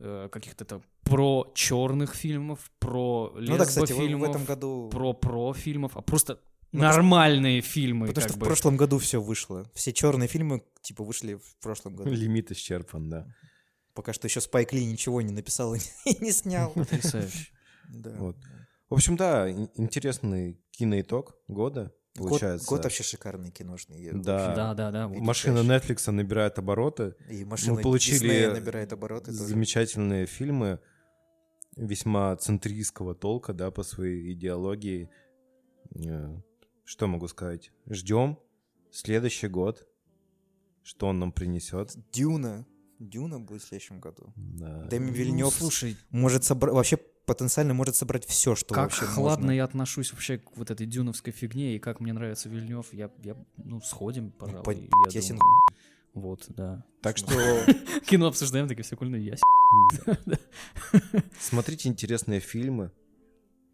Speaker 2: э, каких-то там про черных фильмов, про
Speaker 1: Ну да, кстати, в- этом году...
Speaker 2: про про фильмов, а просто
Speaker 1: Ну,
Speaker 2: нормальные фильмы.
Speaker 1: Потому что в
Speaker 2: бы.
Speaker 1: прошлом году все вышло. Все черные фильмы, типа, вышли в прошлом году.
Speaker 3: Лимит исчерпан, да.
Speaker 1: Пока что еще Спайк Ли ничего не написал и не снял.
Speaker 2: Потрясающе.
Speaker 1: Да.
Speaker 3: Вот. В общем, да, ин- интересный киноитог года,
Speaker 1: Год,
Speaker 3: получается.
Speaker 1: год вообще шикарный киношный.
Speaker 3: Да.
Speaker 2: Да, да, да.
Speaker 3: Машина Netflix набирает обороты.
Speaker 1: И машина
Speaker 3: получили
Speaker 1: Диснея набирает обороты тоже.
Speaker 3: Замечательные фильмы весьма центристского толка, да, по своей идеологии. Э, Что могу сказать? Ждем следующий год, что он нам принесет.
Speaker 1: Дюна. Дюна будет в следующем году.
Speaker 3: Да.
Speaker 1: Дэми
Speaker 2: Ну,
Speaker 1: Вильнев
Speaker 2: слушай,
Speaker 1: может собрать... Вообще потенциально может собрать все, что
Speaker 2: как
Speaker 1: вообще
Speaker 2: хладно
Speaker 1: можно.
Speaker 2: я отношусь вообще к вот этой дюновской фигне, и как мне нравится Вильнев, я, я ну, сходим, пожалуй.
Speaker 1: по-
Speaker 2: я
Speaker 1: ясен
Speaker 2: думаю. Вот, да.
Speaker 3: Так что
Speaker 2: Кино обсуждаем, такие все кульные, я
Speaker 3: смотрите интересные фильмы,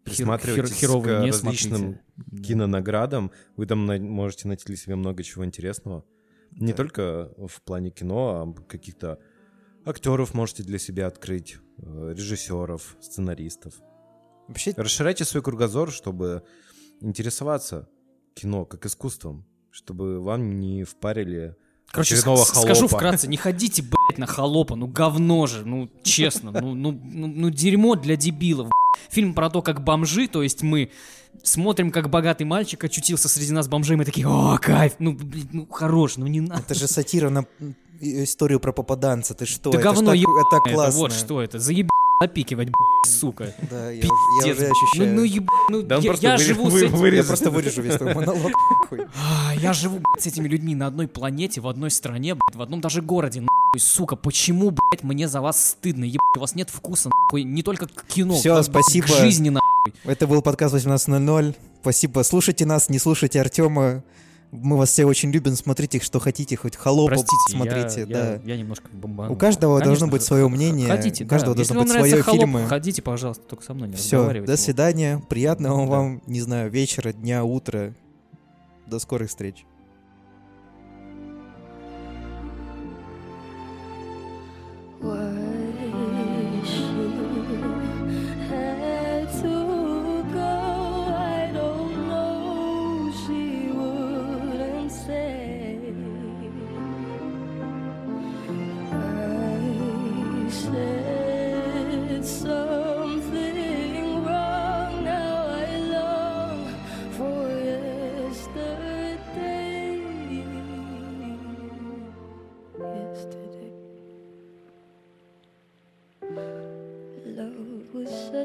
Speaker 3: присматривайтесь
Speaker 2: хер- херовые
Speaker 3: к
Speaker 2: не
Speaker 3: различным
Speaker 2: смотрите. Да.
Speaker 3: кинонаградам. Вы там на- можете найти для себя много чего интересного. Не
Speaker 1: Да.
Speaker 3: только в плане кино, а каких-то актеров можете для себя открыть, э, режиссеров, сценаристов.
Speaker 1: Вообще,
Speaker 3: Расширяйте свой кругозор, чтобы интересоваться кино как искусством, чтобы вам не впарили
Speaker 2: Короче,
Speaker 3: очередного
Speaker 2: с- скажу
Speaker 3: холопа.
Speaker 2: вкратце, не ходите, блядь, на холопа, ну говно же, ну честно, ну, ну, ну, ну дерьмо для дебилов. б***ь. Фильм про то, как бомжи, то есть мы смотрим, как богатый мальчик очутился среди нас бомжей, мы такие, о, кайф, ну, блин, ну хорош, ну не надо.
Speaker 1: это же сатира на историю про попаданца. Ты что?
Speaker 2: Да
Speaker 1: это
Speaker 2: говно
Speaker 1: так- Это классно.
Speaker 2: вот что это, заеб запикивать, б***ь, сука.
Speaker 1: Да, я уже, я уже ощущаю.
Speaker 2: Ну, ну, еб... ну
Speaker 3: Да
Speaker 2: я, я
Speaker 3: вы-
Speaker 2: живу
Speaker 3: вы-
Speaker 2: с этим...
Speaker 1: Я
Speaker 3: вырежет.
Speaker 1: просто вырежу весь твой монолог.
Speaker 2: А, Я живу, блядь, с этими людьми на одной планете, в одной стране, блядь, в одном даже городе, сука, почему, блядь, мне за вас стыдно, ебать, у вас нет вкуса, нахуй, не только к кино,
Speaker 1: Всё,
Speaker 2: к-
Speaker 1: спасибо.
Speaker 2: к жизни, нахуй.
Speaker 1: Это был подкаст 18.00. Спасибо. Слушайте нас, не слушайте Артема. Мы вас все очень любим. Смотрите, что хотите, хоть холопа
Speaker 2: Простите,
Speaker 1: смотрите.
Speaker 2: я,
Speaker 1: да.
Speaker 2: я, я немножко бомбанул.
Speaker 1: У каждого
Speaker 2: Конечно,
Speaker 1: должно быть свое мнение,
Speaker 2: Ходите,
Speaker 1: у каждого
Speaker 2: да. Если
Speaker 1: должно
Speaker 2: вам
Speaker 1: быть свое
Speaker 2: холоп,
Speaker 1: фильмы.
Speaker 2: ходите, пожалуйста, только со мной не
Speaker 1: Все, до свидания. Приятного
Speaker 2: Да.
Speaker 1: вам, не знаю, вечера, дня, утра. До скорых встреч.
Speaker 4: world.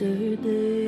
Speaker 4: yesterday.